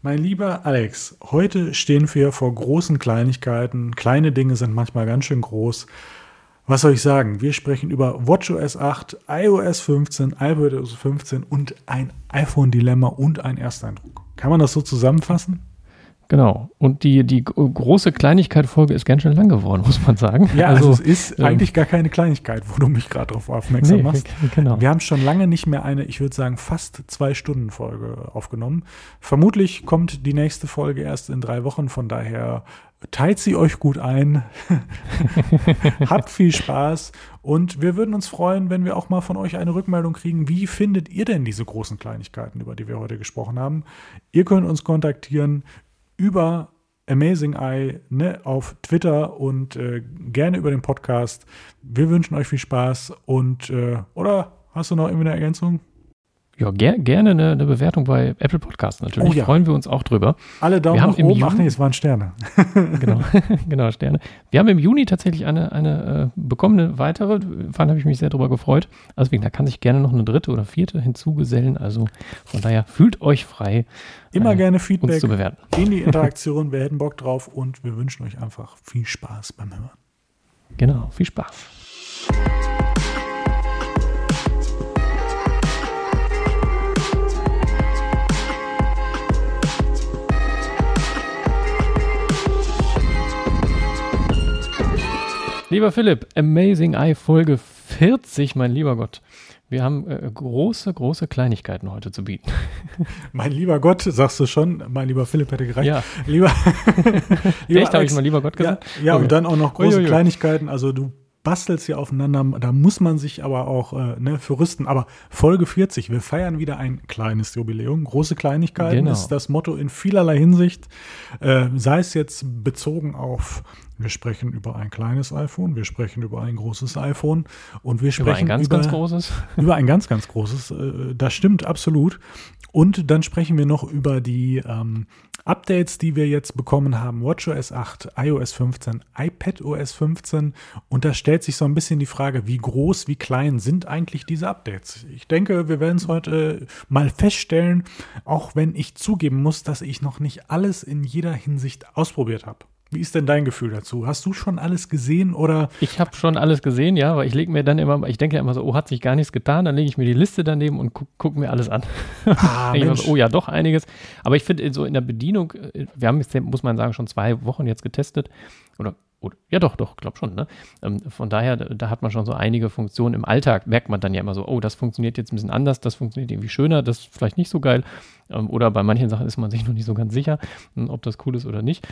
Mein lieber Alex, heute stehen wir vor großen Kleinigkeiten. Kleine Dinge sind manchmal ganz schön groß. Was soll ich sagen? Wir sprechen über WatchOS 8, iOS 15, iPadOS 15 und ein iPhone-Dilemma und ein Ersteindruck. Kann man das so zusammenfassen? Genau. Und die, die große Kleinigkeit-Folge ist ganz schön lang geworden, muss man sagen. Ja, also, also es ist ähm, eigentlich gar keine Kleinigkeit, wo du mich gerade darauf aufmerksam nee, machst. Genau. Wir haben schon lange nicht mehr eine, ich würde sagen, fast zwei Stunden Folge aufgenommen. Vermutlich kommt die nächste Folge erst in drei Wochen, von daher teilt sie euch gut ein. Habt viel Spaß und wir würden uns freuen, wenn wir auch mal von euch eine Rückmeldung kriegen. Wie findet ihr denn diese großen Kleinigkeiten, über die wir heute gesprochen haben? Ihr könnt uns kontaktieren über Amazing Eye ne, auf Twitter und äh, gerne über den Podcast. Wir wünschen euch viel Spaß und äh, oder hast du noch irgendwie eine Ergänzung? Ja, ger gerne eine, eine, Bewertung bei Apple Podcasts natürlich. Oh, ja. Freuen wir uns auch drüber. Alle Daumen wir haben nach oben. Ach nee, es waren Sterne. genau, genau, Sterne. Wir haben im Juni tatsächlich eine, eine äh, bekommene weitere. Vor allem habe ich mich sehr darüber gefreut. Also da kann sich gerne noch eine dritte oder vierte hinzugesellen. Also von daher fühlt euch frei. Immer äh, gerne Feedback. Uns zu bewerten. In die Interaktion. wir hätten Bock drauf und wir wünschen euch einfach viel Spaß beim Hören. Genau, viel Spaß. Lieber Philipp, Amazing Eye Folge 40, mein lieber Gott. Wir haben äh, große, große Kleinigkeiten heute zu bieten. Mein lieber Gott, sagst du schon. Mein lieber Philipp hätte gereicht. Ja. Lieber, lieber Echt, habe ich mal lieber Gott gesagt? Ja, ja okay. und dann auch noch große Uiuiui. Kleinigkeiten. Also du bastelst hier aufeinander. Da muss man sich aber auch äh, ne, für rüsten. Aber Folge 40, wir feiern wieder ein kleines Jubiläum. Große Kleinigkeiten genau. ist das Motto in vielerlei Hinsicht. Äh, sei es jetzt bezogen auf wir sprechen über ein kleines iPhone, wir sprechen über ein großes iPhone und wir sprechen über ein ganz, über, ganz großes. Über ein ganz, ganz großes. Äh, das stimmt absolut. Und dann sprechen wir noch über die ähm, Updates, die wir jetzt bekommen haben. WatchOS 8, iOS 15, iPadOS 15. Und da stellt sich so ein bisschen die Frage, wie groß, wie klein sind eigentlich diese Updates? Ich denke, wir werden es heute mal feststellen, auch wenn ich zugeben muss, dass ich noch nicht alles in jeder Hinsicht ausprobiert habe. Wie ist denn dein Gefühl dazu? Hast du schon alles gesehen oder? Ich habe schon alles gesehen, ja, aber ich lege mir dann immer, ich denke ja immer so, oh, hat sich gar nichts getan, dann lege ich mir die Liste daneben und gucke guck mir alles an. Ah, so, oh ja, doch einiges. Aber ich finde so in der Bedienung, äh, wir haben jetzt, muss man sagen, schon zwei Wochen jetzt getestet oder oder, ja, doch, doch, glaub schon. Ne? Ähm, von daher, da hat man schon so einige Funktionen im Alltag, merkt man dann ja immer so, oh, das funktioniert jetzt ein bisschen anders, das funktioniert irgendwie schöner, das ist vielleicht nicht so geil. Ähm, oder bei manchen Sachen ist man sich noch nicht so ganz sicher, hm, ob das cool ist oder nicht.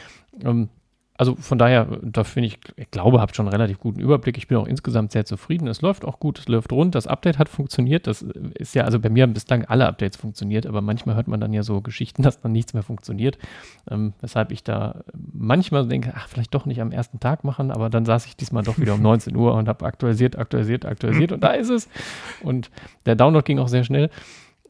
Also von daher, da finde ich, ich glaube, habt schon einen relativ guten Überblick. Ich bin auch insgesamt sehr zufrieden. Es läuft auch gut, es läuft rund. Das Update hat funktioniert. Das ist ja, also bei mir haben bislang alle Updates funktioniert, aber manchmal hört man dann ja so Geschichten, dass dann nichts mehr funktioniert. Ähm, weshalb ich da manchmal denke, ach, vielleicht doch nicht am ersten Tag machen, aber dann saß ich diesmal doch wieder um 19 Uhr und habe aktualisiert, aktualisiert, aktualisiert und da ist es. Und der Download ging auch sehr schnell.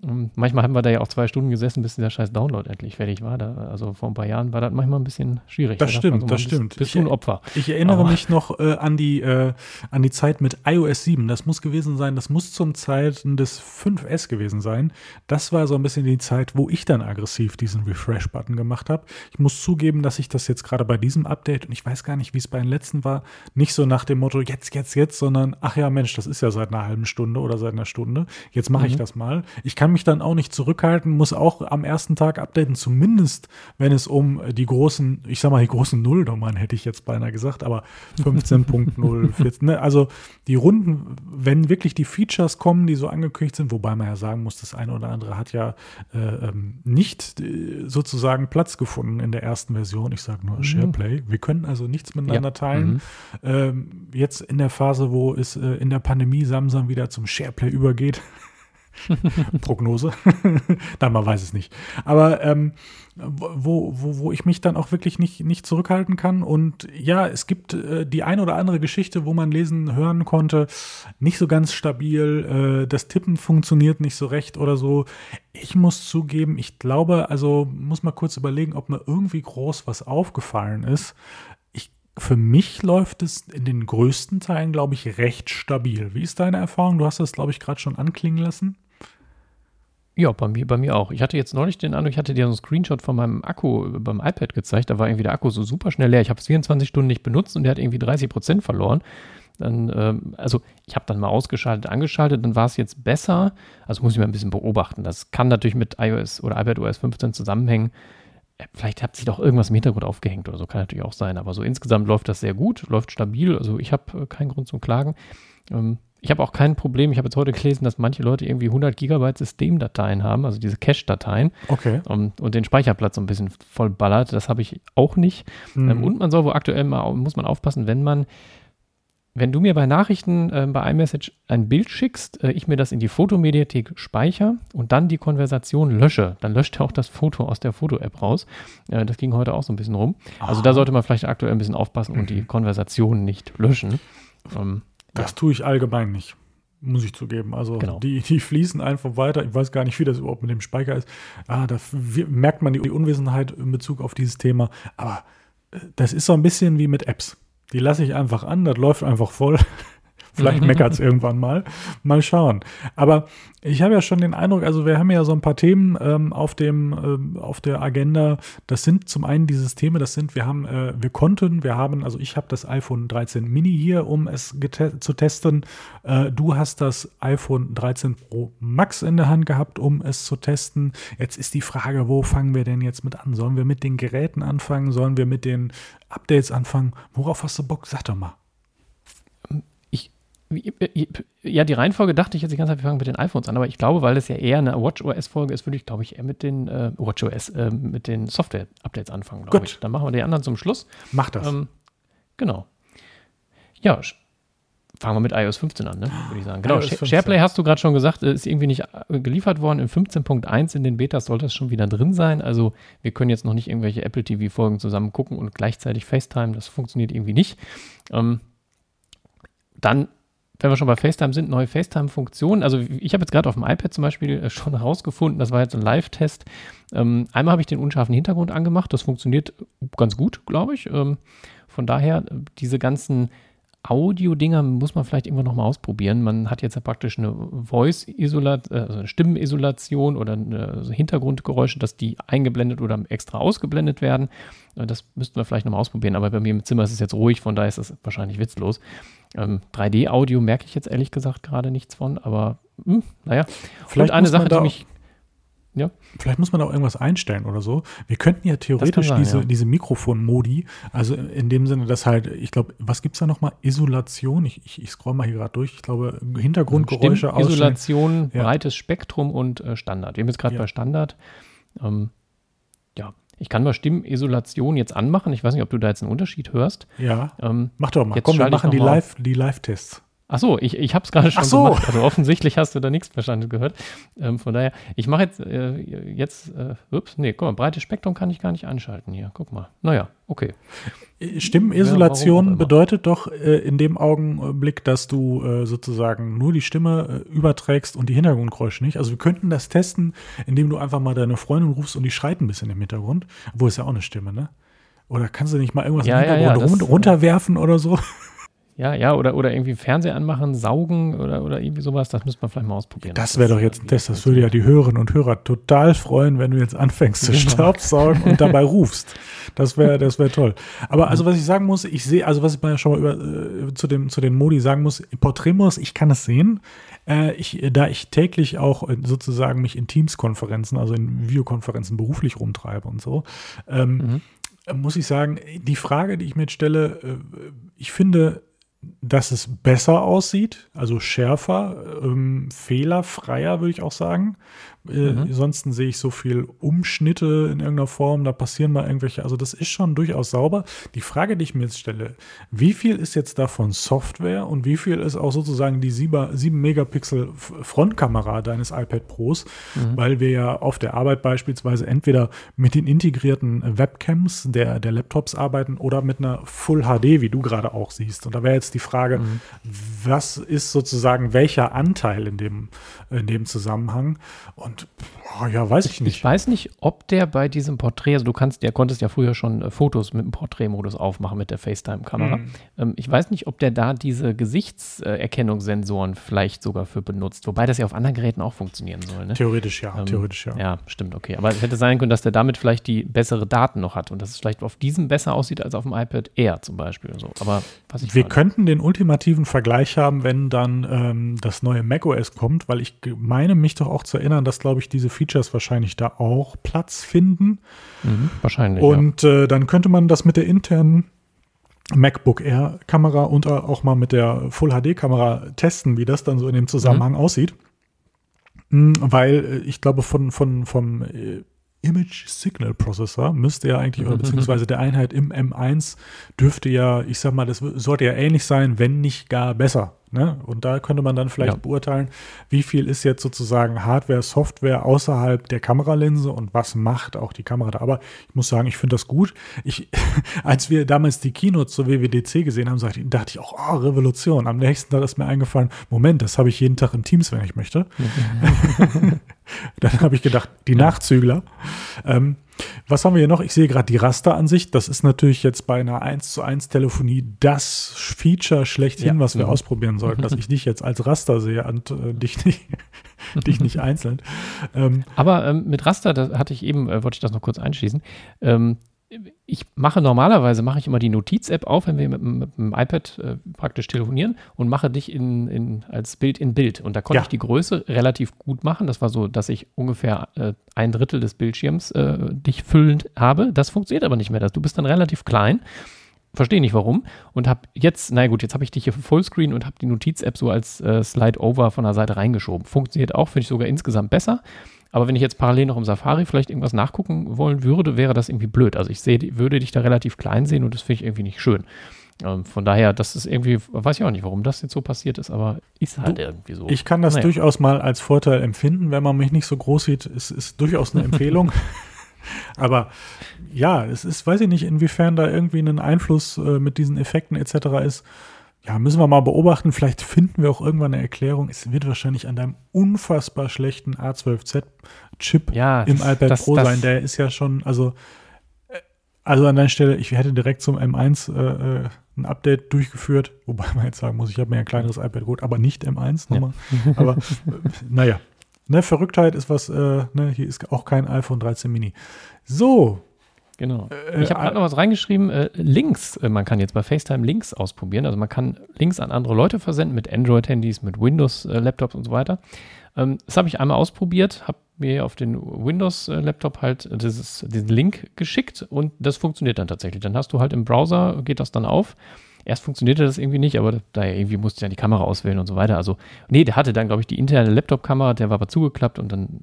Ähm, manchmal haben wir da ja auch zwei Stunden gesessen, bis dieser scheiß Download endlich fertig war. Da, also vor ein paar Jahren war das manchmal ein bisschen schwierig. Das da stimmt, so das stimmt. Bist du ein Opfer. Ich erinnere Aber. mich noch äh, an, die, äh, an die Zeit mit iOS 7. Das muss gewesen sein, das muss zum Zeiten des 5S gewesen sein. Das war so ein bisschen die Zeit, wo ich dann aggressiv diesen Refresh-Button gemacht habe. Ich muss zugeben, dass ich das jetzt gerade bei diesem Update, und ich weiß gar nicht, wie es bei den letzten war, nicht so nach dem Motto, jetzt, jetzt, jetzt, sondern, ach ja, Mensch, das ist ja seit einer halben Stunde oder seit einer Stunde. Jetzt mache mhm. ich das mal. Ich kann mich dann auch nicht zurückhalten, muss auch am ersten Tag updaten, zumindest wenn es um die großen, ich sag mal, die großen Nullnummern hätte ich jetzt beinahe gesagt, aber 15.0, ne, also die Runden, wenn wirklich die Features kommen, die so angekündigt sind, wobei man ja sagen muss, das eine oder andere hat ja äh, ähm, nicht äh, sozusagen Platz gefunden in der ersten Version. Ich sage nur mhm. SharePlay. Wir können also nichts miteinander ja. teilen. Mhm. Ähm, jetzt in der Phase, wo es äh, in der Pandemie Samsung wieder zum SharePlay übergeht, Prognose. Nein, man weiß es nicht. Aber ähm, wo, wo, wo ich mich dann auch wirklich nicht, nicht zurückhalten kann. Und ja, es gibt äh, die ein oder andere Geschichte, wo man lesen, hören konnte, nicht so ganz stabil, äh, das Tippen funktioniert nicht so recht oder so. Ich muss zugeben, ich glaube, also muss mal kurz überlegen, ob mir irgendwie groß was aufgefallen ist für mich läuft es in den größten Teilen, glaube ich, recht stabil. Wie ist deine Erfahrung? Du hast das, glaube ich, gerade schon anklingen lassen. Ja, bei mir, bei mir auch. Ich hatte jetzt neulich den Eindruck, ich hatte dir so einen Screenshot von meinem Akku beim iPad gezeigt. Da war irgendwie der Akku so super schnell leer. Ich habe es 24 Stunden nicht benutzt und der hat irgendwie 30 Prozent verloren. Dann, ähm, also ich habe dann mal ausgeschaltet, angeschaltet, dann war es jetzt besser. Also muss ich mal ein bisschen beobachten. Das kann natürlich mit iOS oder iPadOS 15 zusammenhängen. Äh, vielleicht hat sich doch irgendwas im Hintergrund aufgehängt oder so, kann natürlich auch sein. Aber so insgesamt läuft das sehr gut, läuft stabil. Also ich habe äh, keinen Grund zum Klagen. Ähm, ich habe auch kein Problem. Ich habe jetzt heute gelesen, dass manche Leute irgendwie 100 Gigabyte Systemdateien haben, also diese Cache-Dateien. Okay. Um, und den Speicherplatz so ein bisschen voll ballert. Das habe ich auch nicht. Mhm. Ähm, und man soll wohl aktuell mal, muss man aufpassen, wenn man, wenn du mir bei Nachrichten äh, bei iMessage ein Bild schickst, äh, ich mir das in die Fotomediathek speichere und dann die Konversation lösche, dann löscht er auch das Foto aus der Foto-App raus. Äh, das ging heute auch so ein bisschen rum. Aha. Also da sollte man vielleicht aktuell ein bisschen aufpassen mhm. und die Konversation nicht löschen. Ähm, das tue ich allgemein nicht, muss ich zugeben. Also genau. die, die fließen einfach weiter. Ich weiß gar nicht, wie das überhaupt mit dem Speicher ist. Ah, da merkt man die, die Unwissenheit in Bezug auf dieses Thema. Aber äh, das ist so ein bisschen wie mit Apps. Die lasse ich einfach an, das läuft einfach voll. Vielleicht meckert es irgendwann mal. Mal schauen. Aber ich habe ja schon den Eindruck, also wir haben ja so ein paar Themen ähm, auf, dem, ähm, auf der Agenda. Das sind zum einen die Systeme, das sind, wir haben, äh, wir konnten, wir haben, also ich habe das iPhone 13 Mini hier, um es zu testen. Äh, du hast das iPhone 13 Pro Max in der Hand gehabt, um es zu testen. Jetzt ist die Frage, wo fangen wir denn jetzt mit an? Sollen wir mit den Geräten anfangen? Sollen wir mit den Updates anfangen? Worauf hast du Bock? Sag doch mal. Äh, ja, die Reihenfolge dachte ich jetzt die ganze Zeit, wir fangen mit den iPhones an, aber ich glaube, weil das ja eher eine WatchOS-Folge ist, würde ich, glaube ich, eher mit den äh, WatchOS, äh, mit den Software-Updates anfangen, glaube ich. Dann machen wir die anderen zum Schluss. Mach das. Ähm, genau. Ja, fangen wir mit iOS 15 an, ne? würde ich sagen. Genau, SharePlay hast du gerade schon gesagt, äh, ist irgendwie nicht äh, geliefert worden. In 15.1 in den Betas sollte es schon wieder drin sein. Also wir können jetzt noch nicht irgendwelche Apple TV-Folgen zusammen gucken und gleichzeitig FaceTime. Das funktioniert irgendwie nicht. Ähm, dann wenn wir schon bei FaceTime sind, neue FaceTime-Funktionen. Also ich habe jetzt gerade auf dem iPad zum Beispiel äh, schon herausgefunden, das war jetzt ein Live-Test. Ähm, einmal habe ich den unscharfen Hintergrund angemacht, das funktioniert ganz gut, glaube ich. Ähm, von daher, diese ganzen Audio-Dinger muss man vielleicht irgendwann nochmal ausprobieren. Man hat jetzt ja praktisch eine Voice-Isolation, äh, also eine Stimmenisolation oder eine, also Hintergrundgeräusche, dass die eingeblendet oder extra ausgeblendet werden. Äh, das müssten wir vielleicht nochmal ausprobieren. Aber bei mir im Zimmer ist es jetzt ruhig, von daher ist das wahrscheinlich witzlos. Ähm, 3D-Audio merke ich jetzt ehrlich gesagt gerade nichts von, aber mh, hm, naja. Vielleicht Und eine Sache, die mich ja. Vielleicht muss man auch irgendwas einstellen oder so. Wir könnten ja theoretisch sein, diese, ja. diese Mikrofon-Modi, also in dem Sinne, dass halt, ich glaube, was gibt es da nochmal? Isolation, ich, ich, ich scroll mal hier gerade durch, ich glaube, Hintergrundgeräusche aus. Isolation, ja. breites Spektrum und äh, Standard. Wir haben jetzt gerade ja. bei Standard. Ähm, ja, ich kann mal Stimmenisolation jetzt anmachen. Ich weiß nicht, ob du da jetzt einen Unterschied hörst. Ja. Ähm, Mach doch mal. Komm, wir machen die Live-Tests. Live Ach so, ich, ich habe es gerade schon so. gemacht. Also offensichtlich hast du da nichts verstanden gehört. Ähm, von daher, ich mache jetzt, äh, jetzt, äh, ups, nee, guck mal, breites Spektrum kann ich gar nicht anschalten hier. Guck mal. Naja, okay. Stimmenisolation ja, bedeutet doch äh, in dem Augenblick, dass du äh, sozusagen nur die Stimme äh, überträgst und die Hintergrundgeräusche nicht. Also wir könnten das testen, indem du einfach mal deine Freundin rufst und die schreit ein bisschen im Hintergrund. Wo ist ja auch eine Stimme, ne? Oder kannst du nicht mal irgendwas ja, im Hintergrund ja, ja, runterwerfen oder so? Ja, ja, oder, oder irgendwie Fernseher anmachen, saugen oder, oder irgendwie sowas, das müsste man vielleicht mal ausprobieren. Das wäre doch jetzt ein Test, das würde ja die Hörerinnen und Hörer total freuen, wenn du jetzt anfängst zu genau. Staubsaugen und dabei rufst. Das wäre das wäre toll. Aber also was ich sagen muss, ich sehe, also was ich mal schon mal über, äh, zu, dem, zu den Modi sagen muss, Porträtmodus, ich kann es sehen. Äh, ich, da ich täglich auch sozusagen mich in Teams-Konferenzen, also in Videokonferenzen beruflich rumtreibe und so, ähm, mhm. muss ich sagen, die Frage, die ich mir jetzt stelle, äh, ich finde, dass es besser aussieht, also schärfer, ähm, fehlerfreier, würde ich auch sagen. Äh, mhm. Ansonsten sehe ich so viel Umschnitte in irgendeiner Form, da passieren mal irgendwelche, also das ist schon durchaus sauber. Die Frage, die ich mir jetzt stelle, wie viel ist jetzt davon Software und wie viel ist auch sozusagen die 7, 7 Megapixel Frontkamera deines iPad Pros, mhm. weil wir ja auf der Arbeit beispielsweise entweder mit den integrierten Webcams der, der Laptops arbeiten oder mit einer Full HD, wie du gerade auch siehst. Und da wäre jetzt die Frage, mhm. was ist sozusagen welcher Anteil in dem, in dem Zusammenhang? Und Oh, ja, weiß ich nicht. Ich weiß nicht, ob der bei diesem Porträt, also du kannst, der konntest ja früher schon äh, Fotos mit dem Porträtmodus aufmachen mit der FaceTime-Kamera. Mhm. Ähm, ich weiß nicht, ob der da diese Gesichtserkennungssensoren vielleicht sogar für benutzt, wobei das ja auf anderen Geräten auch funktionieren soll. Ne? Theoretisch ja, ähm, theoretisch ja. Ja, stimmt, okay. Aber es hätte sein können, dass der damit vielleicht die bessere Daten noch hat und dass es vielleicht auf diesem besser aussieht als auf dem iPad Air zum Beispiel. So. Aber was ich Wir fand. könnten den ultimativen Vergleich haben, wenn dann ähm, das neue macOS kommt, weil ich meine mich doch auch zu erinnern, dass, glaube ich, diese Feature Features wahrscheinlich da auch Platz finden. Mhm, wahrscheinlich. Und ja. äh, dann könnte man das mit der internen MacBook Air Kamera und auch mal mit der Full HD Kamera testen, wie das dann so in dem Zusammenhang mhm. aussieht. Mhm, weil äh, ich glaube, von, von, vom äh, Image Signal Processor müsste ja eigentlich, oder beziehungsweise der Einheit im M1 dürfte ja, ich sag mal, das sollte ja ähnlich sein, wenn nicht gar besser. Ne? Und da könnte man dann vielleicht ja. beurteilen, wie viel ist jetzt sozusagen Hardware, Software außerhalb der Kameralinse und was macht auch die Kamera da. Aber ich muss sagen, ich finde das gut. Ich, als wir damals die Keynote zur WWDC gesehen haben, dachte ich auch, oh, Revolution. Am nächsten Tag ist mir eingefallen, Moment, das habe ich jeden Tag im Teams, wenn ich möchte. dann habe ich gedacht, die Nachzügler. Ähm, was haben wir hier noch? Ich sehe gerade die Rasteransicht. Das ist natürlich jetzt bei einer 1 zu 1 Telefonie das Feature schlechthin, ja. was wir mhm. ausprobieren sollten, dass ich dich jetzt als Raster sehe und äh, dich, nicht, dich nicht einzeln. Ähm, Aber ähm, mit Raster, da hatte ich eben, äh, wollte ich das noch kurz einschließen. Ähm, ich mache normalerweise mache ich immer die Notiz-App auf, wenn wir mit, mit dem iPad äh, praktisch telefonieren und mache dich in, in, als Bild in Bild. Und da konnte ja. ich die Größe relativ gut machen. Das war so, dass ich ungefähr äh, ein Drittel des Bildschirms äh, dich füllend habe. Das funktioniert aber nicht mehr. Du bist dann relativ klein. Verstehe nicht warum. Und habe jetzt, na gut, jetzt habe ich dich hier Fullscreen und habe die Notiz-App so als äh, Slide-Over von der Seite reingeschoben. Funktioniert auch, finde ich sogar insgesamt besser. Aber wenn ich jetzt parallel noch im Safari vielleicht irgendwas nachgucken wollen würde, wäre das irgendwie blöd. Also ich sehe, würde dich da relativ klein sehen und das finde ich irgendwie nicht schön. Ähm, von daher, das ist irgendwie, weiß ich auch nicht, warum das jetzt so passiert ist, aber ist halt du, irgendwie so. Ich kann das naja. durchaus mal als Vorteil empfinden, wenn man mich nicht so groß sieht. Es ist durchaus eine Empfehlung. aber ja, es ist, weiß ich nicht, inwiefern da irgendwie ein Einfluss äh, mit diesen Effekten etc. ist ja, müssen wir mal beobachten. Vielleicht finden wir auch irgendwann eine Erklärung. Es wird wahrscheinlich an deinem unfassbar schlechten A12Z-Chip ja, im iPad das, Pro das, sein. Der ist ja schon, also, äh, also an deiner Stelle, ich hätte direkt zum M1 äh, äh, ein Update durchgeführt, wobei man jetzt sagen muss, ich habe mir ein kleineres iPad geholt, aber nicht M1 nochmal. Ja. aber äh, naja, ne, Verrücktheit ist was, äh, ne, hier ist auch kein iPhone 13 Mini. So, Genau. Äh, ich habe gerade noch was reingeschrieben. Äh, Links, äh, man kann jetzt bei FaceTime Links ausprobieren. Also man kann Links an andere Leute versenden mit Android-Handys, mit Windows-Laptops und so weiter. Ähm, das habe ich einmal ausprobiert, habe mir auf den Windows-Laptop halt dieses, diesen Link geschickt und das funktioniert dann tatsächlich. Dann hast du halt im Browser, geht das dann auf. Erst funktionierte das irgendwie nicht, aber da irgendwie musste ja die Kamera auswählen und so weiter. Also, nee, der hatte dann, glaube ich, die interne Laptop-Kamera, der war aber zugeklappt und dann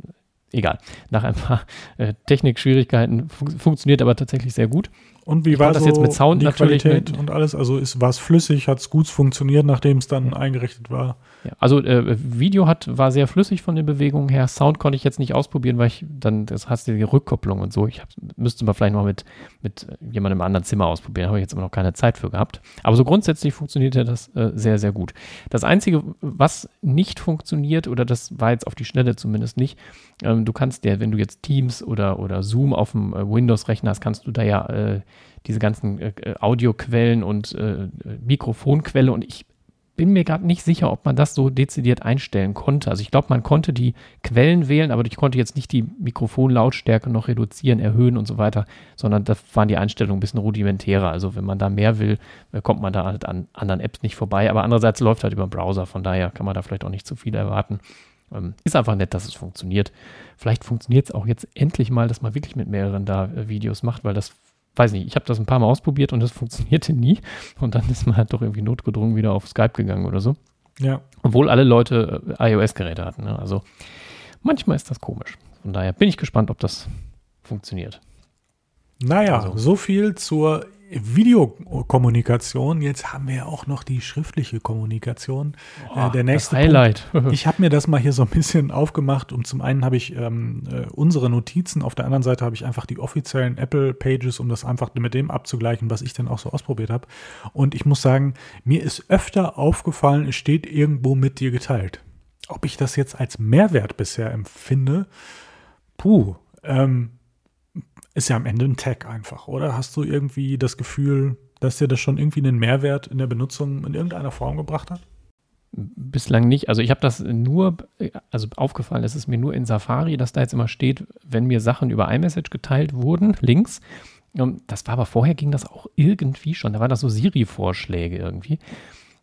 egal. Nach ein paar äh, Technikschwierigkeiten fun funktioniert aber tatsächlich sehr gut. Und wie war das so jetzt mit Sound die Qualität mit, und alles? Also war es flüssig, hat es gut funktioniert, nachdem es dann eingerichtet war? Ja, also äh, Video hat, war sehr flüssig von den Bewegungen her. Sound konnte ich jetzt nicht ausprobieren, weil ich dann, das hast du die Rückkopplung und so. Ich hab, müsste mal vielleicht noch mit, mit jemandem im anderen Zimmer ausprobieren. Habe ich jetzt immer noch keine Zeit für gehabt. Aber so grundsätzlich funktionierte das äh, sehr, sehr gut. Das Einzige, was nicht funktioniert, oder das war jetzt auf die Schnelle zumindest nicht, ähm, du kannst ja, wenn du jetzt Teams oder, oder Zoom auf dem äh, Windows-Rechner hast, kannst du da ja äh, diese ganzen äh, äh Audioquellen und äh, Mikrofonquelle und ich bin mir gerade nicht sicher, ob man das so dezidiert einstellen konnte. Also ich glaube, man konnte die Quellen wählen, aber ich konnte jetzt nicht die Mikrofonlautstärke noch reduzieren, erhöhen und so weiter, sondern da waren die Einstellungen ein bisschen rudimentärer. Also wenn man da mehr will, äh, kommt man da halt an anderen Apps nicht vorbei. Aber andererseits läuft halt über den Browser, von daher kann man da vielleicht auch nicht zu viel erwarten. Ähm, ist einfach nett, dass es funktioniert. Vielleicht funktioniert es auch jetzt endlich mal, dass man wirklich mit mehreren da äh, Videos macht, weil das weiß nicht, ich habe das ein paar Mal ausprobiert und das funktionierte nie. Und dann ist man halt doch irgendwie notgedrungen wieder auf Skype gegangen oder so. Ja. Obwohl alle Leute äh, iOS-Geräte hatten. Ne? Also manchmal ist das komisch. Von daher bin ich gespannt, ob das funktioniert. Naja, also. so viel zur Videokommunikation. Jetzt haben wir ja auch noch die schriftliche Kommunikation. Oh, äh, der nächste Highlight. Punkt. Ich habe mir das mal hier so ein bisschen aufgemacht und zum einen habe ich ähm, äh, unsere Notizen, auf der anderen Seite habe ich einfach die offiziellen Apple Pages, um das einfach mit dem abzugleichen, was ich dann auch so ausprobiert habe. Und ich muss sagen, mir ist öfter aufgefallen, es steht irgendwo mit dir geteilt. ob ich das jetzt als Mehrwert bisher empfinde, puh, ähm, ist ja am Ende ein Tag einfach, oder? Hast du irgendwie das Gefühl, dass dir das schon irgendwie einen Mehrwert in der Benutzung in irgendeiner Form gebracht hat? Bislang nicht. Also ich habe das nur, also aufgefallen, es ist mir nur in Safari, dass da jetzt immer steht, wenn mir Sachen über iMessage geteilt wurden, Links. Ähm, das war aber vorher ging das auch irgendwie schon. Da waren das so Siri-Vorschläge irgendwie.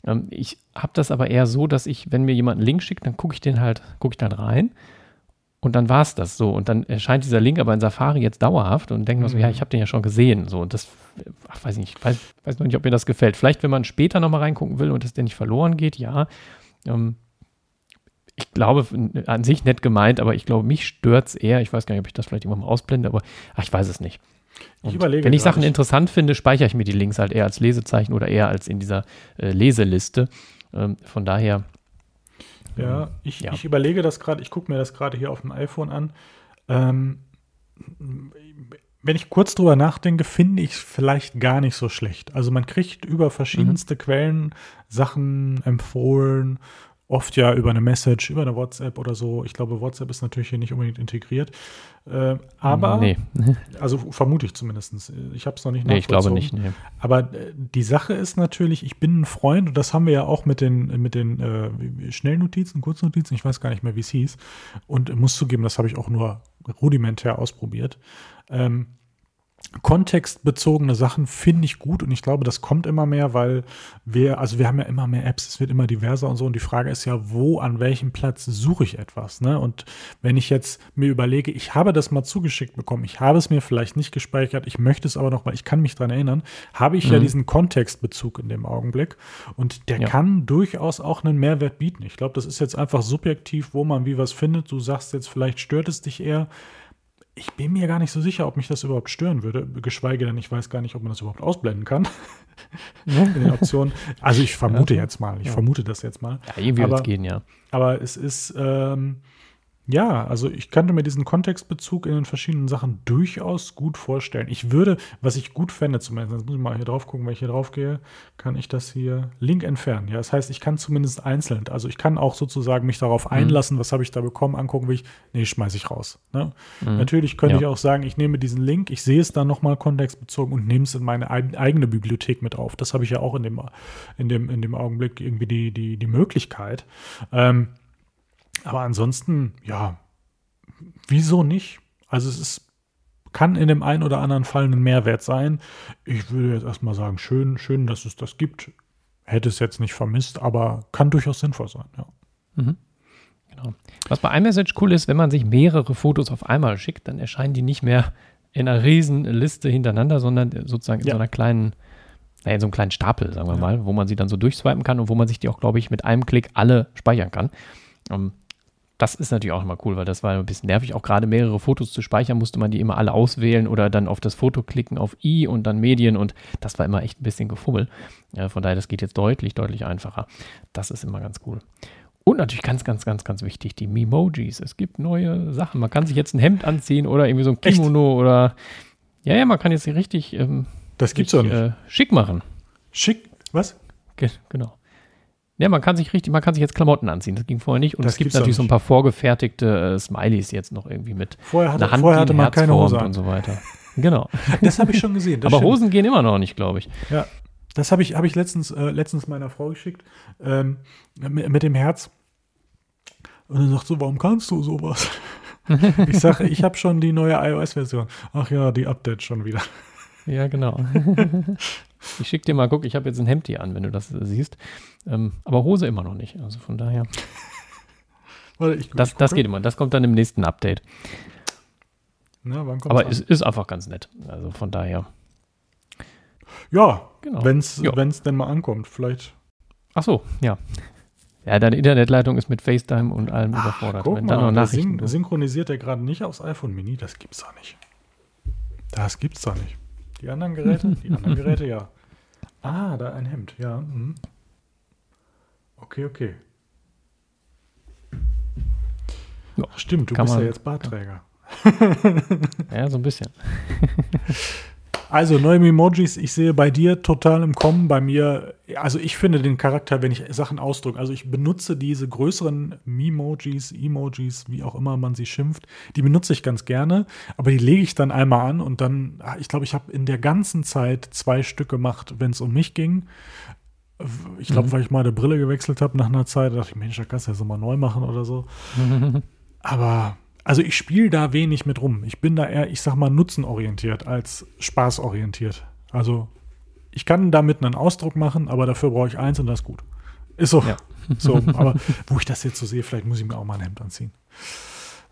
Ähm, ich habe das aber eher so, dass ich, wenn mir jemand einen Link schickt, dann gucke ich den halt, gucke ich dann rein und dann war es das so. Und dann erscheint dieser Link aber in Safari jetzt dauerhaft und denkt man so, ja, mhm. ich habe den ja schon gesehen. So, und das, ach, weiß ich nicht, weiß, weiß noch nicht, ob mir das gefällt. Vielleicht, wenn man später nochmal reingucken will und es der nicht verloren geht, ja. Ähm, ich glaube, an sich nett gemeint, aber ich glaube, mich stört es eher. Ich weiß gar nicht, ob ich das vielleicht irgendwann mal ausblende, aber ach, ich weiß es nicht. ich überlege wenn ich Sachen interessant finde, speichere ich mir die Links halt eher als Lesezeichen oder eher als in dieser äh, Leseliste. Ähm, von daher ja, ähm, ich, ja. ich überlege das gerade, ich gucke mir das gerade hier auf dem iPhone an. Ähm, wenn ich kurz drüber nachdenke, finde ich es vielleicht gar nicht so schlecht. Also man kriegt über verschiedenste mhm. Quellen Sachen empfohlen oft ja über eine Message, über eine WhatsApp oder so. Ich glaube, WhatsApp ist natürlich hier nicht unbedingt integriert. Äh, aber, nee. also vermute ich zumindest. Ich habe es noch nicht Nee, ich glaube nicht. Nee. Aber äh, die Sache ist natürlich, ich bin ein Freund, und das haben wir ja auch mit den, mit den äh, Schnellnotizen, Kurznotizen, ich weiß gar nicht mehr, wie es hieß. Und muss zugeben, das habe ich auch nur rudimentär ausprobiert. Ähm, kontextbezogene Sachen finde ich gut und ich glaube, das kommt immer mehr, weil wir, also wir haben ja immer mehr Apps, es wird immer diverser und so und die Frage ist ja, wo, an welchem Platz suche ich etwas, ne? Und wenn ich jetzt mir überlege, ich habe das mal zugeschickt bekommen, ich habe es mir vielleicht nicht gespeichert, ich möchte es aber noch, weil ich kann mich dran erinnern, habe ich mhm. ja diesen Kontextbezug in dem Augenblick und der ja. kann durchaus auch einen Mehrwert bieten. Ich glaube, das ist jetzt einfach subjektiv, wo man wie was findet. Du sagst jetzt, vielleicht stört es dich eher ich bin mir gar nicht so sicher, ob mich das überhaupt stören würde, geschweige denn, ich weiß gar nicht, ob man das überhaupt ausblenden kann. in den Optionen. Also ich vermute ja. jetzt mal, ich ja. vermute das jetzt mal. Ja, irgendwie wird es gehen, ja. Aber es ist, ähm, ja, also ich könnte mir diesen Kontextbezug in den verschiedenen Sachen durchaus gut vorstellen. Ich würde, was ich gut fände, zumindest, jetzt muss ich mal hier drauf gucken, wenn ich hier drauf gehe, kann ich das hier Link entfernen. Ja, das heißt, ich kann zumindest einzeln, also ich kann auch sozusagen mich darauf mhm. einlassen, was habe ich da bekommen, angucken, wie ich, nee, schmeiße ich raus. Ne? Mhm. Natürlich könnte ja. ich auch sagen, ich nehme diesen Link, ich sehe es dann nochmal kontextbezogen und nehme es in meine eigene Bibliothek mit auf. Das habe ich ja auch in dem, in dem, in dem Augenblick irgendwie die, die, die Möglichkeit. Ähm, aber ansonsten, ja, wieso nicht? Also es ist, kann in dem einen oder anderen Fall ein Mehrwert sein. Ich würde jetzt erstmal sagen, schön, schön, dass es das gibt. Hätte es jetzt nicht vermisst, aber kann durchaus sinnvoll sein, ja. Mhm. Genau. Was bei iMessage cool ist, wenn man sich mehrere Fotos auf einmal schickt, dann erscheinen die nicht mehr in einer riesen Liste hintereinander, sondern sozusagen in ja. so einer kleinen, naja, in so einem kleinen Stapel, sagen wir ja. mal, wo man sie dann so durchswipen kann und wo man sich die auch, glaube ich, mit einem Klick alle speichern kann. Um, ähm, das ist natürlich auch immer cool, weil das war ein bisschen nervig. Auch gerade mehrere Fotos zu speichern, musste man die immer alle auswählen oder dann auf das Foto klicken, auf i und dann Medien und das war immer echt ein bisschen gefummel. Ja, von daher, das geht jetzt deutlich, deutlich einfacher. Das ist immer ganz cool. Und natürlich ganz, ganz, ganz, ganz wichtig, die Memojis. Es gibt neue Sachen. Man kann sich jetzt ein Hemd anziehen oder irgendwie so ein Kimono echt? oder ja, ja, man kann jetzt richtig ähm, das gibt's richtig, doch nicht. Äh, schick machen. Schick? Was? Ge genau. Ja, man kann sich richtig, man kann sich jetzt Klamotten anziehen. Das ging vorher nicht. Und das es gibt natürlich so ein paar vorgefertigte äh, Smileys jetzt noch irgendwie mit. Vorher hatte, Hand, vorher hatte man keine Hose und so weiter. Genau. Das habe ich schon gesehen. Aber stimmt. Hosen gehen immer noch nicht, glaube ich. Ja, das habe ich, hab ich letztens, äh, letztens meiner Frau geschickt ähm, mit, mit, dem Herz. Und dann sagt so, warum kannst du sowas? ich sage, ich habe schon die neue iOS-Version. Ach ja, die Update schon wieder. Ja, genau. ich schicke dir mal, guck, ich habe jetzt ein Hemd hier an, wenn du das siehst. Ähm, aber Hose immer noch nicht. Also von daher. Warte, ich, das, ich das geht immer. Das kommt dann im nächsten Update. Na, aber es ist einfach ganz nett. Also von daher. Ja, genau. wenn es denn mal ankommt, vielleicht. Ach so, ja. Ja, deine Internetleitung ist mit FaceTime und allem Ach, überfordert. Guck wenn mal, dann noch Nachrichten syn synchronisiert er gerade nicht aufs iPhone Mini. Das gibt's doch nicht. Das gibt's doch nicht. Die anderen Geräte? Die anderen Geräte, ja. Ah, da ein Hemd, ja. Mhm. Okay, okay. Ja, Ach, stimmt, du bist man, ja jetzt Bartträger. Ja, so ein bisschen. Also neue Emojis, ich sehe bei dir total im Kommen, bei mir, also ich finde den Charakter, wenn ich Sachen ausdrücke, also ich benutze diese größeren Memojis, Emojis, wie auch immer man sie schimpft, die benutze ich ganz gerne, aber die lege ich dann einmal an und dann, ah, ich glaube, ich habe in der ganzen Zeit zwei Stück gemacht, wenn es um mich ging. Ich glaube, mhm. weil ich mal eine Brille gewechselt habe nach einer Zeit, dachte ich, Mensch, da kannst du ja so mal neu machen oder so. Aber also ich spiele da wenig mit rum. Ich bin da eher, ich sag mal, nutzenorientiert als spaßorientiert. Also ich kann damit einen Ausdruck machen, aber dafür brauche ich eins und das ist gut. Ist so. Ja. so. Aber wo ich das jetzt so sehe, vielleicht muss ich mir auch mal ein Hemd anziehen.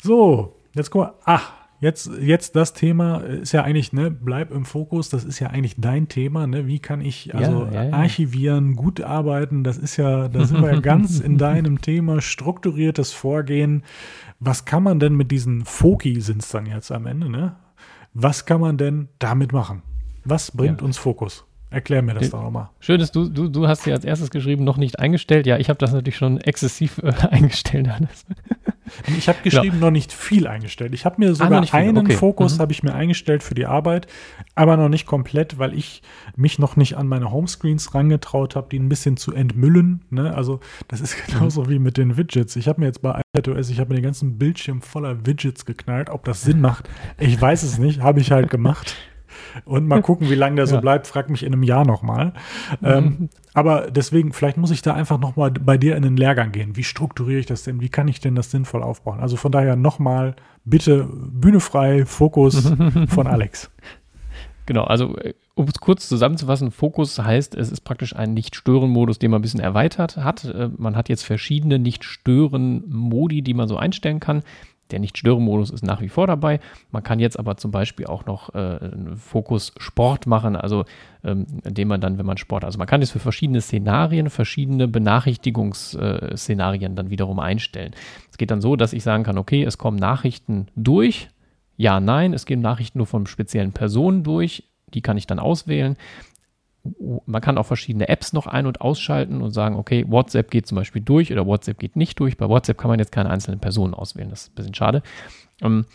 So, jetzt guck mal. Ach, jetzt, jetzt das Thema ist ja eigentlich, ne, bleib im Fokus, das ist ja eigentlich dein Thema, ne? Wie kann ich also ja, ja, archivieren, gut arbeiten, das ist ja, da sind wir ja ganz in deinem Thema, strukturiertes Vorgehen. Was kann man denn mit diesen Foki sind es dann jetzt am Ende, ne? Was kann man denn damit machen? Was bringt uns Fokus? Erklär mir das doch nochmal. Schön ist, du, du, du hast hier als erstes geschrieben, noch nicht eingestellt. Ja, ich habe das natürlich schon exzessiv äh, eingestellt. Alles. Ich habe geschrieben, ja. noch nicht viel eingestellt. Ich habe mir ah, sogar ah, einen okay. Fokus mhm. habe ich mir eingestellt für die Arbeit, aber noch nicht komplett, weil ich mich noch nicht an meine Homescreens rangetraut habe, die ein bisschen zu entmüllen. Ne? Also das ist genauso mhm. wie mit den Widgets. Ich habe mir jetzt bei iPadOS, ich habe mir den ganzen Bildschirm voller Widgets geknallt. Ob das Sinn macht, ich weiß es nicht. Habe ich halt gemacht und mal gucken, wie lange der so ja. bleibt. Frag mich in einem Jahr nochmal. Ähm, mhm. aber deswegen, vielleicht muss ich da einfach nochmal bei dir in den Lehrgang gehen. Wie strukturiere ich das denn? Wie kann ich denn das sinnvoll aufbauen? Also von daher nochmal bitte Bühne frei, Fokus von Alex. Genau, also äh, um es kurz zusammenzufassen, Fokus heißt, es ist praktisch ein Nicht-Stören-Modus, den man ein bisschen erweitert hat. Äh, man hat jetzt verschiedene Nicht-Stören-Modi, die man so einstellen kann. Der Nicht-Stören-Modus ist nach wie vor dabei. Man kann jetzt aber zum Beispiel auch noch äh, Fokus Sport machen, also ähm, indem man dann, wenn man Sport, also man kann es für verschiedene Szenarien, verschiedene Benachrichtigungsszenarien dann wiederum einstellen. Es geht dann so, dass ich sagen kann, okay, es kommen Nachrichten durch, ja, nein, es gehen Nachrichten nur von speziellen Personen durch, die kann ich dann auswählen man kann auch verschiedene Apps noch ein- und ausschalten und sagen, okay, WhatsApp geht zum Beispiel durch oder WhatsApp geht nicht durch. Bei WhatsApp kann man jetzt keine einzelnen Personen auswählen, das ist ein bisschen schade. Ähm,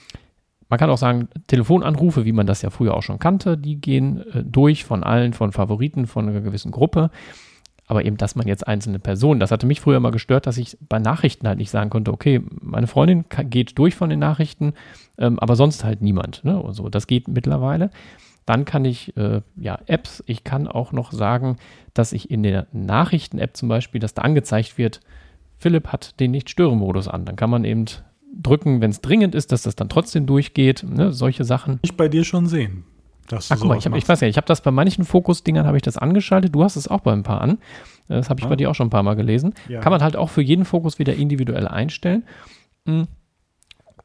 man kann auch sagen, Telefonanrufe, wie man das ja früher auch schon kannte, die gehen äh, durch von allen, von Favoriten, von einer gewissen Gruppe. Aber eben, dass man jetzt einzelne Personen, das hatte mich früher immer gestört, dass ich bei Nachrichten halt nicht sagen konnte, okay, meine Freundin geht durch von den Nachrichten, ähm, aber sonst halt niemand. Ne? Und so, das geht mittlerweile. Dann kann ich äh, ja Apps, ich kann auch noch sagen, dass ich in der Nachrichten-App zum Beispiel, dass da angezeigt wird, Philipp hat den Nicht-Stören-Modus an. Dann kann man eben drücken, wenn es dringend ist, dass das dann trotzdem durchgeht. Ne? Solche Sachen. Ich bei dir schon sehen. Dass Ach, guck mal, ich, hab, ich weiß ja, ich habe das bei manchen Fokus-Dingern habe ich das angeschaltet. Du hast es auch bei ein paar an. Das habe ich ah. bei dir auch schon ein paar Mal gelesen. Ja. Kann man halt auch für jeden Fokus wieder individuell einstellen. Mhm.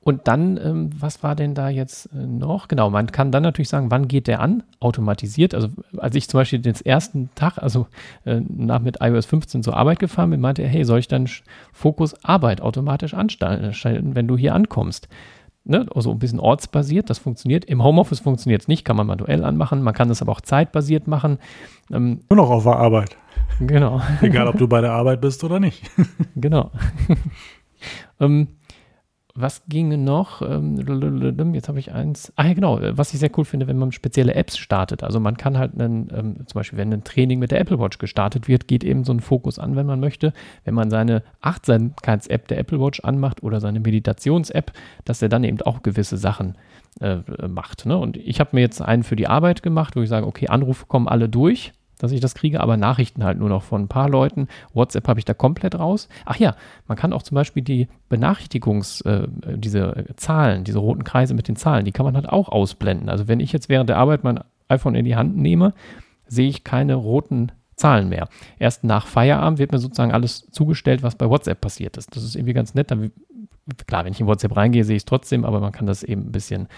Und dann, ähm, was war denn da jetzt äh, noch? Genau, man kann dann natürlich sagen, wann geht der an? Automatisiert. Also, als ich zum Beispiel den ersten Tag, also äh, nach mit iOS 15 zur Arbeit gefahren bin, meinte er, hey, soll ich dann Fokus Arbeit automatisch anstellen, wenn du hier ankommst? Ne? Also ein bisschen ortsbasiert, das funktioniert. Im Homeoffice funktioniert es nicht, kann man manuell anmachen. Man kann das aber auch zeitbasiert machen. Ähm, Nur noch auf der Arbeit. Genau. Egal, ob du bei der Arbeit bist oder nicht. genau. ähm, was ginge noch? Ähm, jetzt habe ich eins. Ah ja, genau. Was ich sehr cool finde, wenn man spezielle Apps startet. Also man kann halt einen, ähm, zum Beispiel, wenn ein Training mit der Apple Watch gestartet wird, geht eben so ein Fokus an, wenn man möchte. Wenn man seine Achtsamkeits-App der Apple Watch anmacht oder seine Meditations-App, dass er dann eben auch gewisse Sachen äh, macht. Ne? Und ich habe mir jetzt einen für die Arbeit gemacht, wo ich sage, okay, Anrufe kommen alle durch dass ich das kriege, aber Nachrichten halt nur noch von ein paar Leuten. WhatsApp habe ich da komplett raus. Ach ja, man kann auch zum Beispiel die Benachrichtigungs, äh, diese Zahlen, diese roten Kreise mit den Zahlen, die kann man halt auch ausblenden. Also wenn ich jetzt während der Arbeit mein iPhone in die Hand nehme, sehe ich keine roten Zahlen mehr. Erst nach Feierabend wird mir sozusagen alles zugestellt, was bei WhatsApp passiert ist. Das ist irgendwie ganz nett. Dann, klar, wenn ich in WhatsApp reingehe, sehe ich es trotzdem, aber man kann das eben ein bisschen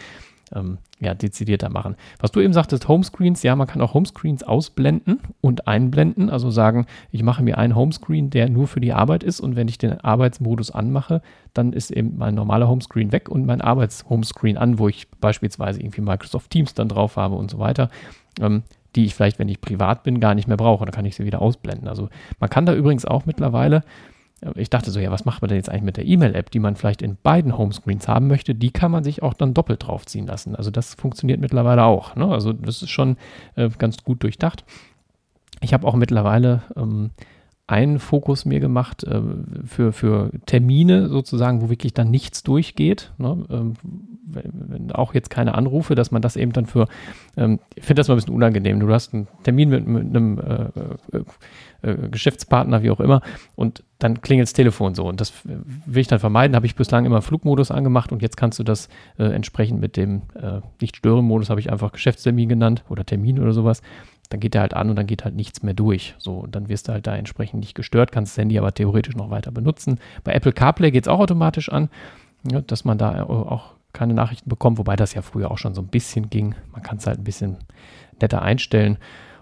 ähm, ja, dezidierter machen. Was du eben sagtest, Homescreens, ja, man kann auch Homescreens ausblenden und einblenden, also sagen, ich mache mir einen Homescreen, der nur für die Arbeit ist und wenn ich den Arbeitsmodus anmache, dann ist eben mein normaler Homescreen weg und mein Arbeitshomescreen an, wo ich beispielsweise irgendwie Microsoft Teams dann drauf habe und so weiter. Ähm, die ich vielleicht, wenn ich privat bin, gar nicht mehr brauche. Dann kann ich sie wieder ausblenden. Also man kann da übrigens auch mittlerweile ich dachte so, ja, was macht man denn jetzt eigentlich mit der E-Mail-App, die man vielleicht in beiden Homescreens haben möchte? Die kann man sich auch dann doppelt draufziehen lassen. Also das funktioniert mittlerweile auch. Ne? Also das ist schon äh, ganz gut durchdacht. Ich habe auch mittlerweile ähm, einen Fokus mir gemacht äh, für, für Termine sozusagen, wo wirklich dann nichts durchgeht. Ne? Ähm, auch jetzt keine Anrufe, dass man das eben dann für, ähm, ich finde das mal ein bisschen unangenehm. Du hast einen Termin mit, mit einem äh, äh, äh, Geschäftspartner, wie auch immer, und dann klingelt das Telefon so. Und das will ich dann vermeiden. Habe ich bislang immer Flugmodus angemacht und jetzt kannst du das äh, entsprechend mit dem äh, Nicht-Stören-Modus, habe ich einfach Geschäftstermin genannt oder Termin oder sowas. Dann geht der halt an und dann geht halt nichts mehr durch. So, und dann wirst du halt da entsprechend nicht gestört, kannst das Handy aber theoretisch noch weiter benutzen. Bei Apple CarPlay geht es auch automatisch an, ja, dass man da auch keine Nachrichten bekommt, wobei das ja früher auch schon so ein bisschen ging. Man kann es halt ein bisschen netter einstellen.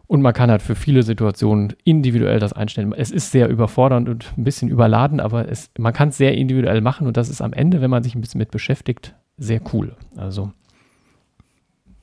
Und man kann halt für viele Situationen individuell das einstellen. Es ist sehr überfordernd und ein bisschen überladen, aber es, man kann es sehr individuell machen und das ist am Ende, wenn man sich ein bisschen mit beschäftigt, sehr cool. Also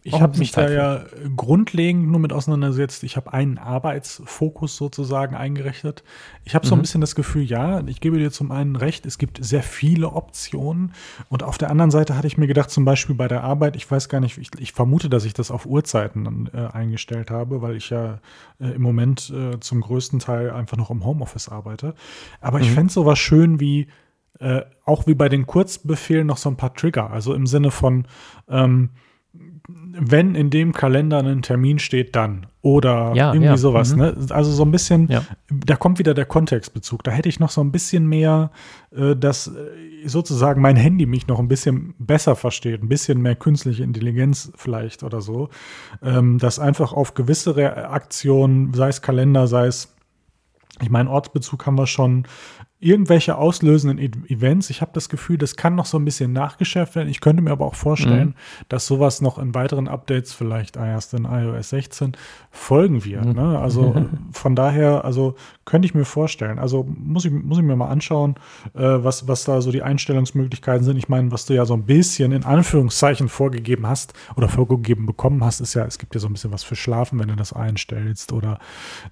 ich habe mich da ja grundlegend nur mit auseinandergesetzt. Ich habe einen Arbeitsfokus sozusagen eingerichtet. Ich habe so mhm. ein bisschen das Gefühl, ja, ich gebe dir zum einen recht, es gibt sehr viele Optionen. Und auf der anderen Seite hatte ich mir gedacht, zum Beispiel bei der Arbeit, ich weiß gar nicht, ich, ich vermute, dass ich das auf Uhrzeiten äh, eingestellt habe, weil ich ja äh, im Moment äh, zum größten Teil einfach noch im Homeoffice arbeite. Aber mhm. ich fände sowas schön wie, äh, auch wie bei den Kurzbefehlen noch so ein paar Trigger. Also im Sinne von, ähm, wenn in dem Kalender ein Termin steht, dann. Oder ja, irgendwie ja. sowas. Mhm. Ne? Also so ein bisschen, ja. da kommt wieder der Kontextbezug. Da hätte ich noch so ein bisschen mehr, äh, dass äh, sozusagen mein Handy mich noch ein bisschen besser versteht, ein bisschen mehr künstliche Intelligenz vielleicht oder so. Ähm, dass einfach auf gewisse Reaktionen, sei es Kalender, sei es ich meine, Ortsbezug haben wir schon irgendwelche auslösenden e Events. Ich habe das Gefühl, das kann noch so ein bisschen nachgeschärft werden. Ich könnte mir aber auch vorstellen, mhm. dass sowas noch in weiteren Updates, vielleicht erst in iOS 16, folgen wird. Mhm. Ne? Also von daher, also könnte ich mir vorstellen. Also muss ich, muss ich mir mal anschauen, äh, was, was da so die Einstellungsmöglichkeiten sind. Ich meine, was du ja so ein bisschen in Anführungszeichen vorgegeben hast oder vorgegeben bekommen hast, ist ja, es gibt ja so ein bisschen was für Schlafen, wenn du das einstellst oder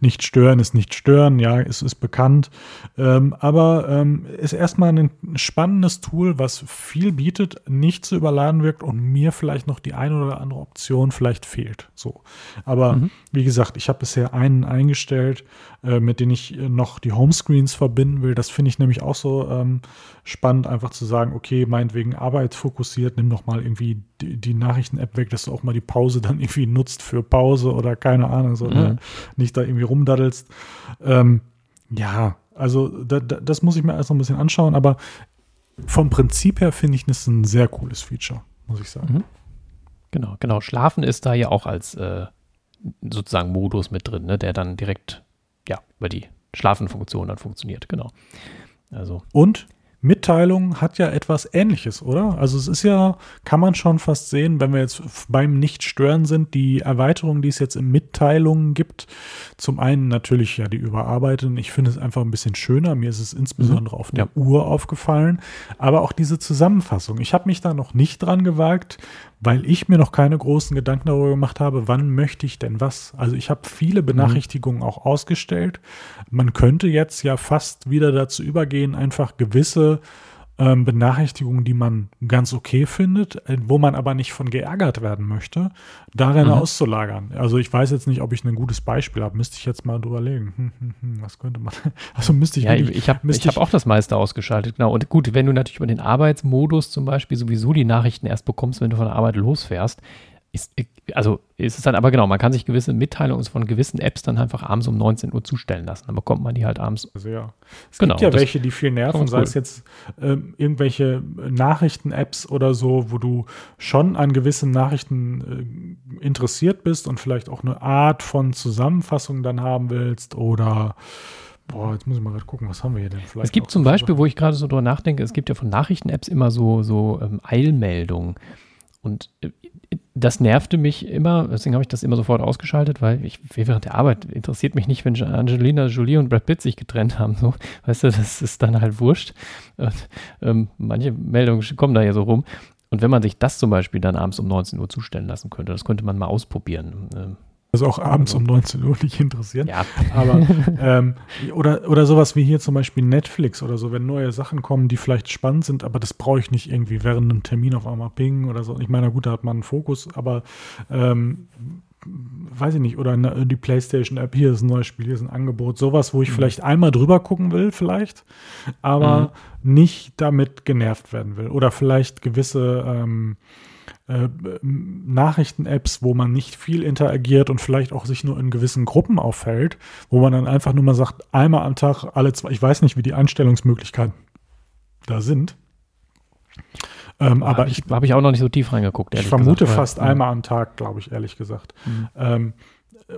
nicht stören ist nicht stören. Ja, es ist bekannt. Ähm, aber aber ähm, ist erstmal ein spannendes Tool, was viel bietet, nicht zu überladen wirkt und mir vielleicht noch die eine oder andere Option vielleicht fehlt. So. Aber mhm. wie gesagt, ich habe bisher einen eingestellt, äh, mit dem ich noch die Homescreens verbinden will. Das finde ich nämlich auch so ähm, spannend, einfach zu sagen, okay, meinetwegen Arbeit fokussiert, nimm doch mal irgendwie die, die Nachrichten-App weg, dass du auch mal die Pause dann irgendwie nutzt für Pause oder keine Ahnung, so, ne? mhm. nicht da irgendwie rumdaddelst. Ähm, ja, also da, da, das muss ich mir erst noch ein bisschen anschauen, aber vom Prinzip her finde ich das ein sehr cooles Feature, muss ich sagen. Mhm. Genau, genau. Schlafen ist da ja auch als äh, sozusagen Modus mit drin, ne, der dann direkt ja über die Schlafenfunktion dann funktioniert, genau. Also. Und Mitteilung hat ja etwas Ähnliches, oder? Also es ist ja, kann man schon fast sehen, wenn wir jetzt beim Nicht-Stören sind, die Erweiterung, die es jetzt in Mitteilungen gibt. Zum einen natürlich ja die Überarbeiteten. Ich finde es einfach ein bisschen schöner. Mir ist es insbesondere mhm. auf der ja. Uhr aufgefallen. Aber auch diese Zusammenfassung. Ich habe mich da noch nicht dran gewagt, weil ich mir noch keine großen Gedanken darüber gemacht habe, wann möchte ich denn was. Also ich habe viele mhm. Benachrichtigungen mhm. auch ausgestellt. Man könnte jetzt ja fast wieder dazu übergehen, einfach gewisse ähm, Benachrichtigungen, die man ganz okay findet, äh, wo man aber nicht von geärgert werden möchte, darin mhm. auszulagern. Also ich weiß jetzt nicht, ob ich ein gutes Beispiel habe. Müsste ich jetzt mal drüber legen. Hm, hm, hm, was könnte man? Also müsste ich. Ja, wirklich, ich habe hab auch das meiste ausgeschaltet, genau. Und gut, wenn du natürlich über den Arbeitsmodus zum Beispiel sowieso die Nachrichten erst bekommst, wenn du von der Arbeit losfährst, ist, also ist es dann aber genau, man kann sich gewisse Mitteilungen von gewissen Apps dann einfach abends um 19 Uhr zustellen lassen. Dann bekommt man die halt abends. Also ja. Es genau, gibt ja welche, die viel nerven, sei es jetzt äh, irgendwelche Nachrichten-Apps oder so, wo du schon an gewissen Nachrichten äh, interessiert bist und vielleicht auch eine Art von Zusammenfassung dann haben willst oder Boah, jetzt muss ich mal gerade gucken, was haben wir hier denn vielleicht? Es gibt zum Beispiel, wo ich gerade so drüber nachdenke, es gibt ja von Nachrichten-Apps immer so, so ähm, Eilmeldungen. Und äh, das nervte mich immer, deswegen habe ich das immer sofort ausgeschaltet, weil ich während der Arbeit interessiert mich nicht, wenn Angelina Jolie und Brad Pitt sich getrennt haben. So, weißt du, das ist dann halt wurscht. Und, ähm, manche Meldungen kommen da ja so rum. Und wenn man sich das zum Beispiel dann abends um 19 Uhr zustellen lassen könnte, das könnte man mal ausprobieren. Ähm, also auch abends um 19 Uhr nicht interessieren. Ja. Aber ähm, oder, oder sowas wie hier zum Beispiel Netflix oder so, wenn neue Sachen kommen, die vielleicht spannend sind, aber das brauche ich nicht irgendwie während einem Termin auf einmal pingen oder so. Ich meine, gut, da hat man einen Fokus, aber ähm, weiß ich nicht, oder eine, die PlayStation-App, hier ist ein neues Spiel, hier ist ein Angebot, sowas, wo ich mhm. vielleicht einmal drüber gucken will, vielleicht, aber mhm. nicht damit genervt werden will. Oder vielleicht gewisse ähm, äh, Nachrichten-Apps, wo man nicht viel interagiert und vielleicht auch sich nur in gewissen Gruppen auffällt, wo man dann einfach nur mal sagt, einmal am Tag, alle zwei, ich weiß nicht, wie die Einstellungsmöglichkeiten da sind. Ähm, aber ich habe ich auch noch nicht so tief reingeguckt. Ich vermute gesagt, fast weil, einmal am Tag, glaube ich, ehrlich gesagt. Mhm. Ähm,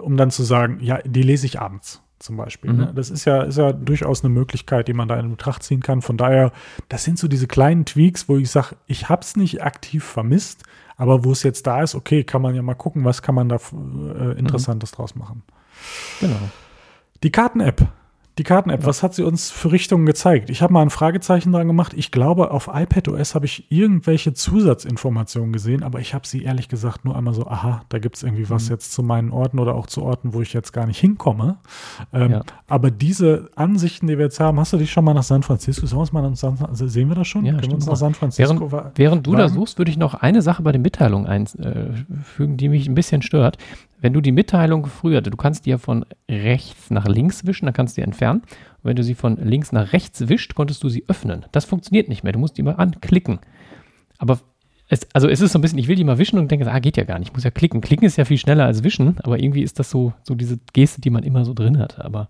um dann zu sagen, ja, die lese ich abends zum Beispiel. Mhm. Ne? Das ist ja, ist ja durchaus eine Möglichkeit, die man da in Betracht ziehen kann. Von daher, das sind so diese kleinen Tweaks, wo ich sage, ich habe es nicht aktiv vermisst, aber wo es jetzt da ist, okay, kann man ja mal gucken, was kann man da äh, Interessantes mhm. draus machen. Genau. Die Karten-App die Karten-App, ja. was hat sie uns für Richtungen gezeigt? Ich habe mal ein Fragezeichen dran gemacht. Ich glaube, auf iPadOS habe ich irgendwelche Zusatzinformationen gesehen, aber ich habe sie ehrlich gesagt nur einmal so, aha, da gibt es irgendwie was mhm. jetzt zu meinen Orten oder auch zu Orten, wo ich jetzt gar nicht hinkomme. Ähm, ja. Aber diese Ansichten, die wir jetzt haben, hast du dich schon mal nach San Francisco? Sollen wir mal nach San, also sehen wir das schon? Ja, Können wir uns nach San Francisco Während, während du da suchst, würde ich noch eine Sache bei den Mitteilungen einfügen, äh, die mich ein bisschen stört. Wenn du die Mitteilung früher, du kannst die ja von rechts nach links wischen, dann kannst du die entfernen. Und wenn du sie von links nach rechts wischt, konntest du sie öffnen. Das funktioniert nicht mehr. Du musst die mal anklicken. Aber es, also es ist so ein bisschen, ich will die mal wischen und denke, ah, geht ja gar nicht, ich muss ja klicken. Klicken ist ja viel schneller als wischen, aber irgendwie ist das so, so diese Geste, die man immer so drin hat. Aber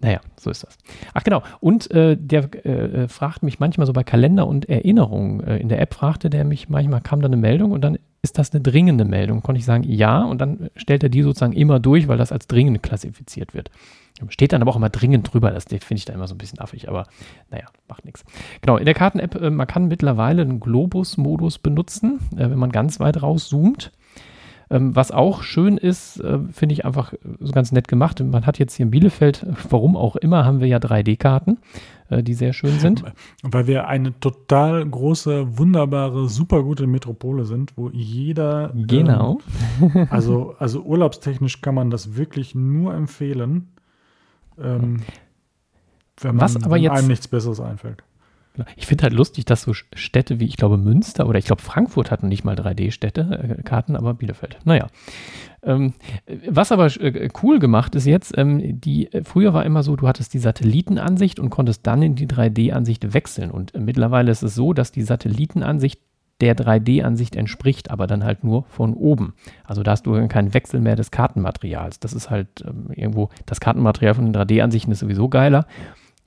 naja, so ist das. Ach genau, und äh, der äh, fragt mich manchmal so bei Kalender und Erinnerungen. Äh, in der App fragte der mich, manchmal kam da eine Meldung und dann ist das eine dringende Meldung. Konnte ich sagen, ja, und dann stellt er die sozusagen immer durch, weil das als dringend klassifiziert wird. Steht dann aber auch immer dringend drüber, das finde ich da immer so ein bisschen affig, aber naja, macht nichts. Genau, in der Karten-App, äh, man kann mittlerweile einen Globus-Modus benutzen, äh, wenn man ganz weit rauszoomt. Ähm, was auch schön ist, äh, finde ich einfach so ganz nett gemacht. Man hat jetzt hier in Bielefeld, warum auch immer, haben wir ja 3D-Karten, äh, die sehr schön sind. Weil wir eine total große, wunderbare, super gute Metropole sind, wo jeder. Genau. Ähm, also, also urlaubstechnisch kann man das wirklich nur empfehlen. Ähm, wenn man, Was aber jetzt, einem nichts Besseres einfällt. Genau. Ich finde halt lustig, dass so Städte wie, ich glaube, Münster oder ich glaube, Frankfurt hatten nicht mal 3D-Städte-Karten, äh, aber Bielefeld. Naja. Ähm, was aber äh, cool gemacht ist jetzt, ähm, die, äh, früher war immer so, du hattest die Satellitenansicht und konntest dann in die 3D-Ansicht wechseln. Und äh, mittlerweile ist es so, dass die Satellitenansicht der 3D-Ansicht entspricht, aber dann halt nur von oben. Also da hast du keinen Wechsel mehr des Kartenmaterials. Das ist halt ähm, irgendwo, das Kartenmaterial von den 3D-Ansichten ist sowieso geiler.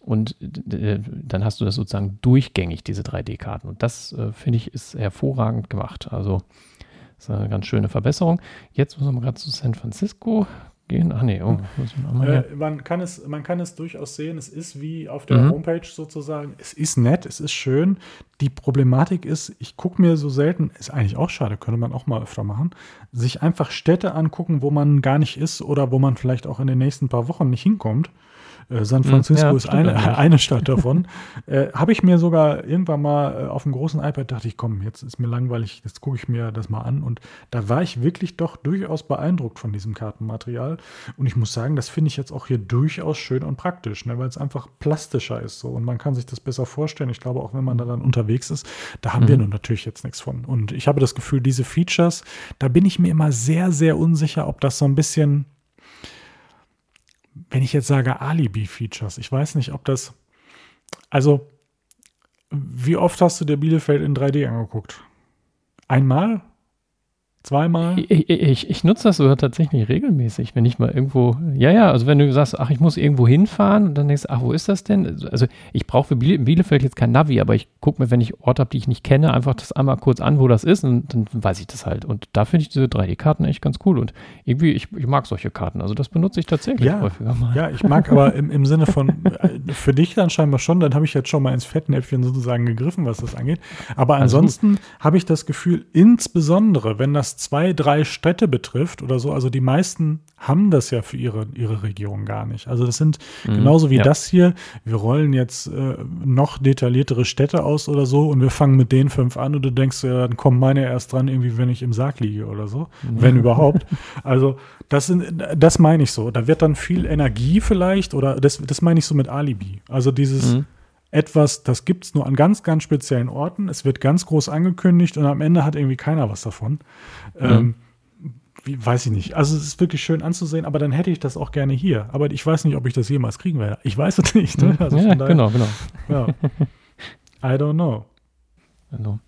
Und dann hast du das sozusagen durchgängig, diese 3D-Karten. Und das, äh, finde ich, ist hervorragend gemacht. Also, das ist eine ganz schöne Verbesserung. Jetzt müssen wir gerade zu San Francisco gehen. Ach nee, oh, äh, man, kann es, man kann es durchaus sehen. Es ist wie auf der mhm. Homepage sozusagen. Es ist nett, es ist schön. Die Problematik ist, ich gucke mir so selten, ist eigentlich auch schade, könnte man auch mal öfter machen, sich einfach Städte angucken, wo man gar nicht ist oder wo man vielleicht auch in den nächsten paar Wochen nicht hinkommt äh, San Francisco ja, ist eine, eine Stadt davon. äh, Habe ich mir sogar irgendwann mal äh, auf dem großen iPad dachte ich, komm, jetzt ist mir langweilig, jetzt gucke ich mir das mal an. Und da war ich wirklich doch durchaus beeindruckt von diesem Kartenmaterial. Und ich muss sagen, das finde ich jetzt auch hier durchaus schön und praktisch, ne, weil es einfach plastischer ist so und man kann sich das besser vorstellen. Ich glaube, auch wenn man da dann unterwegs ist, da haben mhm. wir nun natürlich jetzt nichts von. Und ich habe das Gefühl, diese Features, da bin ich mir immer sehr, sehr unsicher, ob das so ein bisschen wenn ich jetzt sage Alibi-Features, ich weiß nicht, ob das, also wie oft hast du dir Bielefeld in 3D angeguckt? Einmal? Zweimal? Ich, ich, ich, nutze das sogar tatsächlich regelmäßig, wenn ich mal irgendwo, ja, ja, also wenn du sagst, ach, ich muss irgendwo hinfahren und dann denkst, ach, wo ist das denn? Also ich brauche für Bielefeld jetzt kein Navi, aber ich gucke mir, wenn ich Orte habe, die ich nicht kenne, einfach das einmal kurz an, wo das ist und dann weiß ich das halt. Und da finde ich diese 3D-Karten echt ganz cool und irgendwie, ich, ich mag solche Karten, also das benutze ich tatsächlich ja, häufiger mal. Ja, ich mag aber im, im Sinne von, äh, für dich dann scheinbar schon, dann habe ich jetzt schon mal ins Fettnäpfchen sozusagen gegriffen, was das angeht. Aber ansonsten habe ich das Gefühl, insbesondere, wenn das was zwei, drei Städte betrifft oder so, also die meisten haben das ja für ihre, ihre Region gar nicht. Also das sind mhm, genauso wie ja. das hier, wir rollen jetzt äh, noch detailliertere Städte aus oder so und wir fangen mit den fünf an und du denkst, ja, dann kommen meine erst dran, irgendwie, wenn ich im Sarg liege oder so, mhm. wenn überhaupt. Also das, sind, das meine ich so. Da wird dann viel Energie vielleicht oder das, das meine ich so mit Alibi. Also dieses mhm. Etwas, das gibt es nur an ganz, ganz speziellen Orten. Es wird ganz groß angekündigt und am Ende hat irgendwie keiner was davon. Mhm. Ähm, wie, weiß ich nicht. Also es ist wirklich schön anzusehen, aber dann hätte ich das auch gerne hier. Aber ich weiß nicht, ob ich das jemals kriegen werde. Ich weiß es nicht. Ne? Also ja, daher, genau, genau. Ja. I don't know. Genau.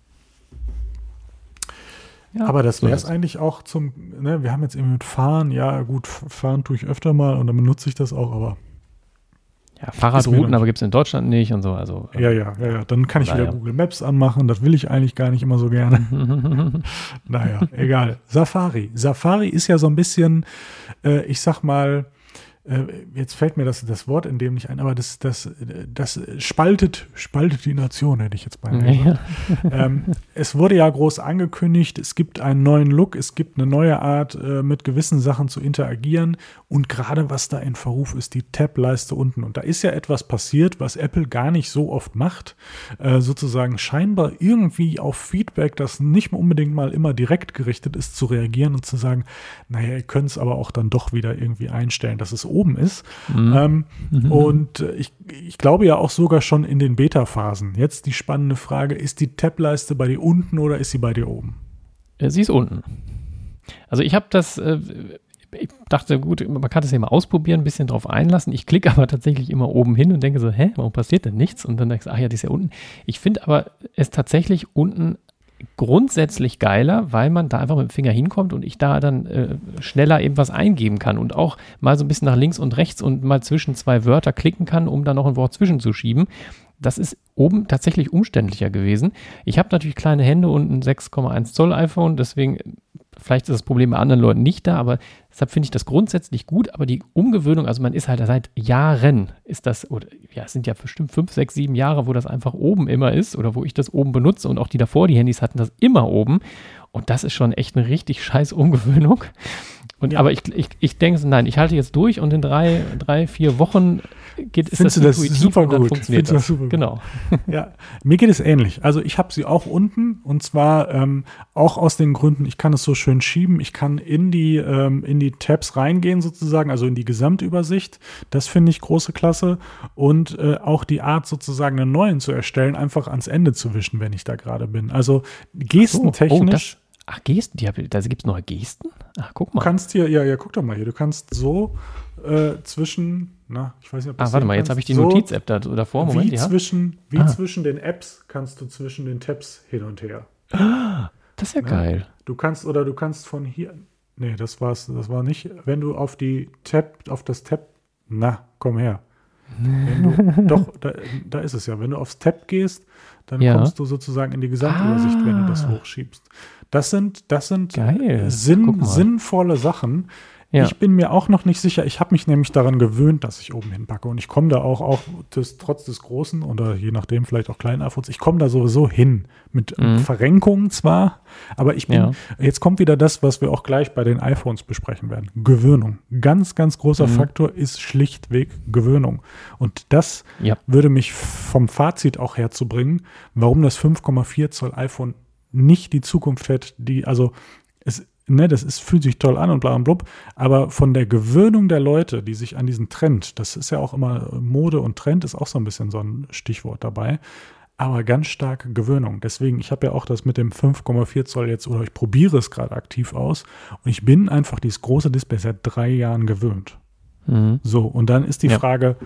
Ja, aber das wäre es eigentlich auch zum, ne, wir haben jetzt eben mit Fahren, ja gut, Fahren tue ich öfter mal und dann benutze ich das auch, aber. Ja, Fahrradrouten, aber gibt es in Deutschland nicht und so. Also, ja, ja, ja, ja. Dann kann ich wieder Google Maps anmachen. Das will ich eigentlich gar nicht immer so gerne. naja, egal. Safari. Safari ist ja so ein bisschen, äh, ich sag mal, äh, jetzt fällt mir das, das Wort in dem nicht ein, aber das, das, das spaltet, spaltet die Nation, hätte ich jetzt beinahe ja. ähm, es wurde ja groß angekündigt, es gibt einen neuen Look, es gibt eine neue Art, äh, mit gewissen Sachen zu interagieren und gerade was da in Verruf ist, die Tab-Leiste unten. Und da ist ja etwas passiert, was Apple gar nicht so oft macht, äh, sozusagen scheinbar irgendwie auf Feedback, das nicht unbedingt mal immer direkt gerichtet ist, zu reagieren und zu sagen, naja, ihr könnt es aber auch dann doch wieder irgendwie einstellen, dass es oben ist. Mhm. Ähm, mhm. Und ich, ich glaube ja auch sogar schon in den Beta-Phasen. Jetzt die spannende Frage, ist die Tab-Leiste bei dir unten oder ist sie bei dir oben? Äh, sie ist unten. Also ich habe das, äh, ich dachte, gut, man kann das ja mal ausprobieren, ein bisschen drauf einlassen. Ich klicke aber tatsächlich immer oben hin und denke so, hä, warum passiert denn nichts? Und dann denkst du, ach ja, die ist ja unten. Ich finde aber es tatsächlich unten grundsätzlich geiler, weil man da einfach mit dem Finger hinkommt und ich da dann äh, schneller eben was eingeben kann und auch mal so ein bisschen nach links und rechts und mal zwischen zwei Wörter klicken kann, um da noch ein Wort zwischenzuschieben. Das ist oben tatsächlich umständlicher gewesen. Ich habe natürlich kleine Hände und ein 6,1 Zoll iPhone, deswegen vielleicht ist das Problem bei anderen Leuten nicht da, aber deshalb finde ich das grundsätzlich gut. Aber die Umgewöhnung, also man ist halt seit Jahren, ist das, oder ja, es sind ja bestimmt fünf, sechs, sieben Jahre, wo das einfach oben immer ist oder wo ich das oben benutze und auch die davor, die Handys hatten das immer oben. Und das ist schon echt eine richtig scheiß Umgewöhnung. Und, ja. Aber ich, ich, ich denke, nein, ich halte jetzt durch und in drei, drei vier Wochen geht, ist Findest das, das super gut. Funktioniert das. das super genau. Ja, mir geht es ähnlich. Also ich habe sie auch unten und zwar ähm, auch aus den Gründen, ich kann es so schön schieben, ich kann in die, ähm, in die Tabs reingehen sozusagen, also in die Gesamtübersicht. Das finde ich große Klasse und äh, auch die Art sozusagen einen neuen zu erstellen, einfach ans Ende zu wischen, wenn ich da gerade bin. Also gestentechnisch. So. Oh, Ach, Gesten, die, da gibt es neue Gesten? Ach, guck mal. Du kannst hier, ja, ja, guck doch mal hier, du kannst so äh, zwischen, na, ich weiß nicht, ob das Ah, warte mal, jetzt habe ich die Notiz-App da davor. Moment, wie ja. zwischen, wie ah. zwischen den Apps kannst du zwischen den Tabs hin und her. Ah, das ist ja, ja, geil. Du kannst, oder du kannst von hier, nee, das war's, das war nicht, wenn du auf die Tab, auf das Tab, na, komm her. Du, doch, da, da, ist es ja. Wenn du aufs Tab gehst, dann ja. kommst du sozusagen in die Gesamtübersicht, ah. wenn du das ah. hochschiebst. Das sind, das sind Sinn, sinnvolle Sachen, ja. Ich bin mir auch noch nicht sicher. Ich habe mich nämlich daran gewöhnt, dass ich oben hinpacke. Und ich komme da auch, auch des, trotz des großen oder je nachdem vielleicht auch kleinen iPhones, ich komme da sowieso hin. Mit mhm. Verrenkungen zwar, aber ich bin, ja. jetzt kommt wieder das, was wir auch gleich bei den iPhones besprechen werden. Gewöhnung. Ganz, ganz großer mhm. Faktor ist schlichtweg Gewöhnung. Und das ja. würde mich vom Fazit auch herzubringen, warum das 5,4 Zoll iPhone nicht die Zukunft hat, die, also es ne, das ist, fühlt sich toll an und bla und blub, aber von der Gewöhnung der Leute, die sich an diesen Trend, das ist ja auch immer Mode und Trend ist auch so ein bisschen so ein Stichwort dabei, aber ganz stark Gewöhnung. Deswegen, ich habe ja auch das mit dem 5,4 Zoll jetzt, oder ich probiere es gerade aktiv aus und ich bin einfach dieses große Display seit drei Jahren gewöhnt. Mhm. So, und dann ist die ja. Frage,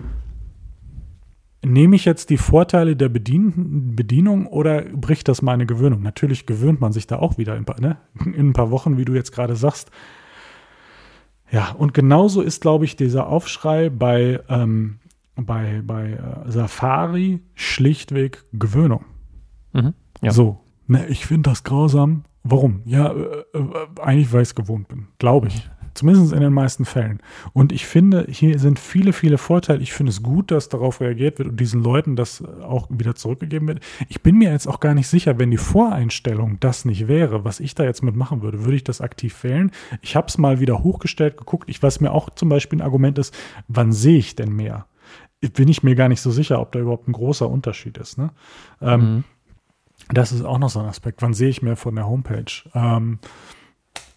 nehme ich jetzt die Vorteile der Bedien Bedienung oder bricht das meine Gewöhnung? Natürlich gewöhnt man sich da auch wieder in, ne? in ein paar Wochen, wie du jetzt gerade sagst. Ja, und genauso ist, glaube ich, dieser Aufschrei bei, ähm, bei, bei äh, Safari schlichtweg Gewöhnung. Mhm, ja. So, ne, ich finde das grausam. Warum? Ja, äh, äh, eigentlich, weil ich es gewohnt bin, glaube ich. Zumindest in den meisten Fällen. Und ich finde, hier sind viele, viele Vorteile. Ich finde es gut, dass darauf reagiert wird und diesen Leuten das auch wieder zurückgegeben wird. Ich bin mir jetzt auch gar nicht sicher, wenn die Voreinstellung das nicht wäre, was ich da jetzt mitmachen würde, würde ich das aktiv wählen. Ich habe es mal wieder hochgestellt, geguckt. Ich, was mir auch zum Beispiel ein Argument ist, wann sehe ich denn mehr? Bin ich mir gar nicht so sicher, ob da überhaupt ein großer Unterschied ist. Ne? Ähm, mhm. Das ist auch noch so ein Aspekt. Wann sehe ich mehr von der Homepage? Ähm,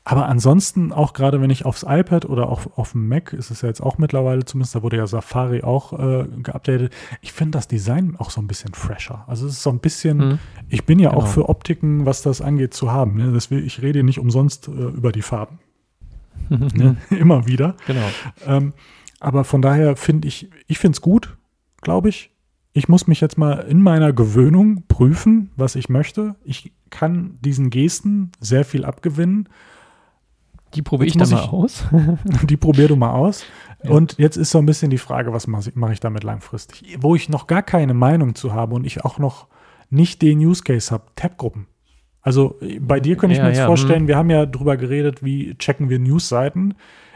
aber ansonsten, auch gerade wenn ich aufs iPad oder auch auf dem Mac, ist es ja jetzt auch mittlerweile zumindest, da wurde ja Safari auch äh, geupdatet. Ich finde das Design auch so ein bisschen fresher. Also es ist so ein bisschen, mhm. ich bin ja genau. auch für Optiken, was das angeht, zu haben. Ne? Deswegen, ich rede nicht umsonst äh, über die Farben. ne? Immer wieder. Genau. Ähm, aber von daher finde ich, ich finde es gut, glaube ich. Ich muss mich jetzt mal in meiner Gewöhnung prüfen, was ich möchte. Ich kann diesen Gesten sehr viel abgewinnen die probiere ich dann mal ich, aus. die probier du mal aus. Ja. Und jetzt ist so ein bisschen die Frage, was mache ich, mach ich damit langfristig? Wo ich noch gar keine Meinung zu habe und ich auch noch nicht den Use Case habe, Tab-Gruppen. Also bei dir könnte ich ja, mir jetzt ja, vorstellen, mh. wir haben ja drüber geredet, wie checken wir News-Seiten.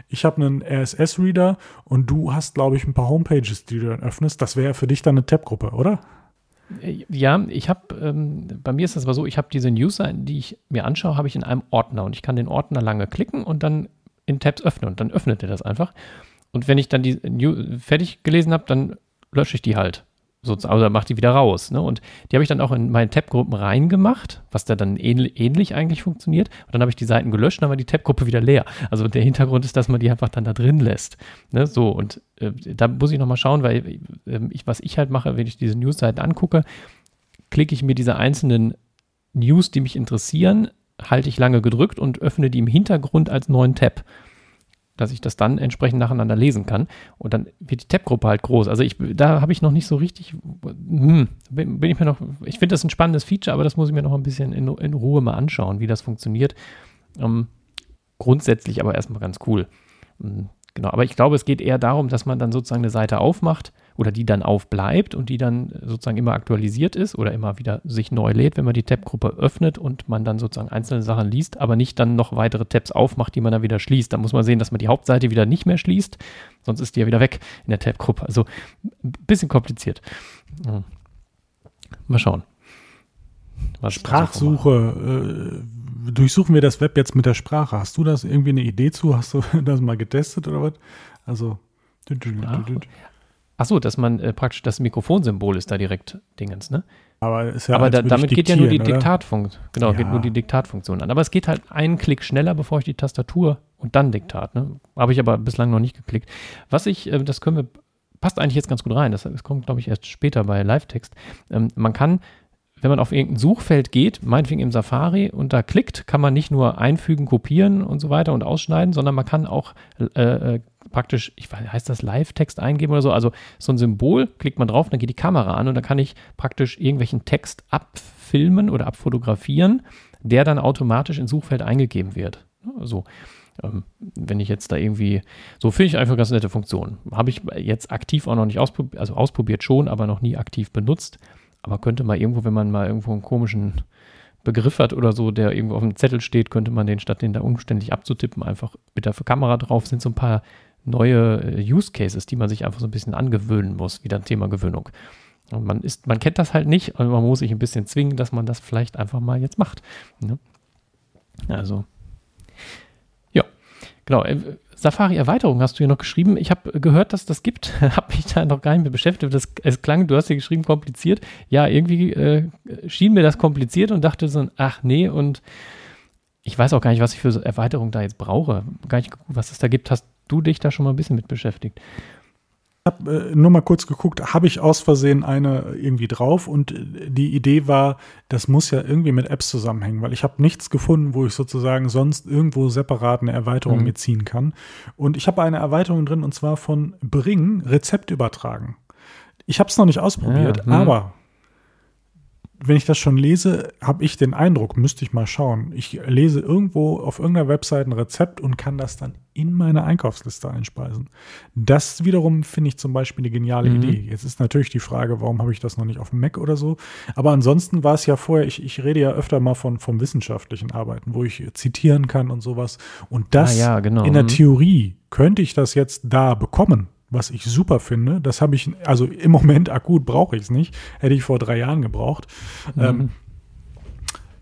Ich habe einen RSS-Reader und du hast, glaube ich, ein paar Homepages, die du dann öffnest. Das wäre für dich dann eine Tab-Gruppe, oder? Ja, ich habe, ähm, bei mir ist das aber so, ich habe diese News-Seiten, die ich mir anschaue, habe ich in einem Ordner und ich kann den Ordner lange klicken und dann in Tabs öffnen und dann öffnet er das einfach. Und wenn ich dann die News fertig gelesen habe, dann lösche ich die halt sozusagen, oder mache die wieder raus. Ne? Und die habe ich dann auch in meine Tab-Gruppen reingemacht, was da dann ähnlich, ähnlich eigentlich funktioniert. Und dann habe ich die Seiten gelöscht, dann war die Tab-Gruppe wieder leer. Also der Hintergrund ist, dass man die einfach dann da drin lässt. Ne? So, und äh, da muss ich nochmal schauen, weil äh, ich, was ich halt mache, wenn ich diese News-Seiten angucke, klicke ich mir diese einzelnen News, die mich interessieren, halte ich lange gedrückt und öffne die im Hintergrund als neuen Tab dass ich das dann entsprechend nacheinander lesen kann. Und dann wird die Tab-Gruppe halt groß. Also ich, da habe ich noch nicht so richtig, hm, bin, ich mir noch, ich finde das ein spannendes Feature, aber das muss ich mir noch ein bisschen in, in Ruhe mal anschauen, wie das funktioniert. Ähm, grundsätzlich aber erstmal ganz cool. Hm, genau, aber ich glaube, es geht eher darum, dass man dann sozusagen eine Seite aufmacht oder die dann aufbleibt und die dann sozusagen immer aktualisiert ist oder immer wieder sich neu lädt, wenn man die Tab-Gruppe öffnet und man dann sozusagen einzelne Sachen liest, aber nicht dann noch weitere Tabs aufmacht, die man dann wieder schließt. Da muss man sehen, dass man die Hauptseite wieder nicht mehr schließt, sonst ist die ja wieder weg in der Tab-Gruppe. Also ein bisschen kompliziert. Hm. Mal schauen. Was Sprachsuche. Äh, durchsuchen wir das Web jetzt mit der Sprache. Hast du das irgendwie eine Idee zu? Hast du das mal getestet oder was? Also. Ach, Achso, dass man äh, praktisch das Mikrofonsymbol ist da direkt Dingens, ne? Aber, ja Aber da, damit geht ja nur die Diktatfunktion, genau, ja. geht nur die Diktatfunktion an. Aber es geht halt einen Klick schneller, bevor ich die Tastatur und dann Diktat, ne? Habe ich aber bislang noch nicht geklickt. Was ich, äh, das können wir, passt eigentlich jetzt ganz gut rein. Das, das kommt, glaube ich, erst später bei Live-Text. Ähm, man kann wenn man auf irgendein Suchfeld geht, meinetwegen im Safari, und da klickt, kann man nicht nur einfügen, kopieren und so weiter und ausschneiden, sondern man kann auch äh, äh praktisch, ich weiß, heißt das Live-Text eingeben oder so, also so ein Symbol, klickt man drauf, dann geht die Kamera an und dann kann ich praktisch irgendwelchen Text abfilmen oder abfotografieren, der dann automatisch ins Suchfeld eingegeben wird. So. Ähm, wenn ich jetzt da irgendwie, so finde ich einfach ganz nette Funktion. Habe ich jetzt aktiv auch noch nicht ausprobiert, also ausprobiert schon, aber noch nie aktiv benutzt. Aber könnte mal irgendwo, wenn man mal irgendwo einen komischen Begriff hat oder so, der irgendwo auf dem Zettel steht, könnte man den statt den da umständlich abzutippen, einfach mit der Kamera drauf sind so ein paar neue äh, Use Cases, die man sich einfach so ein bisschen angewöhnen muss, wieder ein Thema Gewöhnung. Und man ist, man kennt das halt nicht und man muss sich ein bisschen zwingen, dass man das vielleicht einfach mal jetzt macht. Ne? Also, ja, genau. Äh, Safari-Erweiterung hast du ja noch geschrieben. Ich habe gehört, dass das gibt. habe mich da noch gar nicht mehr beschäftigt. Das, es klang, du hast ja geschrieben, kompliziert. Ja, irgendwie äh, schien mir das kompliziert und dachte so, ach nee, und ich weiß auch gar nicht, was ich für Erweiterung da jetzt brauche. Gar nicht, was es da gibt. Hast du dich da schon mal ein bisschen mit beschäftigt? Ich habe äh, nur mal kurz geguckt, habe ich aus Versehen eine irgendwie drauf und äh, die Idee war, das muss ja irgendwie mit Apps zusammenhängen, weil ich habe nichts gefunden, wo ich sozusagen sonst irgendwo separat eine Erweiterung mhm. mitziehen kann. Und ich habe eine Erweiterung drin und zwar von Bring Rezept übertragen. Ich habe es noch nicht ausprobiert, ja, mhm. aber wenn ich das schon lese, habe ich den Eindruck, müsste ich mal schauen. Ich lese irgendwo auf irgendeiner Webseite ein Rezept und kann das dann in meine Einkaufsliste einspeisen. Das wiederum finde ich zum Beispiel eine geniale mhm. Idee. Jetzt ist natürlich die Frage, warum habe ich das noch nicht auf dem Mac oder so. Aber ansonsten war es ja vorher, ich, ich rede ja öfter mal von vom wissenschaftlichen Arbeiten, wo ich zitieren kann und sowas. Und das ah, ja, genau. in der mhm. Theorie könnte ich das jetzt da bekommen was ich super finde. Das habe ich, also im Moment akut brauche ich es nicht. Hätte ich vor drei Jahren gebraucht. Mhm. Ähm,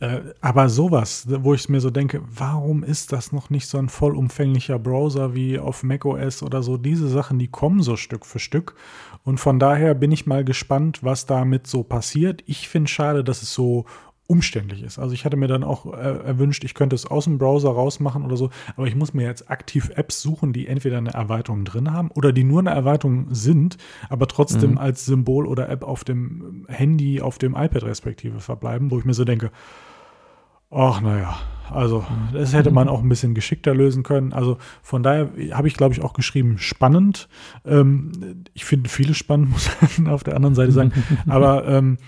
äh, aber sowas, wo ich mir so denke, warum ist das noch nicht so ein vollumfänglicher Browser wie auf macOS oder so? Diese Sachen, die kommen so Stück für Stück. Und von daher bin ich mal gespannt, was damit so passiert. Ich finde schade, dass es so umständlich ist. Also ich hatte mir dann auch äh, erwünscht, ich könnte es aus dem Browser rausmachen oder so, aber ich muss mir jetzt aktiv Apps suchen, die entweder eine Erweiterung drin haben oder die nur eine Erweiterung sind, aber trotzdem mhm. als Symbol oder App auf dem Handy, auf dem iPad respektive verbleiben, wo ich mir so denke, ach naja, also das hätte man auch ein bisschen geschickter lösen können. Also von daher habe ich, glaube ich, auch geschrieben, spannend. Ähm, ich finde viele spannend, muss man auf der anderen Seite sagen. Aber ähm,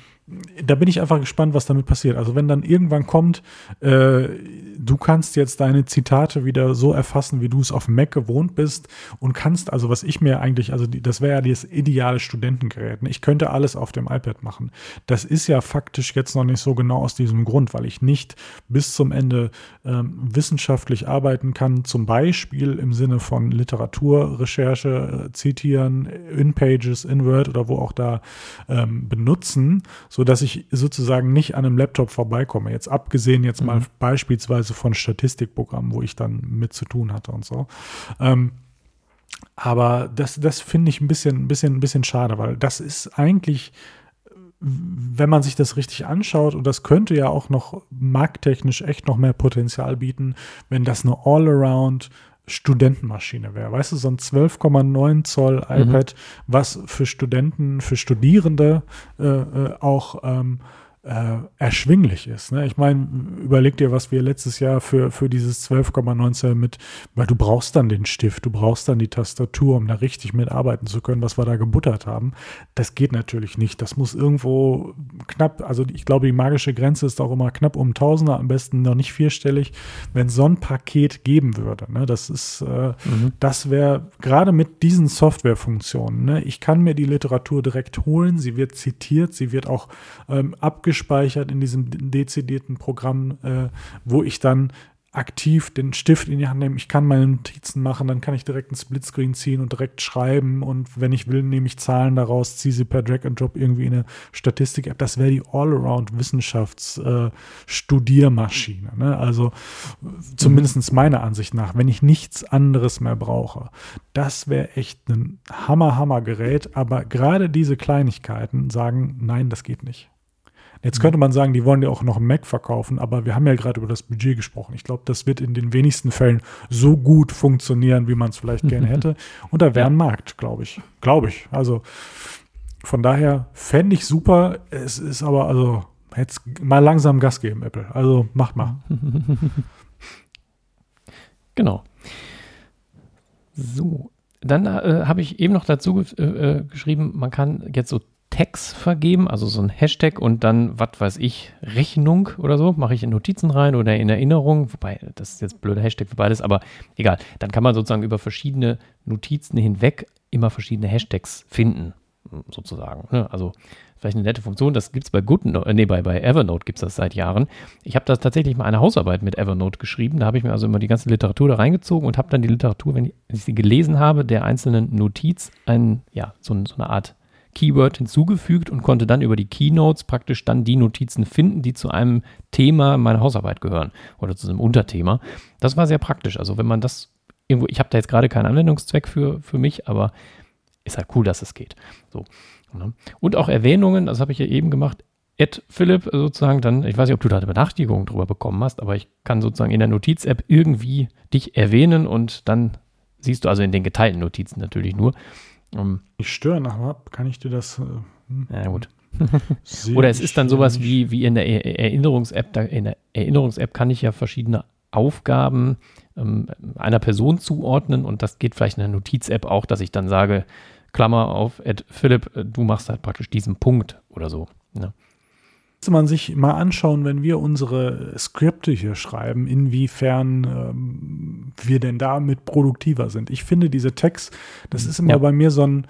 da bin ich einfach gespannt, was damit passiert. Also wenn dann irgendwann kommt, äh, du kannst jetzt deine Zitate wieder so erfassen, wie du es auf Mac gewohnt bist und kannst, also was ich mir eigentlich, also die, das wäre ja das ideale Studentengerät. Ne? Ich könnte alles auf dem iPad machen. Das ist ja faktisch jetzt noch nicht so genau aus diesem Grund, weil ich nicht bis zum Ende ähm, wissenschaftlich arbeiten kann, zum Beispiel im Sinne von Literaturrecherche, äh, zitieren, in Pages, in Word oder wo auch da ähm, benutzen, sodass ich sozusagen nicht an einem Laptop vorbeikomme. Jetzt abgesehen jetzt mhm. mal beispielsweise von Statistikprogrammen, wo ich dann mit zu tun hatte und so. Ähm, aber das, das finde ich ein bisschen, ein bisschen, ein bisschen schade, weil das ist eigentlich, wenn man sich das richtig anschaut, und das könnte ja auch noch markttechnisch echt noch mehr Potenzial bieten, wenn das eine All-Around Studentenmaschine wäre. Weißt du, so ein 12,9 Zoll iPad, mhm. was für Studenten, für Studierende äh, äh auch ähm, äh, erschwinglich ist. Ne? Ich meine, überleg dir, was wir letztes Jahr für, für dieses 12,9 mit, weil du brauchst dann den Stift, du brauchst dann die Tastatur, um da richtig mitarbeiten zu können, was wir da gebuttert haben. Das geht natürlich nicht. Das muss irgendwo knapp, also ich glaube, die magische Grenze ist auch immer knapp um Tausender, am besten noch nicht vierstellig, wenn so ein Paket geben würde. Ne? Das ist, äh, mhm. das wäre gerade mit diesen Softwarefunktionen. Ne? Ich kann mir die Literatur direkt holen, sie wird zitiert, sie wird auch ähm, abgeschlossen abgespeichert in diesem dezidierten Programm, äh, wo ich dann aktiv den Stift in die Hand nehme. Ich kann meine Notizen machen, dann kann ich direkt einen Splitscreen ziehen und direkt schreiben. Und wenn ich will, nehme ich Zahlen daraus, ziehe sie per Drag and Drop irgendwie in eine Statistik-App. Das wäre die All-Around-Wissenschaftsstudiermaschine. Äh, ne? Also zumindest meiner Ansicht nach, wenn ich nichts anderes mehr brauche. Das wäre echt ein Hammer-Hammer-Gerät. Aber gerade diese Kleinigkeiten sagen, nein, das geht nicht. Jetzt könnte man sagen, die wollen ja auch noch einen Mac verkaufen, aber wir haben ja gerade über das Budget gesprochen. Ich glaube, das wird in den wenigsten Fällen so gut funktionieren, wie man es vielleicht gerne hätte. Und da wäre ein Markt, glaube ich. Glaube ich. Also von daher fände ich super. Es ist aber, also, jetzt mal langsam Gas geben, Apple. Also macht mal. genau. So, dann äh, habe ich eben noch dazu äh, äh, geschrieben, man kann jetzt so Tags vergeben, also so ein Hashtag und dann, was weiß ich, Rechnung oder so, mache ich in Notizen rein oder in Erinnerung, wobei das ist jetzt blöder Hashtag für beides, aber egal. Dann kann man sozusagen über verschiedene Notizen hinweg immer verschiedene Hashtags finden, sozusagen. Ne? Also vielleicht eine nette Funktion, das gibt es bei äh, nee, bei, bei Evernote gibt es das seit Jahren. Ich habe da tatsächlich mal eine Hausarbeit mit Evernote geschrieben, da habe ich mir also immer die ganze Literatur da reingezogen und habe dann die Literatur, wenn ich, wenn ich sie gelesen habe, der einzelnen Notiz, ein, ja, so, so eine Art Keyword hinzugefügt und konnte dann über die Keynotes praktisch dann die Notizen finden, die zu einem Thema meiner Hausarbeit gehören oder zu einem Unterthema. Das war sehr praktisch. Also wenn man das irgendwo, ich habe da jetzt gerade keinen Anwendungszweck für, für mich, aber ist halt cool, dass es geht. So. Ne? Und auch Erwähnungen, das habe ich ja eben gemacht. Ed Philipp sozusagen dann, ich weiß nicht, ob du da eine Benachrichtigung drüber bekommen hast, aber ich kann sozusagen in der Notiz-App irgendwie dich erwähnen und dann siehst du also in den geteilten Notizen natürlich nur, um, ich störe nachher, kann ich dir das. Äh, hm. ja, gut. Oder es ist dann sowas wie, wie in der Erinnerungs-App. In der Erinnerungs-App kann ich ja verschiedene Aufgaben ähm, einer Person zuordnen und das geht vielleicht in der Notiz-App auch, dass ich dann sage, Klammer auf, Ed Philipp, äh, du machst halt praktisch diesen Punkt oder so. Ne? Müsste man sich mal anschauen, wenn wir unsere Skripte hier schreiben, inwiefern ähm, wir denn damit produktiver sind. Ich finde diese Text, das ist immer ja. bei mir so ein,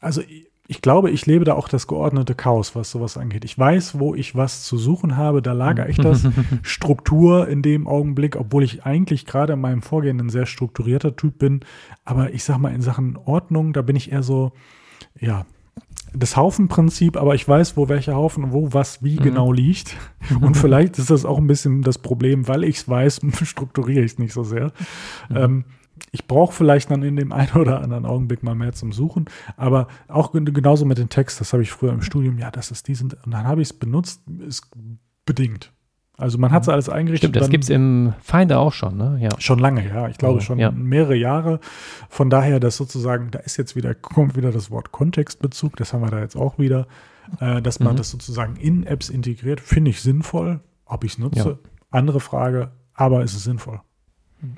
also ich glaube, ich lebe da auch das geordnete Chaos, was sowas angeht. Ich weiß, wo ich was zu suchen habe, da lagere ich das. Struktur in dem Augenblick, obwohl ich eigentlich gerade in meinem Vorgehen ein sehr strukturierter Typ bin. Aber ich sag mal, in Sachen Ordnung, da bin ich eher so, ja, das Haufenprinzip, aber ich weiß, wo welcher Haufen, wo was wie mhm. genau liegt. Und vielleicht ist das auch ein bisschen das Problem, weil ich es weiß, strukturiere ich es nicht so sehr. Mhm. Ähm, ich brauche vielleicht dann in dem einen oder anderen Augenblick mal mehr zum Suchen, aber auch genauso mit dem Text, das habe ich früher im Studium, ja, das ist diesen, und dann habe ich es benutzt, ist bedingt. Also man hat es alles eingerichtet. Stimmt, das gibt es im Finder auch schon, ne? Ja. Schon lange, ja. Ich glaube schon ja. mehrere Jahre. Von daher, dass sozusagen, da ist jetzt wieder, kommt wieder das Wort Kontextbezug, das haben wir da jetzt auch wieder, äh, dass man mhm. das sozusagen in Apps integriert, finde ich sinnvoll. Ob ich es nutze, ja. andere Frage, aber es ist sinnvoll.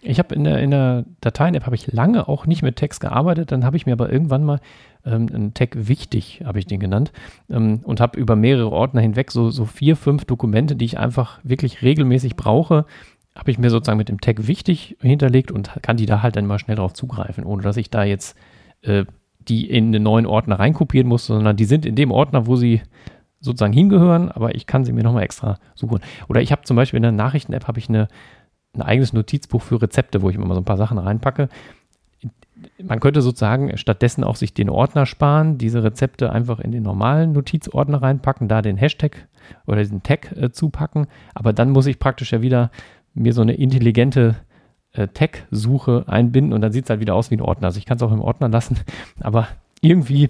Ich habe in der, in der Dateien-App habe ich lange auch nicht mit Text gearbeitet, dann habe ich mir aber irgendwann mal ähm, Tag wichtig, habe ich den genannt, ähm, und habe über mehrere Ordner hinweg so, so vier, fünf Dokumente, die ich einfach wirklich regelmäßig brauche, habe ich mir sozusagen mit dem Tag wichtig hinterlegt und kann die da halt dann mal schnell drauf zugreifen, ohne dass ich da jetzt äh, die in einen neuen Ordner reinkopieren muss, sondern die sind in dem Ordner, wo sie sozusagen hingehören, aber ich kann sie mir nochmal extra suchen. Oder ich habe zum Beispiel in der Nachrichten-App habe ich eine ein eigenes Notizbuch für Rezepte, wo ich immer so ein paar Sachen reinpacke. Man könnte sozusagen stattdessen auch sich den Ordner sparen, diese Rezepte einfach in den normalen Notizordner reinpacken, da den Hashtag oder diesen Tag äh, zupacken. Aber dann muss ich praktisch ja wieder mir so eine intelligente äh, Tag-Suche einbinden und dann sieht es halt wieder aus wie ein Ordner. Also ich kann es auch im Ordner lassen, aber irgendwie,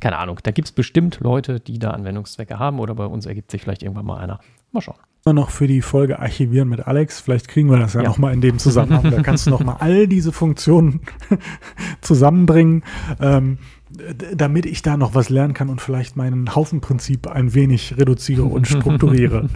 keine Ahnung, da gibt es bestimmt Leute, die da Anwendungszwecke haben oder bei uns ergibt sich vielleicht irgendwann mal einer. Mal schauen noch für die Folge Archivieren mit Alex. Vielleicht kriegen wir das ja, ja. nochmal in dem Zusammenhang. Da kannst du nochmal all diese Funktionen zusammenbringen, ähm, damit ich da noch was lernen kann und vielleicht meinen Haufenprinzip ein wenig reduziere und strukturiere.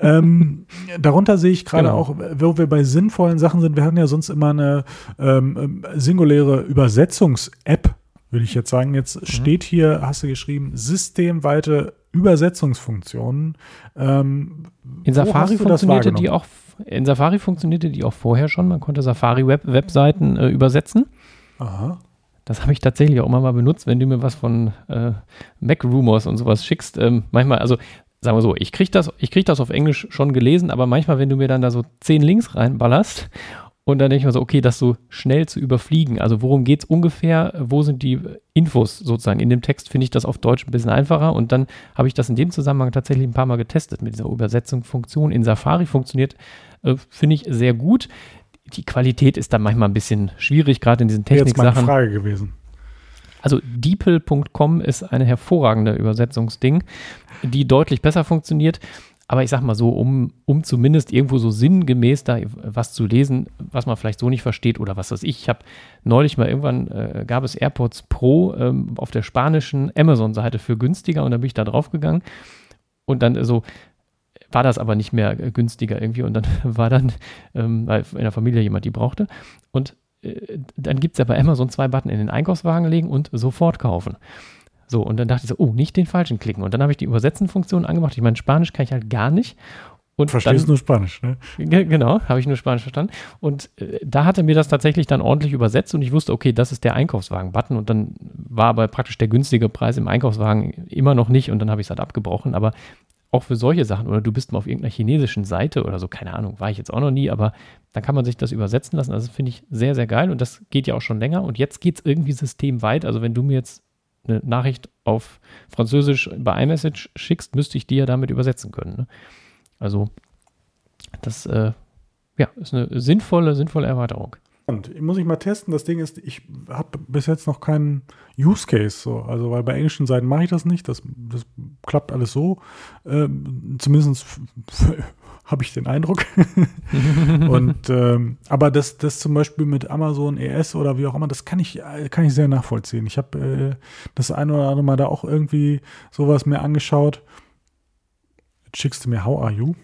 ähm, darunter sehe ich gerade genau. auch, wo wir bei sinnvollen Sachen sind. Wir hatten ja sonst immer eine ähm, singuläre Übersetzungs-App, würde ich jetzt sagen. Jetzt mhm. steht hier, hast du geschrieben, systemweite Übersetzungsfunktionen. Ähm, in Safari funktionierte die auch. In Safari funktionierte die auch vorher schon. Man konnte Safari-Webseiten äh, übersetzen. Aha. Das habe ich tatsächlich auch immer mal benutzt, wenn du mir was von äh, Mac Rumors und sowas schickst. Ähm, manchmal, also sagen wir so, ich kriege das, krieg das auf Englisch schon gelesen, aber manchmal, wenn du mir dann da so zehn Links reinballerst und dann denke ich mir so, okay, das so schnell zu überfliegen. Also worum geht es ungefähr? Wo sind die Infos sozusagen? In dem Text finde ich das auf Deutsch ein bisschen einfacher. Und dann habe ich das in dem Zusammenhang tatsächlich ein paar Mal getestet mit dieser Übersetzungsfunktion. In Safari funktioniert, äh, finde ich, sehr gut. Die Qualität ist dann manchmal ein bisschen schwierig, gerade in diesen Technik-Sachen. Jetzt meine Frage gewesen. Also deeple.com ist eine hervorragende Übersetzungsding, die deutlich besser funktioniert. Aber ich sag mal so, um, um zumindest irgendwo so sinngemäß da was zu lesen, was man vielleicht so nicht versteht oder was weiß ich. Ich habe neulich mal irgendwann, äh, gab es AirPods Pro ähm, auf der spanischen Amazon-Seite für günstiger und dann bin ich da drauf gegangen und dann so war das aber nicht mehr günstiger irgendwie und dann war dann ähm, in der Familie jemand, die brauchte und äh, dann gibt es ja bei Amazon zwei Button in den Einkaufswagen legen und sofort kaufen. So, und dann dachte ich so, oh, nicht den falschen klicken. Und dann habe ich die Übersetzen-Funktion angemacht. Ich meine, Spanisch kann ich halt gar nicht. Und Verstehst dann, nur Spanisch, ne? Genau, habe ich nur Spanisch verstanden. Und äh, da hatte mir das tatsächlich dann ordentlich übersetzt und ich wusste, okay, das ist der Einkaufswagen-Button und dann war aber praktisch der günstige Preis im Einkaufswagen immer noch nicht und dann habe ich es halt abgebrochen. Aber auch für solche Sachen oder du bist mal auf irgendeiner chinesischen Seite oder so, keine Ahnung, war ich jetzt auch noch nie, aber dann kann man sich das übersetzen lassen. Also finde ich sehr, sehr geil und das geht ja auch schon länger und jetzt geht es irgendwie systemweit. Also wenn du mir jetzt eine Nachricht auf Französisch bei iMessage schickst, müsste ich die ja damit übersetzen können. Ne? Also, das äh, ja, ist eine sinnvolle, sinnvolle Erweiterung. Und muss ich mal testen. Das Ding ist, ich habe bis jetzt noch keinen Use Case. So. Also, weil bei englischen Seiten mache ich das nicht. Das, das klappt alles so. Ähm, zumindest habe ich den Eindruck. und ähm, aber das, das zum Beispiel mit Amazon ES oder wie auch immer, das kann ich, kann ich sehr nachvollziehen. Ich habe äh, das ein oder andere Mal da auch irgendwie sowas mir angeschaut. Jetzt schickst du mir How are you?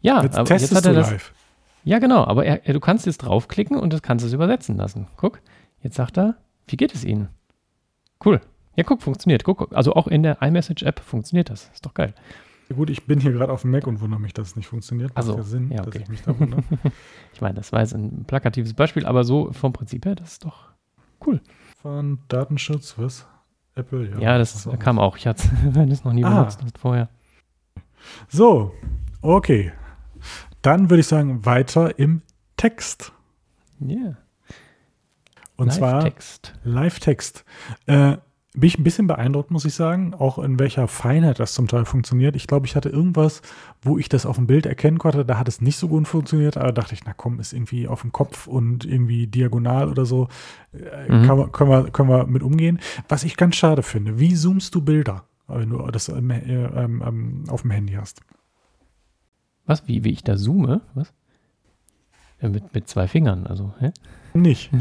Ja, jetzt aber testest jetzt hat er das, live. Ja, genau, aber er, du kannst jetzt draufklicken und das kannst es übersetzen lassen. Guck, jetzt sagt er, wie geht es Ihnen? Cool. Ja, guck, funktioniert. Guck, also auch in der iMessage-App funktioniert das. Ist doch geil. Gut, ich bin hier gerade auf dem Mac und wundere mich, dass es nicht funktioniert. Macht also, ja Sinn, ja, okay. dass ich mich da wundere. ich meine, das war jetzt ein plakatives Beispiel, aber so vom Prinzip her, das ist doch cool. Von Datenschutz, was? Apple, ja. Ja, das kam auch. Ich hatte es noch nie ah. benutzt vorher. So, okay. Dann würde ich sagen, weiter im Text. Ja. Yeah. Und Live zwar Live-Text. Äh, bin ich ein bisschen beeindruckt, muss ich sagen, auch in welcher Feinheit das zum Teil funktioniert. Ich glaube, ich hatte irgendwas, wo ich das auf dem Bild erkennen konnte, da hat es nicht so gut funktioniert, aber dachte ich, na komm, ist irgendwie auf dem Kopf und irgendwie diagonal oder so, äh, mhm. kann, können, wir, können wir mit umgehen. Was ich ganz schade finde, wie zoomst du Bilder, wenn du das ähm, äh, ähm, auf dem Handy hast? Was, wie, wie ich da zoome? Was? Mit, mit zwei Fingern, also, hä? Nicht.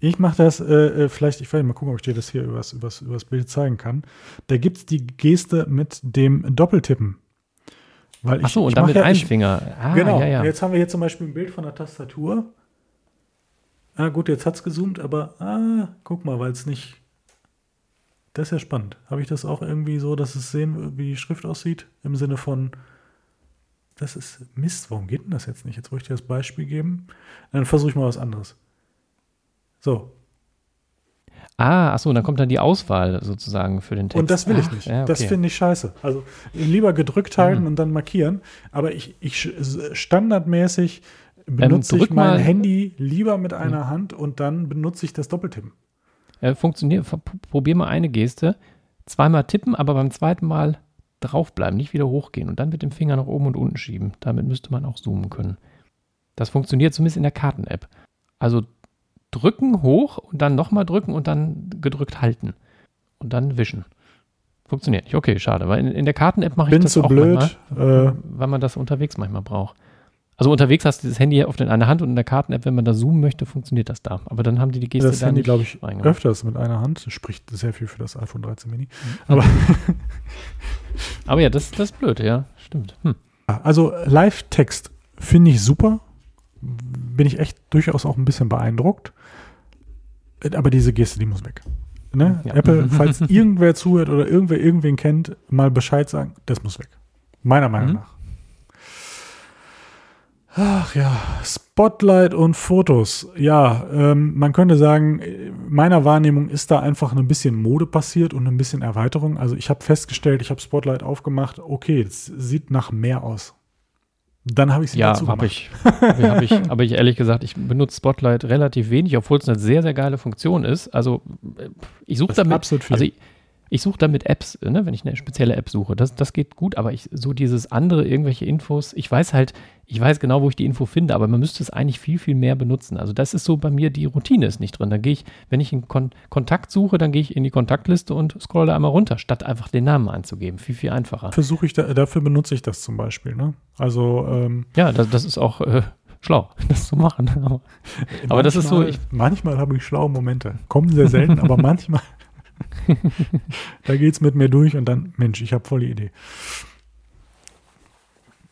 Ich mache das äh, äh, vielleicht, ich will mal gucken, ob ich dir das hier übers, übers, übers Bild zeigen kann. Da gibt es die Geste mit dem Doppeltippen. Weil ich, Ach so, und dann mit ja, einem Finger. Ah, genau. Ja, ja. Jetzt haben wir hier zum Beispiel ein Bild von der Tastatur. Ah, gut, jetzt hat es gezoomt, aber ah, guck mal, weil es nicht. Das ist ja spannend. Habe ich das auch irgendwie so, dass es sehen, wie die Schrift aussieht? Im Sinne von, das ist Mist, warum geht denn das jetzt nicht? Jetzt wollte ich dir das Beispiel geben. Dann versuche ich mal was anderes. So. Ah, achso, dann kommt dann die Auswahl sozusagen für den Text. Und das will ich nicht. ja, okay. Das finde ich scheiße. Also lieber gedrückt halten mhm. und dann markieren. Aber ich, ich standardmäßig benutze ähm, ich mein mal. Handy lieber mit einer mhm. Hand und dann benutze ich das Doppeltippen. Äh, funktioniert, probier mal eine Geste. Zweimal tippen, aber beim zweiten Mal draufbleiben, nicht wieder hochgehen und dann mit dem Finger nach oben und unten schieben. Damit müsste man auch zoomen können. Das funktioniert zumindest in der Karten-App. Also drücken hoch und dann nochmal drücken und dann gedrückt halten. Und dann wischen. Funktioniert nicht. Okay, schade. Weil in, in der Karten-App mache ich das so auch blöd, manchmal, äh, weil man das unterwegs manchmal braucht. Also unterwegs hast du das Handy auf in einer Hand und in der Karten-App, wenn man da zoomen möchte, funktioniert das da. Aber dann haben die die Geste Das Handy, glaube ich, öfters mit einer Hand. Das spricht sehr viel für das iPhone 13 Mini. Mhm. Aber, Aber ja, das, das ist blöd, ja. Stimmt. Hm. Also Live-Text finde ich super. Bin ich echt durchaus auch ein bisschen beeindruckt. Aber diese Geste, die muss weg. Ne? Ja. Apple, falls irgendwer zuhört oder irgendwer irgendwen kennt, mal Bescheid sagen, das muss weg. Meiner Meinung mhm. nach. Ach ja, Spotlight und Fotos. Ja, ähm, man könnte sagen, meiner Wahrnehmung ist da einfach ein bisschen Mode passiert und ein bisschen Erweiterung. Also ich habe festgestellt, ich habe Spotlight aufgemacht. Okay, es sieht nach mehr aus. Dann habe ich sie ja, dazu hab ich, hab ich, hab ich ehrlich gesagt, ich benutze Spotlight relativ wenig, obwohl es eine sehr, sehr geile Funktion ist. Also äh, ich suche damit, absolut viel. also ich, ich suche damit Apps, ne, wenn ich eine spezielle App suche. Das, das geht gut, aber ich so dieses andere, irgendwelche Infos, ich weiß halt, ich weiß genau, wo ich die Info finde, aber man müsste es eigentlich viel, viel mehr benutzen. Also das ist so bei mir, die Routine ist nicht drin. Da gehe ich, wenn ich einen Kon Kontakt suche, dann gehe ich in die Kontaktliste und scrolle einmal runter, statt einfach den Namen einzugeben. Viel, viel einfacher. Versuche ich, da, dafür benutze ich das zum Beispiel, ne? Also, ähm, Ja, das, das ist auch äh, schlau, das zu machen. Aber, aber das ist so. Ich, manchmal habe ich schlaue Momente. Kommen sehr selten, aber manchmal da geht es mit mir durch und dann, Mensch, ich habe voll die Idee.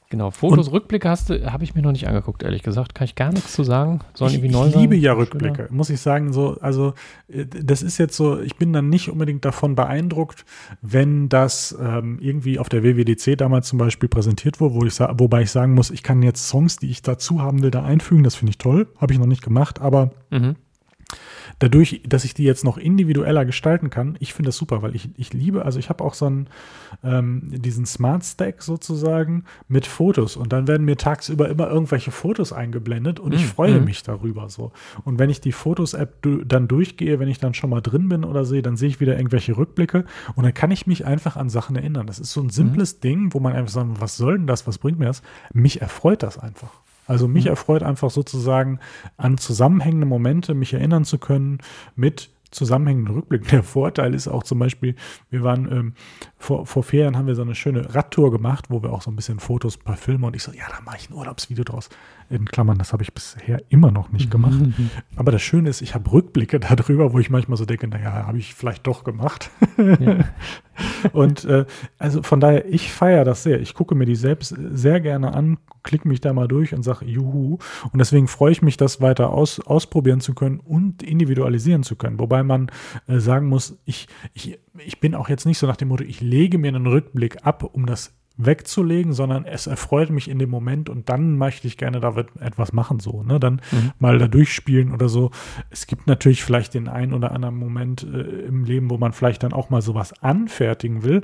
Genau, Fotos, und, Rückblicke hast du, habe ich mir noch nicht angeguckt, ehrlich gesagt. Kann ich gar nichts zu sagen. Sollen irgendwie neu Ich liebe ja Rückblicke, Schöner. muss ich sagen. So, also, äh, das ist jetzt so, ich bin dann nicht unbedingt davon beeindruckt, wenn das ähm, irgendwie auf der WWDC damals zum Beispiel präsentiert wurde, wo ich, wobei ich sagen muss, ich kann jetzt Songs, die ich dazu haben will, da einfügen. Das finde ich toll. Habe ich noch nicht gemacht, aber mhm dadurch, dass ich die jetzt noch individueller gestalten kann, ich finde das super, weil ich, ich liebe, also ich habe auch so einen, ähm, diesen Smart Stack sozusagen mit Fotos und dann werden mir tagsüber immer irgendwelche Fotos eingeblendet und mhm. ich freue mhm. mich darüber so. Und wenn ich die Fotos-App dann durchgehe, wenn ich dann schon mal drin bin oder sehe, dann sehe ich wieder irgendwelche Rückblicke und dann kann ich mich einfach an Sachen erinnern. Das ist so ein simples mhm. Ding, wo man einfach sagt, was soll denn das, was bringt mir das? Mich erfreut das einfach. Also mich mhm. erfreut einfach sozusagen an zusammenhängende Momente, mich erinnern zu können mit zusammenhängenden Rückblicken. Der Vorteil ist auch zum Beispiel, wir waren ähm, vor, vor Ferien haben wir so eine schöne Radtour gemacht, wo wir auch so ein bisschen Fotos, ein paar Filme und ich so, ja, da mache ich ein Urlaubsvideo draus. In Klammern, das habe ich bisher immer noch nicht gemacht. Aber das Schöne ist, ich habe Rückblicke darüber, wo ich manchmal so denke, naja, habe ich vielleicht doch gemacht. Ja. Und äh, also von daher, ich feiere das sehr. Ich gucke mir die selbst sehr gerne an, klicke mich da mal durch und sage, juhu. Und deswegen freue ich mich, das weiter aus, ausprobieren zu können und individualisieren zu können. Wobei man äh, sagen muss, ich, ich, ich bin auch jetzt nicht so nach dem Motto, ich lege mir einen Rückblick ab, um das wegzulegen, sondern es erfreut mich in dem Moment und dann möchte ich gerne da etwas machen, so, ne? Dann mhm. mal da durchspielen oder so. Es gibt natürlich vielleicht den einen oder anderen Moment äh, im Leben, wo man vielleicht dann auch mal sowas anfertigen will.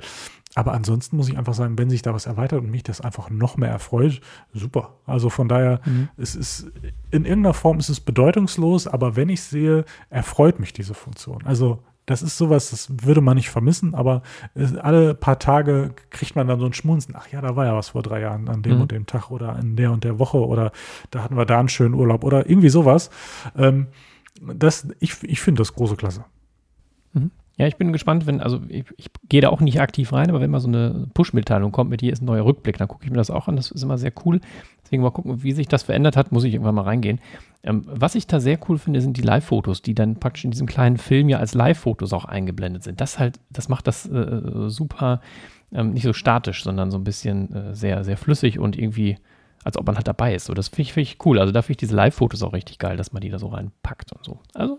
Aber ansonsten muss ich einfach sagen, wenn sich da was erweitert und mich das einfach noch mehr erfreut, super. Also von daher, mhm. es ist in irgendeiner Form ist es bedeutungslos, aber wenn ich sehe, erfreut mich diese Funktion. Also das ist sowas, das würde man nicht vermissen, aber alle paar Tage kriegt man dann so ein Schmunzen. Ach ja, da war ja was vor drei Jahren an dem mhm. und dem Tag oder in der und der Woche oder da hatten wir da einen schönen Urlaub oder irgendwie sowas. Ähm, das, ich ich finde das große Klasse. Mhm. Ja, ich bin gespannt, wenn, also ich, ich gehe da auch nicht aktiv rein, aber wenn mal so eine Push-Mitteilung kommt mit hier ist ein neuer Rückblick, dann gucke ich mir das auch an. Das ist immer sehr cool. Deswegen mal gucken, wie sich das verändert hat, muss ich irgendwann mal reingehen. Ähm, was ich da sehr cool finde, sind die Live-Fotos, die dann praktisch in diesem kleinen Film ja als Live-Fotos auch eingeblendet sind. Das halt, das macht das äh, super, ähm, nicht so statisch, sondern so ein bisschen äh, sehr, sehr flüssig und irgendwie, als ob man halt dabei ist. So, das finde ich, find ich cool. Also da finde ich diese Live-Fotos auch richtig geil, dass man die da so reinpackt und so. Also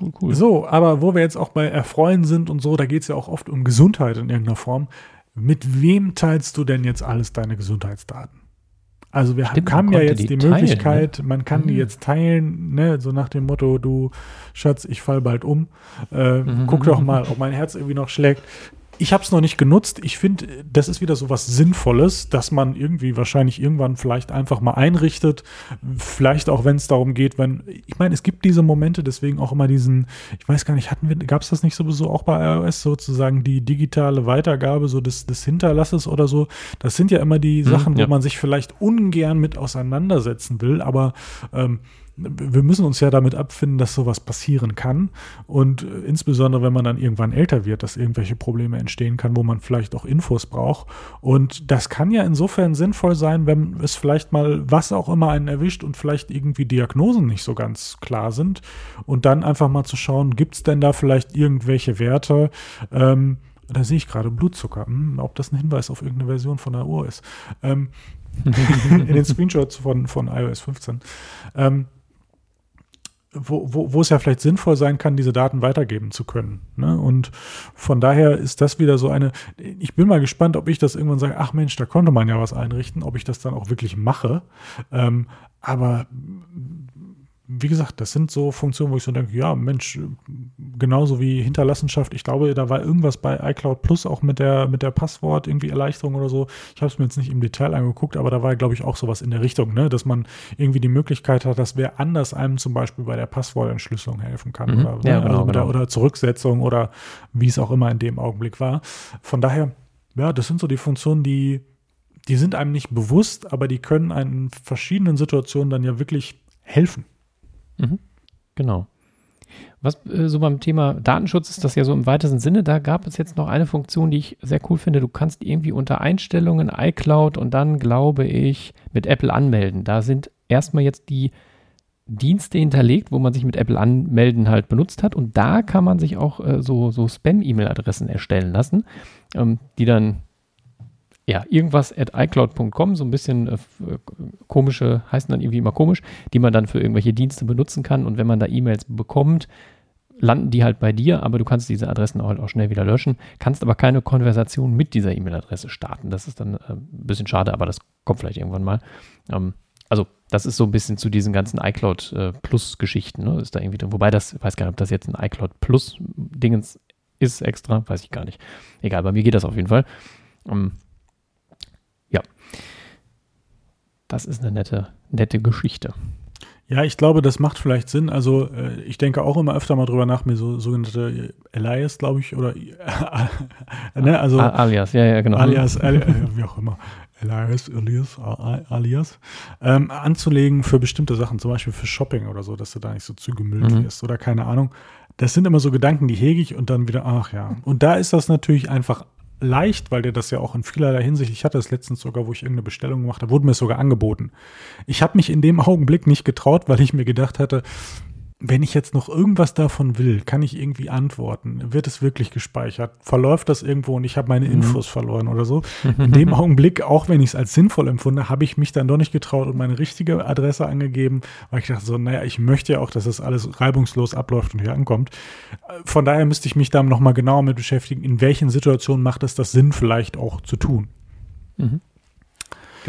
Cool, cool. So, aber wo wir jetzt auch bei Erfreuen sind und so, da geht es ja auch oft um Gesundheit in irgendeiner Form. Mit wem teilst du denn jetzt alles deine Gesundheitsdaten? Also wir Stimmt, haben ja jetzt die, die Möglichkeit, teilen, ne? man kann mhm. die jetzt teilen, ne, so nach dem Motto, du Schatz, ich fall bald um. Äh, mhm. Guck doch mal, ob mein Herz irgendwie noch schlägt ich habe es noch nicht genutzt. Ich finde, das ist wieder so was Sinnvolles, dass man irgendwie wahrscheinlich irgendwann vielleicht einfach mal einrichtet. Vielleicht auch, wenn es darum geht, wenn, ich meine, es gibt diese Momente, deswegen auch immer diesen, ich weiß gar nicht, hatten wir, gab es das nicht sowieso auch bei iOS sozusagen die digitale Weitergabe so des, des Hinterlasses oder so? Das sind ja immer die mhm, Sachen, ja. wo man sich vielleicht ungern mit auseinandersetzen will, aber ähm, wir müssen uns ja damit abfinden, dass sowas passieren kann. Und äh, insbesondere, wenn man dann irgendwann älter wird, dass irgendwelche Probleme entstehen kann, wo man vielleicht auch Infos braucht. Und das kann ja insofern sinnvoll sein, wenn es vielleicht mal was auch immer einen erwischt und vielleicht irgendwie Diagnosen nicht so ganz klar sind. Und dann einfach mal zu schauen, gibt es denn da vielleicht irgendwelche Werte? Ähm, da sehe ich gerade Blutzucker. Hm, ob das ein Hinweis auf irgendeine Version von der Uhr ist. Ähm, in den Screenshots von, von iOS 15. Ähm, wo, wo, wo es ja vielleicht sinnvoll sein kann, diese Daten weitergeben zu können. Ne? Und von daher ist das wieder so eine, ich bin mal gespannt, ob ich das irgendwann sage, ach Mensch, da konnte man ja was einrichten, ob ich das dann auch wirklich mache. Ähm, aber wie gesagt, das sind so Funktionen, wo ich so denke, ja, Mensch, genauso wie Hinterlassenschaft. Ich glaube, da war irgendwas bei iCloud Plus auch mit der, mit der Passwort irgendwie Erleichterung oder so. Ich habe es mir jetzt nicht im Detail angeguckt, aber da war, glaube ich, auch sowas in der Richtung, ne? dass man irgendwie die Möglichkeit hat, dass wer anders einem zum Beispiel bei der Passwortentschlüsselung helfen kann mhm. oder, ja, ne? genau, also genau. oder Zurücksetzung oder wie es auch immer in dem Augenblick war. Von daher, ja, das sind so die Funktionen, die, die sind einem nicht bewusst, aber die können einem in verschiedenen Situationen dann ja wirklich helfen. Mhm. Genau. Was äh, so beim Thema Datenschutz ist das ja so im weitesten Sinne. Da gab es jetzt noch eine Funktion, die ich sehr cool finde. Du kannst irgendwie unter Einstellungen iCloud und dann, glaube ich, mit Apple anmelden. Da sind erstmal jetzt die Dienste hinterlegt, wo man sich mit Apple anmelden halt benutzt hat. Und da kann man sich auch äh, so, so Spam-E-Mail-Adressen erstellen lassen, ähm, die dann ja, irgendwas at iCloud.com, so ein bisschen äh, komische, heißen dann irgendwie immer komisch, die man dann für irgendwelche Dienste benutzen kann. Und wenn man da E-Mails bekommt, landen die halt bei dir, aber du kannst diese Adressen halt auch schnell wieder löschen, kannst aber keine Konversation mit dieser E-Mail-Adresse starten. Das ist dann äh, ein bisschen schade, aber das kommt vielleicht irgendwann mal. Ähm, also, das ist so ein bisschen zu diesen ganzen iCloud äh, Plus-Geschichten, ne? Ist da irgendwie drin. Wobei das, ich weiß gar nicht, ob das jetzt ein iCloud Plus-Dingens ist extra, weiß ich gar nicht. Egal, bei mir geht das auf jeden Fall. Ähm, das ist eine nette, nette Geschichte. Ja, ich glaube, das macht vielleicht Sinn. Also äh, ich denke auch immer öfter mal drüber nach, mir so sogenannte Alias, glaube ich, oder äh, ne, also Alias, ja, ja, genau. Alias, alias wie auch immer. Alias, Alias, Alias, ähm, anzulegen für bestimmte Sachen, zum Beispiel für Shopping oder so, dass du da nicht so zugemüllt mhm. wirst oder keine Ahnung. Das sind immer so Gedanken, die hege ich und dann wieder, ach ja. Und da ist das natürlich einfach leicht, weil der das ja auch in vielerlei Hinsicht, ich hatte es letztens sogar, wo ich irgendeine Bestellung gemacht habe, wurde mir sogar angeboten. Ich habe mich in dem Augenblick nicht getraut, weil ich mir gedacht hatte, wenn ich jetzt noch irgendwas davon will, kann ich irgendwie antworten. Wird es wirklich gespeichert? Verläuft das irgendwo und ich habe meine mhm. Infos verloren oder so? In dem Augenblick, auch wenn ich es als sinnvoll empfunde, habe ich mich dann doch nicht getraut und meine richtige Adresse angegeben, weil ich dachte so, naja, ich möchte ja auch, dass das alles reibungslos abläuft und hier ankommt. Von daher müsste ich mich da nochmal genauer mit beschäftigen, in welchen Situationen macht es das Sinn, vielleicht auch zu tun. Mhm.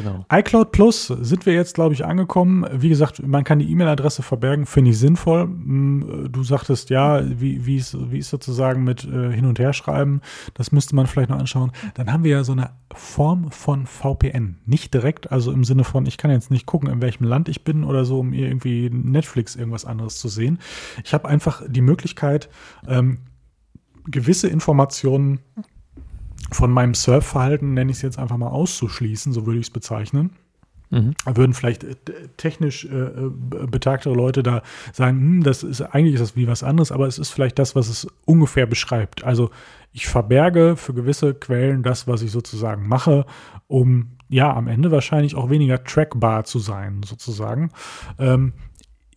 Genau. iCloud Plus sind wir jetzt, glaube ich, angekommen. Wie gesagt, man kann die E-Mail-Adresse verbergen, finde ich sinnvoll. Mm, du sagtest ja, wie, wie, ist, wie ist sozusagen mit äh, Hin- und Herschreiben? Das müsste man vielleicht noch anschauen. Dann haben wir ja so eine Form von VPN. Nicht direkt, also im Sinne von, ich kann jetzt nicht gucken, in welchem Land ich bin oder so, um irgendwie Netflix irgendwas anderes zu sehen. Ich habe einfach die Möglichkeit, ähm, gewisse Informationen von meinem Surfverhalten, nenne ich es jetzt einfach mal auszuschließen, so würde ich es bezeichnen. Mhm. Würden vielleicht äh, technisch äh, äh, betagtere Leute da sagen, hm, das ist eigentlich ist das wie was anderes, aber es ist vielleicht das, was es ungefähr beschreibt. Also ich verberge für gewisse Quellen das, was ich sozusagen mache, um ja am Ende wahrscheinlich auch weniger trackbar zu sein, sozusagen. Ähm,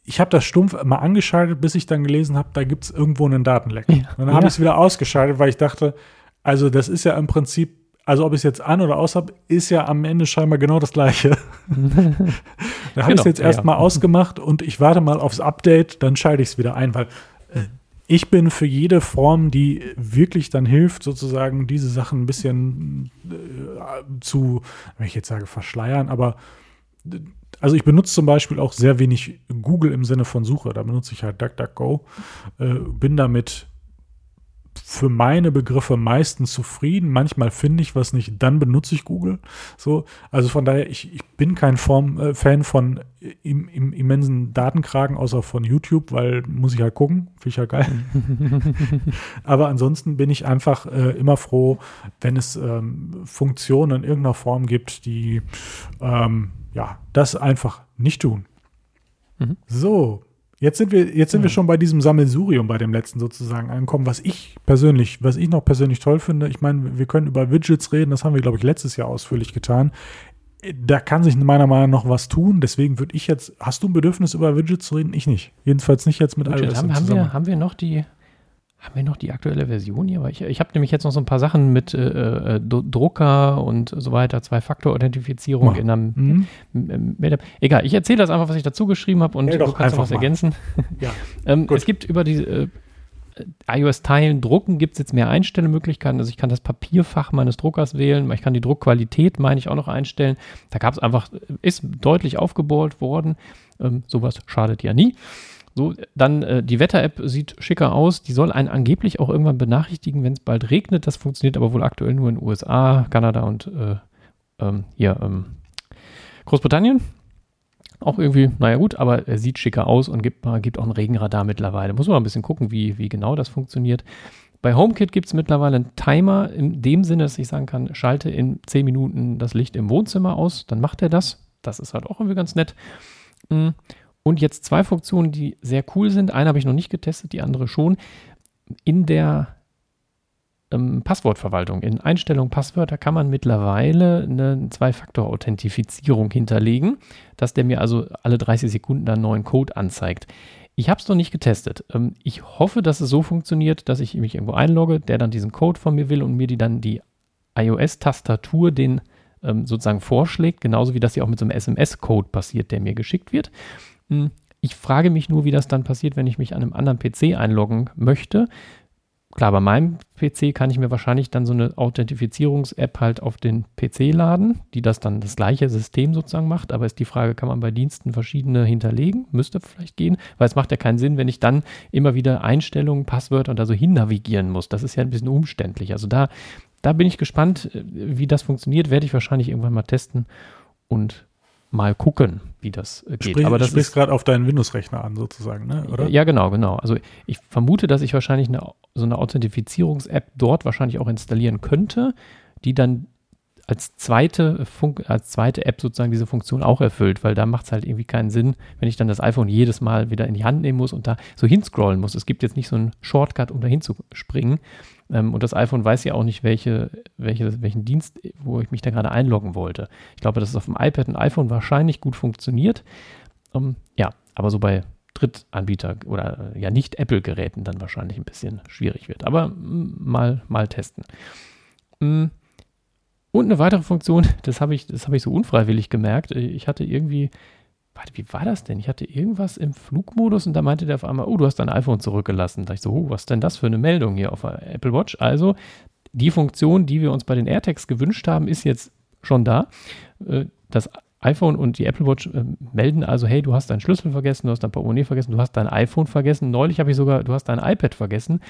ich habe das stumpf mal angeschaltet, bis ich dann gelesen habe, da gibt es irgendwo einen Datenleck. Ja. Dann habe ja. ich es wieder ausgeschaltet, weil ich dachte, also das ist ja im Prinzip, also ob ich es jetzt an oder aus habe, ist ja am Ende scheinbar genau das gleiche. da habe genau, ich es jetzt erstmal ja. ausgemacht und ich warte mal aufs Update, dann schalte ich es wieder ein, weil äh, ich bin für jede Form, die wirklich dann hilft, sozusagen diese Sachen ein bisschen äh, zu, wenn ich jetzt sage, verschleiern, aber also ich benutze zum Beispiel auch sehr wenig Google im Sinne von Suche. Da benutze ich halt DuckDuckGo. Äh, bin damit für meine Begriffe meistens zufrieden. Manchmal finde ich was nicht, dann benutze ich Google. So, also von daher, ich, ich bin kein Form, äh, Fan von im, im, immensen Datenkragen, außer von YouTube, weil muss ich halt gucken, finde ich ja geil. Aber ansonsten bin ich einfach äh, immer froh, wenn es ähm, Funktionen in irgendeiner Form gibt, die ähm, ja das einfach nicht tun. Mhm. So, Jetzt sind wir, jetzt sind mhm. wir schon bei diesem Sammelsurium, bei dem letzten sozusagen angekommen, was ich persönlich, was ich noch persönlich toll finde. Ich meine, wir können über Widgets reden, das haben wir, glaube ich, letztes Jahr ausführlich getan. Da kann sich meiner Meinung nach noch was tun. Deswegen würde ich jetzt, hast du ein Bedürfnis, über Widgets zu reden? Ich nicht. Jedenfalls nicht jetzt mit Widget, iOS haben, haben, wir, haben wir noch die, haben wir noch die aktuelle Version hier? ich, ich habe nämlich jetzt noch so ein paar Sachen mit äh, äh Drucker und so weiter, Zwei-Faktor-Authentifizierung in einem mhm. Egal, ich erzähle das einfach, was ich dazu geschrieben habe und ja, du kannst noch was mal. ergänzen. Ja, ähm, es gibt über die äh, iOS-Teilen drucken, gibt es jetzt mehr Einstellmöglichkeiten. Also ich kann das Papierfach meines Druckers wählen, ich kann die Druckqualität, meine ich, auch noch einstellen. Da gab es einfach, ist deutlich aufgebohrt worden. Ähm, sowas schadet ja nie. So, dann äh, die Wetter-App sieht schicker aus. Die soll einen angeblich auch irgendwann benachrichtigen, wenn es bald regnet. Das funktioniert aber wohl aktuell nur in den USA, Kanada und äh, ähm, hier ähm, Großbritannien. Auch irgendwie, naja gut, aber er sieht schicker aus und gibt, gibt auch ein Regenradar mittlerweile. Muss man mal ein bisschen gucken, wie, wie genau das funktioniert. Bei HomeKit gibt es mittlerweile einen Timer in dem Sinne, dass ich sagen kann, schalte in 10 Minuten das Licht im Wohnzimmer aus, dann macht er das. Das ist halt auch irgendwie ganz nett. Mhm. Und jetzt zwei Funktionen, die sehr cool sind. Eine habe ich noch nicht getestet, die andere schon. In der ähm, Passwortverwaltung, in Einstellung Passwörter kann man mittlerweile eine Zwei-Faktor-Authentifizierung hinterlegen, dass der mir also alle 30 Sekunden einen neuen Code anzeigt. Ich habe es noch nicht getestet. Ähm, ich hoffe, dass es so funktioniert, dass ich mich irgendwo einlogge, der dann diesen Code von mir will und mir die dann die iOS-Tastatur den ähm, sozusagen vorschlägt, genauso wie das hier auch mit so einem SMS-Code passiert, der mir geschickt wird. Hm, ich frage mich nur, wie das dann passiert, wenn ich mich an einem anderen PC einloggen möchte. Klar, bei meinem PC kann ich mir wahrscheinlich dann so eine Authentifizierungs-App halt auf den PC laden, die das dann das gleiche System sozusagen macht. Aber ist die Frage, kann man bei Diensten verschiedene hinterlegen? Müsste vielleicht gehen, weil es macht ja keinen Sinn, wenn ich dann immer wieder Einstellungen, Passwörter und da so hin navigieren muss. Das ist ja ein bisschen umständlich. Also da, da bin ich gespannt, äh, wie das funktioniert. Werde ich wahrscheinlich irgendwann mal testen und mal gucken, wie das äh, geht. Sprich, Aber das sprichst gerade auf deinen Windows-Rechner an, sozusagen, ne? oder? Ja, genau, genau. Also ich vermute, dass ich wahrscheinlich eine, so eine Authentifizierungs-App dort wahrscheinlich auch installieren könnte, die dann als zweite, Funk, als zweite App sozusagen diese Funktion auch erfüllt, weil da macht es halt irgendwie keinen Sinn, wenn ich dann das iPhone jedes Mal wieder in die Hand nehmen muss und da so hinscrollen muss. Es gibt jetzt nicht so einen Shortcut, um da hinzuspringen. Ähm, und das iPhone weiß ja auch nicht, welche, welche, welchen Dienst, wo ich mich da gerade einloggen wollte. Ich glaube, dass es auf dem iPad und iPhone wahrscheinlich gut funktioniert. Ähm, ja, aber so bei Drittanbieter oder ja nicht Apple-Geräten dann wahrscheinlich ein bisschen schwierig wird. Aber mm, mal, mal testen. Mm. Und eine weitere Funktion, das habe ich, das ich so unfreiwillig gemerkt. Ich hatte irgendwie, warte, wie war das denn? Ich hatte irgendwas im Flugmodus und da meinte der auf einmal, oh, du hast dein iPhone zurückgelassen. Da dachte ich so, oh, was ist denn das für eine Meldung hier auf Apple Watch? Also die Funktion, die wir uns bei den AirTags gewünscht haben, ist jetzt schon da. Äh, das iPhone und die Apple Watch äh, melden also, hey, du hast deinen Schlüssel vergessen, du hast dein Portemonnaie vergessen, du hast dein iPhone vergessen. Neulich habe ich sogar, du hast dein iPad vergessen.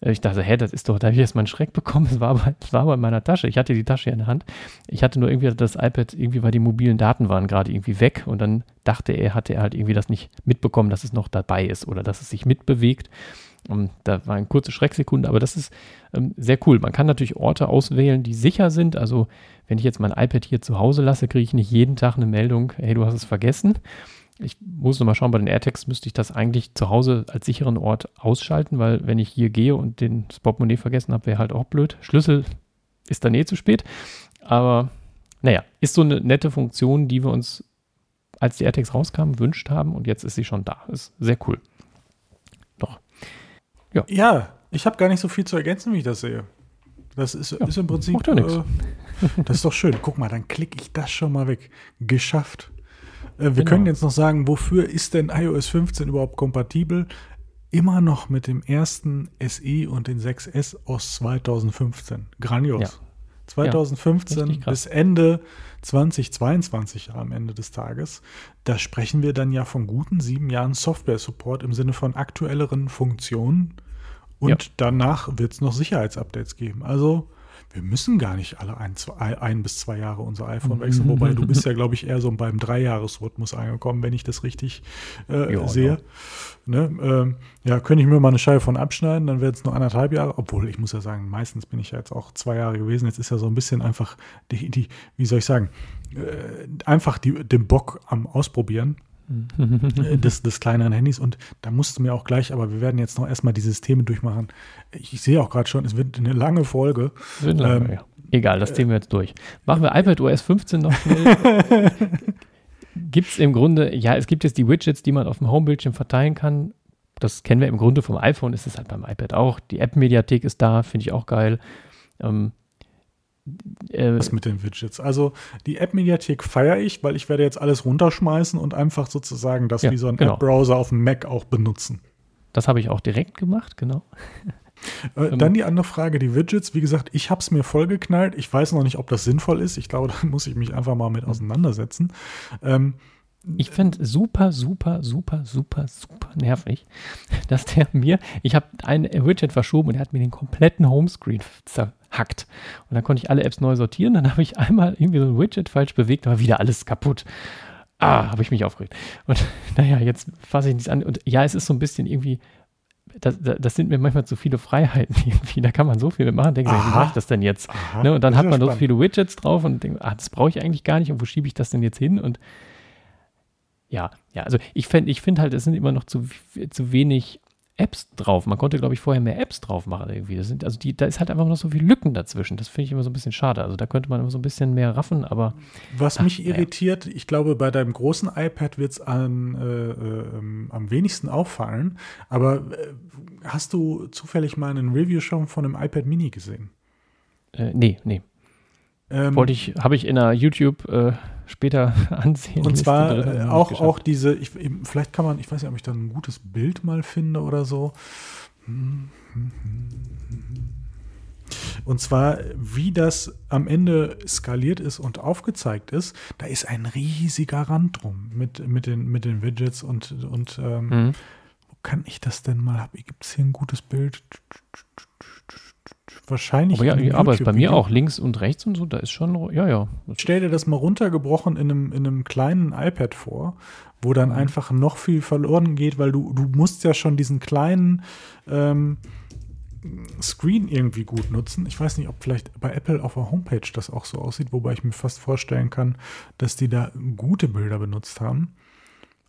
Äh, ich dachte, hä, das ist doch, da habe ich jetzt mal einen Schreck bekommen. Es war, war aber in meiner Tasche. Ich hatte die Tasche in der Hand. Ich hatte nur irgendwie das iPad, irgendwie, weil die mobilen Daten waren gerade irgendwie weg und dann dachte er, hatte er halt irgendwie das nicht mitbekommen, dass es noch dabei ist oder dass es sich mitbewegt. Um, da war eine kurze Schrecksekunde, aber das ist ähm, sehr cool. Man kann natürlich Orte auswählen, die sicher sind. Also wenn ich jetzt mein iPad hier zu Hause lasse, kriege ich nicht jeden Tag eine Meldung, hey, du hast es vergessen. Ich muss noch mal schauen, bei den AirTags müsste ich das eigentlich zu Hause als sicheren Ort ausschalten, weil wenn ich hier gehe und den Portemonnaie vergessen habe, wäre halt auch blöd. Schlüssel ist dann eh zu spät. Aber naja, ist so eine nette Funktion, die wir uns, als die AirTags rauskamen, wünscht haben und jetzt ist sie schon da. Ist sehr cool. Ja, ja ich habe gar nicht so viel zu ergänzen, wie ich das sehe. Das ist, ja, ist im Prinzip. Äh, das ist doch schön. Guck mal, dann klicke ich das schon mal weg. Geschafft. Äh, wir genau. können jetzt noch sagen, wofür ist denn iOS 15 überhaupt kompatibel? Immer noch mit dem ersten SE und den 6S aus 2015. Grandios. Ja. 2015 ja, bis Ende 2022 am Ende des Tages. Da sprechen wir dann ja von guten sieben Jahren Software-Support im Sinne von aktuelleren Funktionen und ja. danach wird es noch Sicherheitsupdates geben. Also wir müssen gar nicht alle ein, zwei, ein bis zwei Jahre unser iPhone wechseln. Wobei du bist ja, glaube ich, eher so beim Dreijahresrhythmus angekommen, wenn ich das richtig äh, ja, sehe. Ja. Ne? Ähm, ja, könnte ich mir mal eine Scheibe von abschneiden, dann wäre es nur anderthalb Jahre. Obwohl, ich muss ja sagen, meistens bin ich ja jetzt auch zwei Jahre gewesen. Jetzt ist ja so ein bisschen einfach die, die wie soll ich sagen, äh, einfach die, den Bock am Ausprobieren. Äh, des, des kleineren Handys. Und da musst du mir auch gleich, aber wir werden jetzt noch erstmal die Systeme durchmachen. Ich sehe auch gerade schon, es wird eine lange Folge. Lange, ähm, ja. Egal, das ziehen wir jetzt durch. Machen wir iPad OS 15 noch schnell. gibt es im Grunde, ja, es gibt jetzt die Widgets, die man auf dem Homebildschirm verteilen kann. Das kennen wir im Grunde vom iPhone, ist es halt beim iPad auch. Die App-Mediathek ist da, finde ich auch geil. Ähm, äh, Was mit den Widgets? Also die App-Mediathek feiere ich, weil ich werde jetzt alles runterschmeißen und einfach sozusagen das ja, wie so ein genau. App-Browser auf dem Mac auch benutzen. Das habe ich auch direkt gemacht, genau. Äh, dann die andere Frage, die Widgets. Wie gesagt, ich habe es mir vollgeknallt. Ich weiß noch nicht, ob das sinnvoll ist. Ich glaube, da muss ich mich einfach mal mit auseinandersetzen. Ähm, ich finde super, super, super, super, super nervig, dass der mir, ich habe ein Widget verschoben und er hat mir den kompletten Homescreen zerhackt. Und dann konnte ich alle Apps neu sortieren. Dann habe ich einmal irgendwie so ein Widget falsch bewegt, aber wieder alles kaputt. Ah, habe ich mich aufgeregt. Und naja, jetzt fasse ich nichts an. Und ja, es ist so ein bisschen irgendwie, das, das, sind mir manchmal zu viele Freiheiten irgendwie. Da kann man so viel machen. Denke ich, wie mache ich das denn jetzt? Ne? Und dann hat man so viele Widgets drauf und denkt, ah, das brauche ich eigentlich gar nicht. Und wo schiebe ich das denn jetzt hin? Und ja, ja, also ich finde ich find halt, es sind immer noch zu, zu wenig Apps drauf. Man konnte, glaube ich, vorher mehr Apps drauf machen irgendwie. Das sind, also die, da ist halt einfach noch so viel Lücken dazwischen. Das finde ich immer so ein bisschen schade. Also da könnte man immer so ein bisschen mehr raffen, aber. Was ach, mich irritiert, ja. ich glaube, bei deinem großen iPad wird es äh, äh, am wenigsten auffallen. Aber äh, hast du zufällig mal einen Review schon von einem iPad Mini gesehen? Äh, nee, nee. Ähm, Wollte ich, habe ich in einer YouTube äh, später ansehen. Und zwar äh, auch, auch diese, ich, vielleicht kann man, ich weiß nicht, ob ich da ein gutes Bild mal finde oder so. Und zwar, wie das am Ende skaliert ist und aufgezeigt ist, da ist ein riesiger Rand drum mit, mit, den, mit den Widgets und, und ähm, mhm. wo kann ich das denn mal? Gibt es hier ein gutes Bild? Wahrscheinlich. Aber ja, aber bei mir auch links und rechts und so, da ist schon, ja, ja. Stell dir das mal runtergebrochen in einem, in einem kleinen iPad vor, wo dann mhm. einfach noch viel verloren geht, weil du, du musst ja schon diesen kleinen, ähm, Screen irgendwie gut nutzen. Ich weiß nicht, ob vielleicht bei Apple auf der Homepage das auch so aussieht, wobei ich mir fast vorstellen kann, dass die da gute Bilder benutzt haben.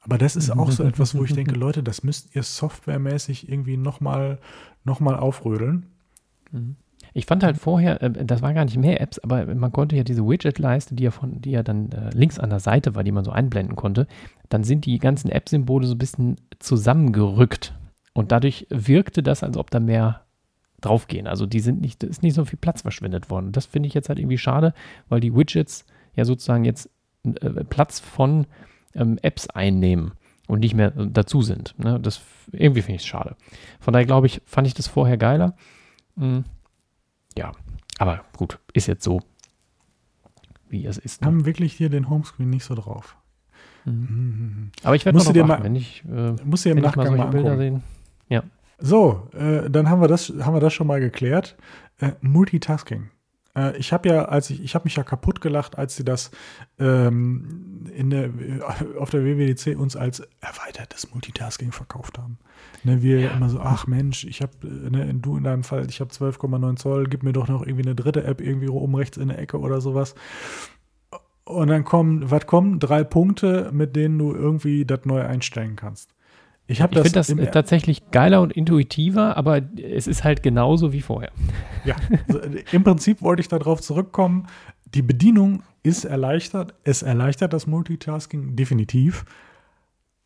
Aber das ist auch so etwas, wo ich denke, Leute, das müsst ihr softwaremäßig irgendwie nochmal noch mal aufrödeln. Mhm. Ich fand halt vorher, äh, das war gar nicht mehr Apps, aber man konnte ja diese Widget-Leiste, die ja von, die ja dann äh, links an der Seite war, die man so einblenden konnte, dann sind die ganzen App-Symbole so ein bisschen zusammengerückt. Und dadurch wirkte das, als ob da mehr draufgehen. Also die sind nicht, ist nicht so viel Platz verschwendet worden. Das finde ich jetzt halt irgendwie schade, weil die Widgets ja sozusagen jetzt äh, Platz von ähm, Apps einnehmen und nicht mehr dazu sind. Ne? Das irgendwie finde ich es schade. Von daher glaube ich, fand ich das vorher geiler. Hm. Ja, aber gut, ist jetzt so, wie es ist. Ne? Haben wirklich hier den Homescreen nicht so drauf. Mhm. Mhm. Aber ich werde dir mal, wenn ich, äh, musst du dir im Nachgang mal, mal Bilder sehen. Ja. So, äh, dann haben wir das, haben wir das schon mal geklärt. Äh, Multitasking. Äh, ich habe ja, als ich, ich habe mich ja kaputt gelacht, als sie das ähm, in der, auf der WWDC uns als erweitertes Multitasking verkauft haben. Ne, wir ja. immer so, ach Mensch, ich habe, ne, du in deinem Fall, ich habe 12,9 Zoll, gib mir doch noch irgendwie eine dritte App irgendwie oben rechts in der Ecke oder sowas. Und dann kommen, was kommen? Drei Punkte, mit denen du irgendwie das neu einstellen kannst. Ich, ich finde das tatsächlich geiler und intuitiver, aber es ist halt genauso wie vorher. Ja, also im Prinzip wollte ich darauf zurückkommen. Die Bedienung ist erleichtert. Es erleichtert das Multitasking definitiv.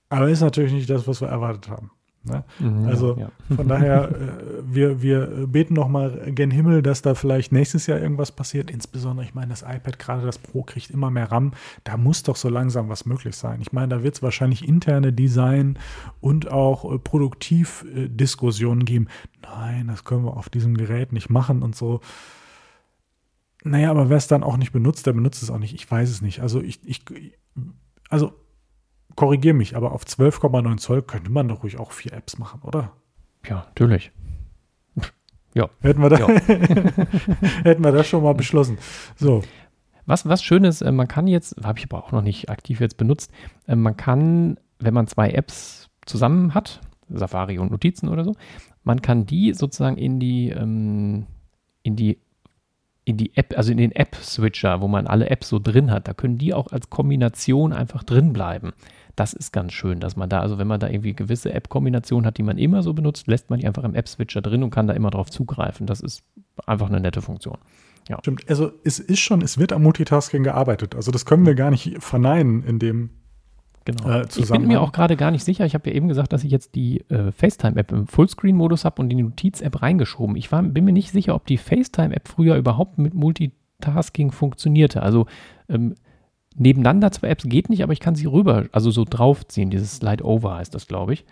Aber ist natürlich nicht das, was wir erwartet haben. Ne? Mhm, also ja. von daher, äh, wir, wir beten noch mal gen Himmel, dass da vielleicht nächstes Jahr irgendwas passiert. Insbesondere, ich meine, das iPad, gerade das Pro, kriegt immer mehr RAM. Da muss doch so langsam was möglich sein. Ich meine, da wird es wahrscheinlich interne Design und auch äh, Produktivdiskussionen geben. Nein, das können wir auf diesem Gerät nicht machen und so. Naja, aber wer es dann auch nicht benutzt, der benutzt es auch nicht. Ich weiß es nicht. Also ich, ich also korrigiere mich, aber auf 12,9 Zoll könnte man doch ruhig auch vier Apps machen, oder? Ja, natürlich. Ja. Hätten wir, da, ja. hätten wir das schon mal beschlossen. So. Was, was schön ist, äh, man kann jetzt, habe ich aber auch noch nicht aktiv jetzt benutzt, äh, man kann, wenn man zwei Apps zusammen hat, Safari und Notizen oder so, man kann die sozusagen in die, ähm, in die in die App, also in den App-Switcher, wo man alle Apps so drin hat, da können die auch als Kombination einfach drin bleiben. Das ist ganz schön, dass man da, also wenn man da irgendwie gewisse App-Kombinationen hat, die man immer so benutzt, lässt man die einfach im App-Switcher drin und kann da immer drauf zugreifen. Das ist einfach eine nette Funktion. Ja. Stimmt. Also es ist schon, es wird am Multitasking gearbeitet. Also das können wir gar nicht verneinen in dem Genau. Äh, ich bin mir auch gerade gar nicht sicher. Ich habe ja eben gesagt, dass ich jetzt die äh, FaceTime-App im Fullscreen-Modus habe und die Notiz-App reingeschoben. Ich war, bin mir nicht sicher, ob die FaceTime-App früher überhaupt mit Multitasking funktionierte. Also ähm, nebeneinander zwei Apps geht nicht, aber ich kann sie rüber, also so draufziehen. Dieses Slide Over heißt das, glaube ich.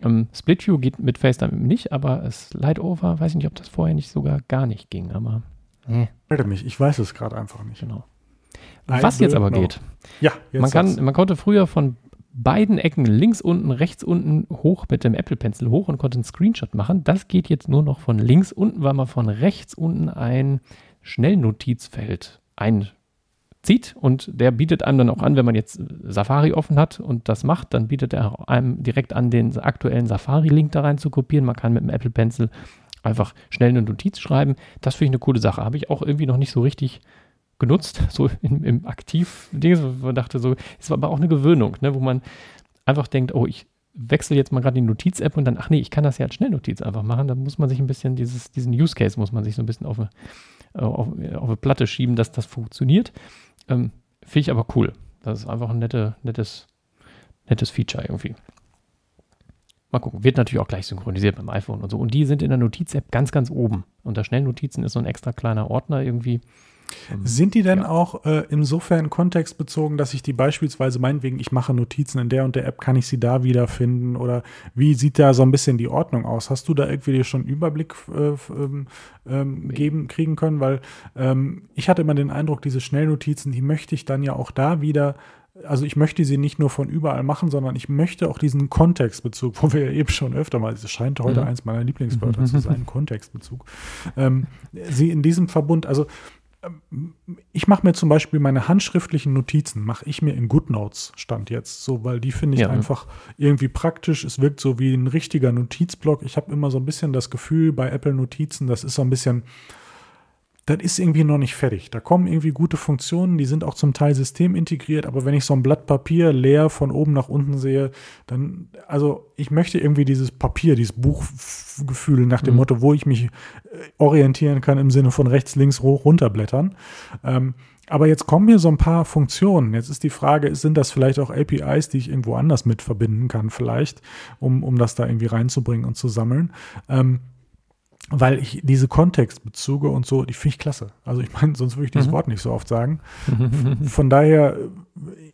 Ähm, Split View geht mit FaceTime nicht, aber Slide Over, weiß ich nicht, ob das vorher nicht sogar gar nicht ging, aber. Äh. mich, ich weiß es gerade einfach nicht. Genau. Was jetzt aber geht. Ja, jetzt man, kann, man konnte früher von beiden Ecken links unten, rechts unten hoch mit dem Apple Pencil hoch und konnte einen Screenshot machen. Das geht jetzt nur noch von links unten, weil man von rechts unten ein Schnellnotizfeld einzieht und der bietet einem dann auch an, wenn man jetzt Safari offen hat und das macht, dann bietet er einem direkt an, den aktuellen Safari-Link da rein zu kopieren. Man kann mit dem Apple Pencil einfach schnell eine Notiz schreiben. Das finde ich eine coole Sache. Habe ich auch irgendwie noch nicht so richtig genutzt, so im, im Aktiv-Ding, man dachte so, es war aber auch eine Gewöhnung, ne, wo man einfach denkt, oh, ich wechsle jetzt mal gerade die Notiz-App und dann, ach nee, ich kann das ja als Schnellnotiz einfach machen. Da muss man sich ein bisschen dieses, diesen Use Case muss man sich so ein bisschen auf eine, äh, auf, auf eine Platte schieben, dass das funktioniert. Ähm, Finde ich aber cool. Das ist einfach ein nette, nettes, nettes Feature irgendwie. Mal gucken. Wird natürlich auch gleich synchronisiert beim iPhone und so. Und die sind in der Notiz-App ganz, ganz oben. Unter Schnellnotizen ist so ein extra kleiner Ordner irgendwie. Ähm, Sind die denn ja. auch äh, insofern kontextbezogen, dass ich die beispielsweise meinetwegen, ich mache Notizen in der und der App, kann ich sie da wiederfinden? Oder wie sieht da so ein bisschen die Ordnung aus? Hast du da irgendwie dir schon einen Überblick äh, ähm, ähm geben, kriegen können? Weil ähm, ich hatte immer den Eindruck, diese Schnellnotizen, die möchte ich dann ja auch da wieder also ich möchte sie nicht nur von überall machen, sondern ich möchte auch diesen Kontextbezug, wo wir ja eben schon öfter mal, es scheint heute mhm. eins meiner Lieblingswörter zu sein, Kontextbezug, ähm, sie in diesem Verbund, also ich mache mir zum Beispiel meine handschriftlichen Notizen, mache ich mir in GoodNotes Stand jetzt, so, weil die finde ich ja. einfach irgendwie praktisch. Es wirkt so wie ein richtiger Notizblock. Ich habe immer so ein bisschen das Gefühl bei Apple Notizen, das ist so ein bisschen, das ist irgendwie noch nicht fertig. Da kommen irgendwie gute Funktionen, die sind auch zum Teil systemintegriert, aber wenn ich so ein Blatt Papier leer von oben nach unten sehe, dann, also ich möchte irgendwie dieses Papier, dieses Buchgefühl nach dem mhm. Motto, wo ich mich äh, orientieren kann im Sinne von rechts, links, hoch, runterblättern. Ähm, aber jetzt kommen hier so ein paar Funktionen. Jetzt ist die Frage, sind das vielleicht auch APIs, die ich irgendwo anders mit verbinden kann, vielleicht, um, um das da irgendwie reinzubringen und zu sammeln. Ähm, weil ich diese Kontextbezüge und so, die finde ich klasse. Also ich meine, sonst würde ich dieses mhm. Wort nicht so oft sagen. Von daher,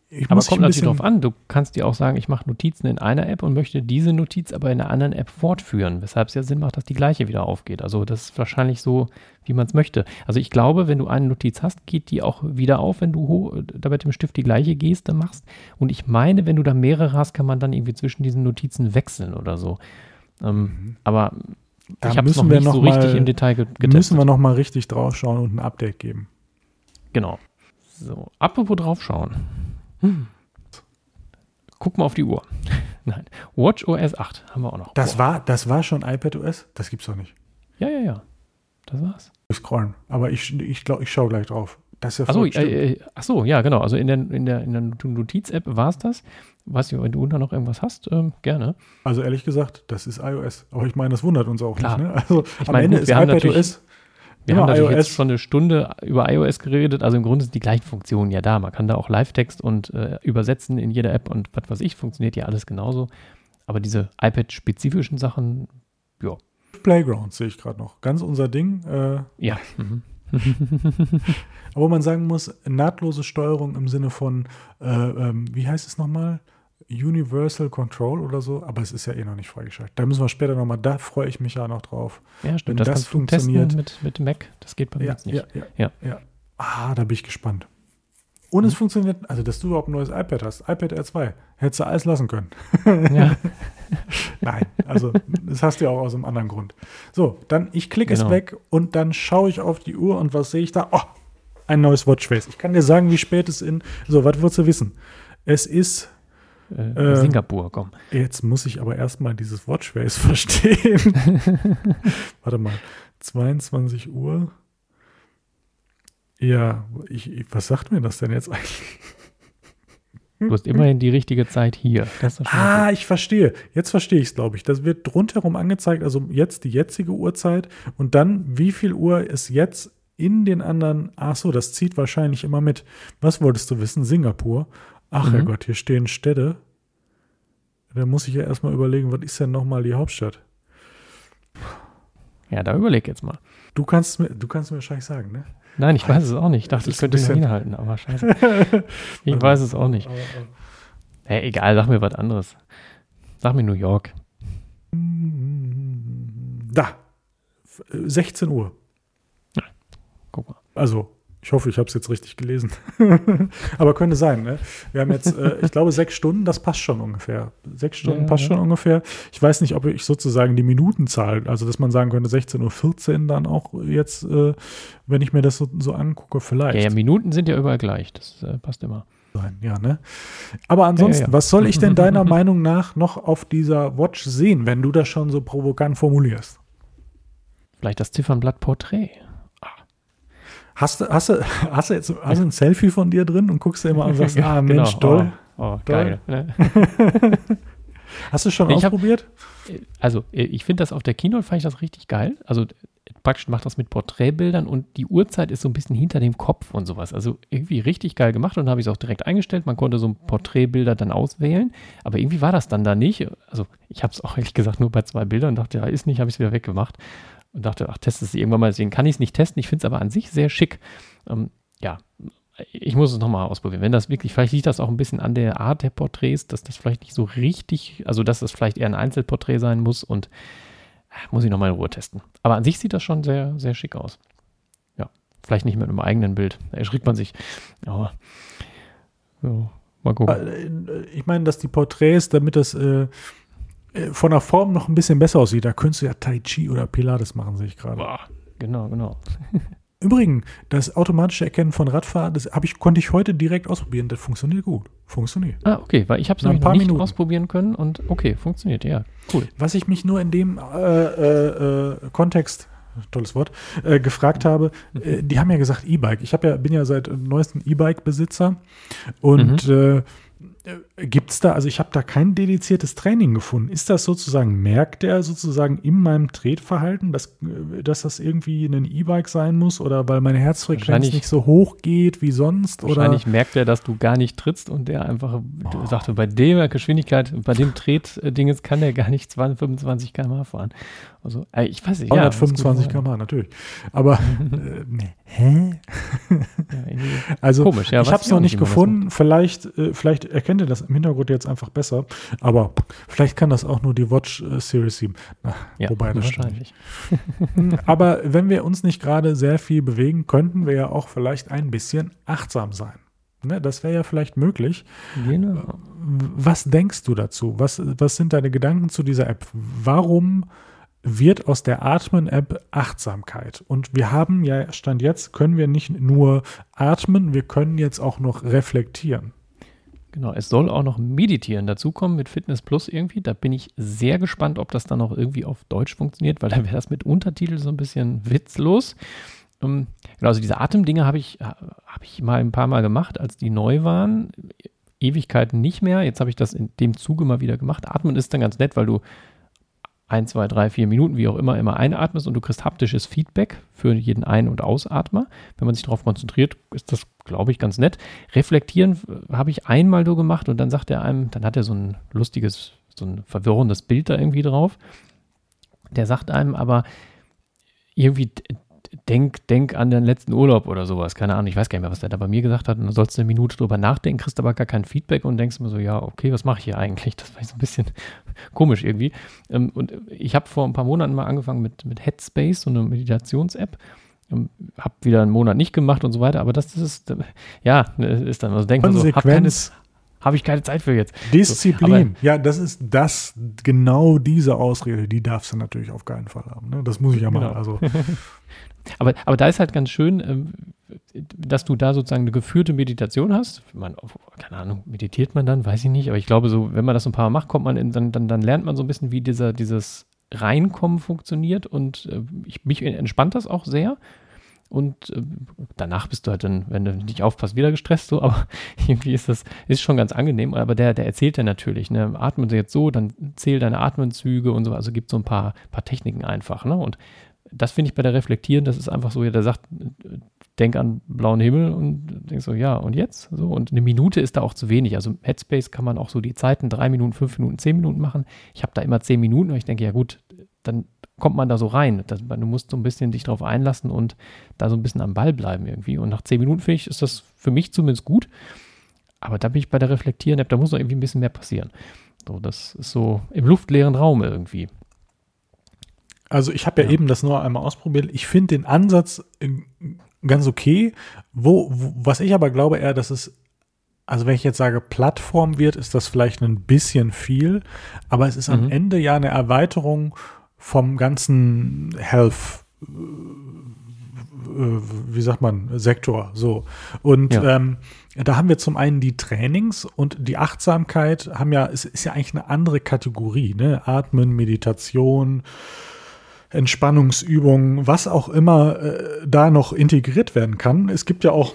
ich aber muss kommt natürlich darauf an. Du kannst dir auch sagen, ich mache Notizen in einer App und möchte diese Notiz aber in einer anderen App fortführen, weshalb es ja Sinn macht, dass die gleiche wieder aufgeht. Also das ist wahrscheinlich so, wie man es möchte. Also ich glaube, wenn du eine Notiz hast, geht die auch wieder auf, wenn du da mit dem Stift die gleiche Geste machst. Und ich meine, wenn du da mehrere hast, kann man dann irgendwie zwischen diesen Notizen wechseln oder so. Ähm, mhm. Aber da ich es noch nicht noch so mal, richtig im Detail getestet. Müssen wir noch mal richtig draufschauen und ein Update geben. Genau. So, apropos draufschauen. Hm. Guck mal auf die Uhr. Nein, Watch OS 8 haben wir auch noch. Das war, das war schon iPad OS? Das gibt's doch nicht. Ja, ja, ja. Das war's. Scrollen. Aber ich, ich glaube, ich schaue gleich drauf. Das ist ja achso, äh, äh, achso, ja, genau. Also in der, in der, in der Notiz-App war es das. Weißt du, wenn du da noch irgendwas hast, ähm, gerne. Also ehrlich gesagt, das ist iOS. Aber ich meine, das wundert uns auch Klar. nicht. Ne? Also ich am meine, Ende gut, ist iPadOS. Wir haben natürlich iOS. jetzt schon eine Stunde über iOS geredet. Also im Grunde sind die gleichen Funktionen ja da. Man kann da auch Live-Text und äh, übersetzen in jeder App und was weiß ich, funktioniert ja alles genauso. Aber diese iPad-spezifischen Sachen, ja. Playground sehe ich gerade noch. Ganz unser Ding. Äh, ja. Mhm. Aber man sagen muss, nahtlose Steuerung im Sinne von, äh, ähm, wie heißt es nochmal? Universal Control oder so, aber es ist ja eh noch nicht freigeschaltet. Da müssen wir später nochmal, da freue ich mich ja noch drauf. Ja, stimmt. Wenn das, das funktioniert. Mit, mit Mac, das geht bei mir ja, jetzt nicht. Ja, ja, ja. Ah, da bin ich gespannt. Und mhm. es funktioniert, also dass du überhaupt ein neues iPad hast, iPad R2, hättest du alles lassen können. Ja. Nein, also das hast du ja auch aus einem anderen Grund. So, dann ich klicke genau. es weg und dann schaue ich auf die Uhr und was sehe ich da? Oh, ein neues Watchface. Ich kann dir sagen, wie spät es in. So, was würdest du wissen? Es ist äh, äh, Singapur, komm. Jetzt muss ich aber erstmal dieses Watchface verstehen. Warte mal. 22 Uhr. Ja, ich, was sagt mir das denn jetzt eigentlich? Du hast immerhin die richtige Zeit hier. ah, ich verstehe. Jetzt verstehe ich es, glaube ich. Das wird rundherum angezeigt, also jetzt die jetzige Uhrzeit und dann, wie viel Uhr ist jetzt in den anderen. Ach so, das zieht wahrscheinlich immer mit. Was wolltest du wissen? Singapur. Ach mhm. Herrgott, hier stehen Städte. Da muss ich ja erstmal überlegen, was ist denn nochmal die Hauptstadt? Ja, da überleg jetzt mal. Du kannst mir, du kannst mir wahrscheinlich sagen, ne? Nein, ich weiß es auch nicht. Ich dachte, ich könnte es hinhalten, aber scheiße. ich weiß es auch nicht. Hey, egal, sag mir was anderes. Sag mir New York. Da. 16 Uhr. Ja, guck mal. Also, ich hoffe, ich habe es jetzt richtig gelesen. Aber könnte sein, ne? Wir haben jetzt, äh, ich glaube, sechs Stunden, das passt schon ungefähr. Sechs Stunden ja, passt ja. schon ungefähr. Ich weiß nicht, ob ich sozusagen die Minutenzahl, also dass man sagen könnte, 16.14 Uhr dann auch jetzt, äh, wenn ich mir das so, so, angucke, vielleicht. Ja, ja, Minuten sind ja überall gleich. Das äh, passt immer. Ja, ne? Aber ansonsten, was soll ich denn deiner Meinung nach noch auf dieser Watch sehen, wenn du das schon so provokant formulierst? Vielleicht das Ziffernblatt-Porträt. Hast du, hast du, hast du jetzt hast du ein Selfie von dir drin und guckst dir immer an und sagst, ah genau. Mensch, toll. Oh, oh toll. geil. Ne? hast du schon ich ausprobiert? Hab, also, ich finde das auf der Keynote fand ich das richtig geil. Also, praktisch macht das mit Porträtbildern und die Uhrzeit ist so ein bisschen hinter dem Kopf und sowas. Also irgendwie richtig geil gemacht und habe ich es auch direkt eingestellt. Man konnte so Porträtbilder dann auswählen, aber irgendwie war das dann da nicht. Also ich habe es auch ehrlich gesagt nur bei zwei Bildern und dachte, ja, ist nicht, habe ich es wieder weggemacht und dachte, ach, teste es irgendwann mal, deswegen kann ich es nicht testen. Ich finde es aber an sich sehr schick. Ähm, ja, ich muss es nochmal ausprobieren. Wenn das wirklich, vielleicht liegt das auch ein bisschen an der Art der Porträts, dass das vielleicht nicht so richtig, also dass das vielleicht eher ein Einzelporträt sein muss und äh, muss ich nochmal in Ruhe testen. Aber an sich sieht das schon sehr, sehr schick aus. Ja, vielleicht nicht mit einem eigenen Bild. Da erschrickt man sich. Aber, ja, mal gucken. Äh, ich meine, dass die Porträts, damit das äh, äh, von der Form noch ein bisschen besser aussieht. Da könntest du ja Tai Chi oder Pilates machen, sehe ich gerade. Genau, genau. Übrigens, das automatische Erkennen von Radfahrern, das ich, konnte ich heute direkt ausprobieren. Das funktioniert gut. Funktioniert. Ah, okay, weil ich habe es noch nicht Minuten. ausprobieren können und okay, funktioniert, ja, cool. Was ich mich nur in dem äh, äh, äh Kontext tolles Wort, äh, gefragt habe, äh, die haben ja gesagt E-Bike. Ich ja, bin ja seit neuestem E-Bike-Besitzer und mhm. äh, äh, Gibt es da, also ich habe da kein dediziertes Training gefunden. Ist das sozusagen, merkt er sozusagen in meinem Tretverhalten, dass, äh, dass das irgendwie ein E-Bike sein muss oder weil meine Herzfrequenz nicht so hoch geht wie sonst? Wahrscheinlich oder? merkt er, dass du gar nicht trittst und der einfach oh. sagte, bei der Geschwindigkeit, bei dem Tretding kann der gar nicht 20, 25 km fahren. Also, äh, ich weiß nicht. 125 ja, km, natürlich. Aber, äh, hä? Ja, also, Komisch, ja, ich habe es noch nicht gefunden. Vielleicht, äh, vielleicht erkennt ihr das im Hintergrund jetzt einfach besser. Aber vielleicht kann das auch nur die Watch äh, Series 7. Na, ja, wobei das wahrscheinlich. Aber wenn wir uns nicht gerade sehr viel bewegen, könnten wir ja auch vielleicht ein bisschen achtsam sein. Ne, das wäre ja vielleicht möglich. Genau. Was denkst du dazu? Was, was sind deine Gedanken zu dieser App? Warum wird aus der Atmen-App Achtsamkeit. Und wir haben ja, Stand jetzt, können wir nicht nur atmen, wir können jetzt auch noch reflektieren. Genau, es soll auch noch meditieren dazukommen mit Fitness Plus irgendwie. Da bin ich sehr gespannt, ob das dann auch irgendwie auf Deutsch funktioniert, weil dann wäre das mit Untertitel so ein bisschen witzlos. Um, ähm, genau, also diese Atemdinge habe ich, hab ich mal ein paar Mal gemacht, als die neu waren. Ewigkeiten nicht mehr. Jetzt habe ich das in dem Zuge mal wieder gemacht. Atmen ist dann ganz nett, weil du ein, zwei, drei, vier Minuten, wie auch immer, immer einatmest und du kriegst haptisches Feedback für jeden Ein- und Ausatmer. Wenn man sich darauf konzentriert, ist das, glaube ich, ganz nett. Reflektieren äh, habe ich einmal so gemacht und dann sagt er einem, dann hat er so ein lustiges, so ein verwirrendes Bild da irgendwie drauf. Der sagt einem aber irgendwie denk, denk an den letzten Urlaub oder sowas. Keine Ahnung, ich weiß gar nicht mehr, was der da bei mir gesagt hat. Und dann sollst du eine Minute drüber nachdenken, kriegst aber gar kein Feedback und denkst mir so, ja, okay, was mache ich hier eigentlich? Das war so ein bisschen komisch irgendwie. Ähm, und ich habe vor ein paar Monaten mal angefangen mit, mit Headspace, so eine Meditations-App. Ähm, habe wieder einen Monat nicht gemacht und so weiter, aber das, das ist, ja, ist dann, also denkt man so, hab keine, habe ich keine Zeit für jetzt. Disziplin. So, ja, das ist das, genau diese Ausrede, die darfst du natürlich auf keinen Fall haben. Ne? Das muss ich ja genau. mal. Also. aber, aber da ist halt ganz schön, ähm, dass du da sozusagen eine geführte Meditation hast. Man, keine Ahnung, meditiert man dann, weiß ich nicht, aber ich glaube, so, wenn man das ein paar Mal macht, kommt man in, dann, dann, dann lernt man so ein bisschen, wie dieser, dieses Reinkommen funktioniert und äh, ich, mich entspannt das auch sehr. Und äh, danach bist du halt dann, wenn du nicht aufpasst, wieder gestresst, so, aber irgendwie ist das, ist schon ganz angenehm. Aber der, der erzählt ja natürlich, ne, atmen sie jetzt so, dann zähl deine Atmenzüge und so, also gibt so ein paar, paar Techniken einfach, ne? Und das finde ich bei der Reflektieren, das ist einfach so, der sagt, denk an blauen Himmel und denkst so, ja, und jetzt? So, und eine Minute ist da auch zu wenig. Also Headspace kann man auch so die Zeiten drei Minuten, fünf Minuten, zehn Minuten machen. Ich habe da immer zehn Minuten, weil ich denke, ja gut, dann kommt man da so rein. Das, du musst so ein bisschen dich drauf einlassen und da so ein bisschen am Ball bleiben irgendwie. Und nach zehn Minuten finde ich, ist das für mich zumindest gut. Aber da bin ich bei der Reflektieren-App, da muss noch irgendwie ein bisschen mehr passieren. So, das ist so im luftleeren Raum irgendwie. Also ich habe ja, ja, eben das nur einmal ausprobiert. Ich finde den Ansatz äh, ganz okay. Wo, wo, was ich aber glaube eher, dass es also wenn ich jetzt sage Plattform wird, ist das vielleicht ein bisschen viel, aber es ist mhm. am Ende ja eine Erweiterung vom ganzen Health, äh, wie sagt man, Sektor. So. Und ja. ähm, da haben wir zum einen die Trainings und die Achtsamkeit haben ja, es ist ja eigentlich eine andere Kategorie, ne? Atmen, Meditation, Entspannungsübungen, was auch immer äh, da noch integriert werden kann. Es gibt ja auch